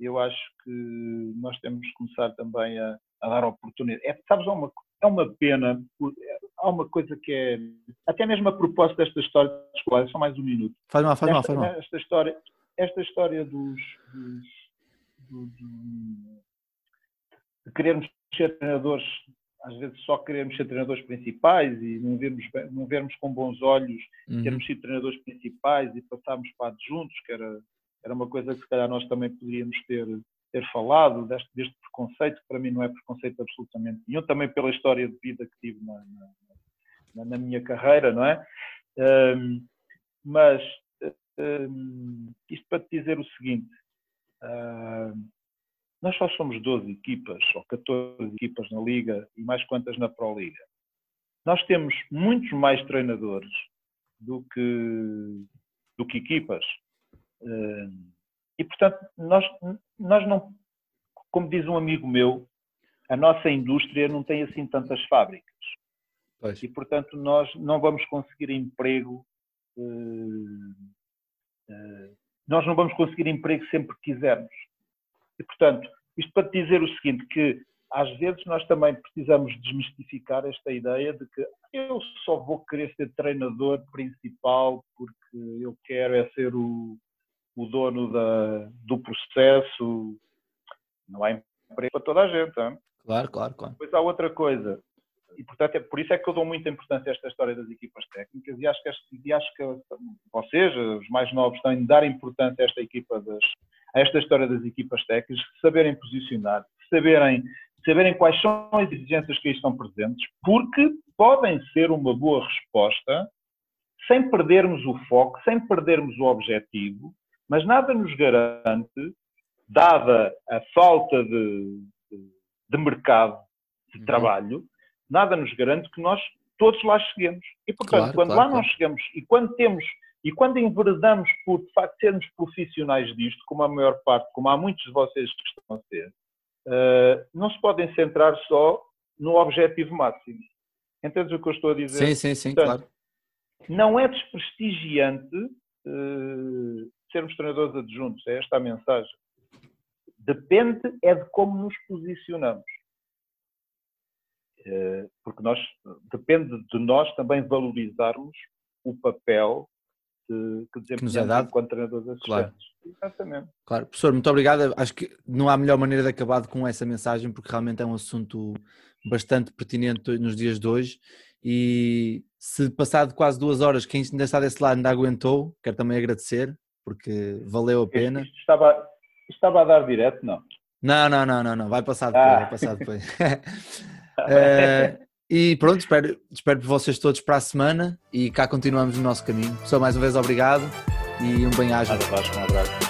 eu acho que nós temos que começar também a, a dar oportunidade. É, sabes, é uma, é uma pena, há uma coisa que é, até mesmo a propósito desta história escolar, só mais um minuto. Faz mal, faz mal, faz mal. Esta história, esta história dos, dos, de querermos ser treinadores às vezes só queremos ser treinadores principais e não vermos, não vermos com bons olhos uhum. termos sido treinadores principais e passarmos para adjuntos, que era, era uma coisa que se calhar nós também poderíamos ter, ter falado, deste, deste preconceito, que para mim não é preconceito absolutamente nenhum, também pela história de vida que tive na, na, na minha carreira, não é? Um, mas um, isto para te dizer o seguinte, um, nós só somos 12 equipas ou 14 equipas na Liga e mais quantas na Pro Liga. Nós temos muitos mais treinadores do que, do que equipas. E, portanto, nós, nós não, como diz um amigo meu, a nossa indústria não tem assim tantas fábricas. Pois. E, portanto, nós não vamos conseguir emprego. Eh, nós não vamos conseguir emprego sempre que quisermos. E, portanto, isto para te dizer o seguinte, que às vezes nós também precisamos desmistificar esta ideia de que eu só vou querer ser treinador principal porque eu quero é ser o, o dono da, do processo. Não há emprego para toda a gente. Hein? Claro, claro, claro. Depois há outra coisa. E, portanto, é, por isso é que eu dou muita importância a esta história das equipas técnicas e acho que, e acho que vocês, os mais novos, têm de dar importância a esta equipa das, a esta história das equipas técnicas, saberem posicionar, saberem, saberem quais são as exigências que aí estão presentes, porque podem ser uma boa resposta sem perdermos o foco, sem perdermos o objetivo, mas nada nos garante, dada a falta de, de, mercado de uhum. trabalho, nada nos garante que nós todos lá cheguemos. E, portanto, claro, quando claro, lá claro. nós chegamos e quando temos e quando enveredamos por, de facto, sermos profissionais disto, como a maior parte, como há muitos de vocês que estão a ser, uh, não se podem centrar só no objetivo máximo. Entendes o que eu estou a dizer? Sim, sim, sim, Portanto, claro. Não é desprestigiante uh, sermos treinadores adjuntos, é esta a mensagem. Depende é de como nos posicionamos. Eh, porque nós depende de nós também valorizarmos o papel que, que desempenhamos é dado. enquanto treinadores assistentes. Claro. Exatamente. Claro, professor, muito obrigado. Acho que não há melhor maneira de acabar com essa mensagem, porque realmente é um assunto bastante pertinente nos dias de hoje. E se passado quase duas horas, quem ainda está desse lado ainda aguentou, quero também agradecer, porque valeu a pena. Isto, estava, estava a dar direto, não? Não, não, não, não, não. vai passar depois, ah. vai passar depois. uh, e pronto, espero, espero por vocês todos para a semana e cá continuamos no nosso caminho. Só mais uma vez obrigado e um bem-aja. Um abraço.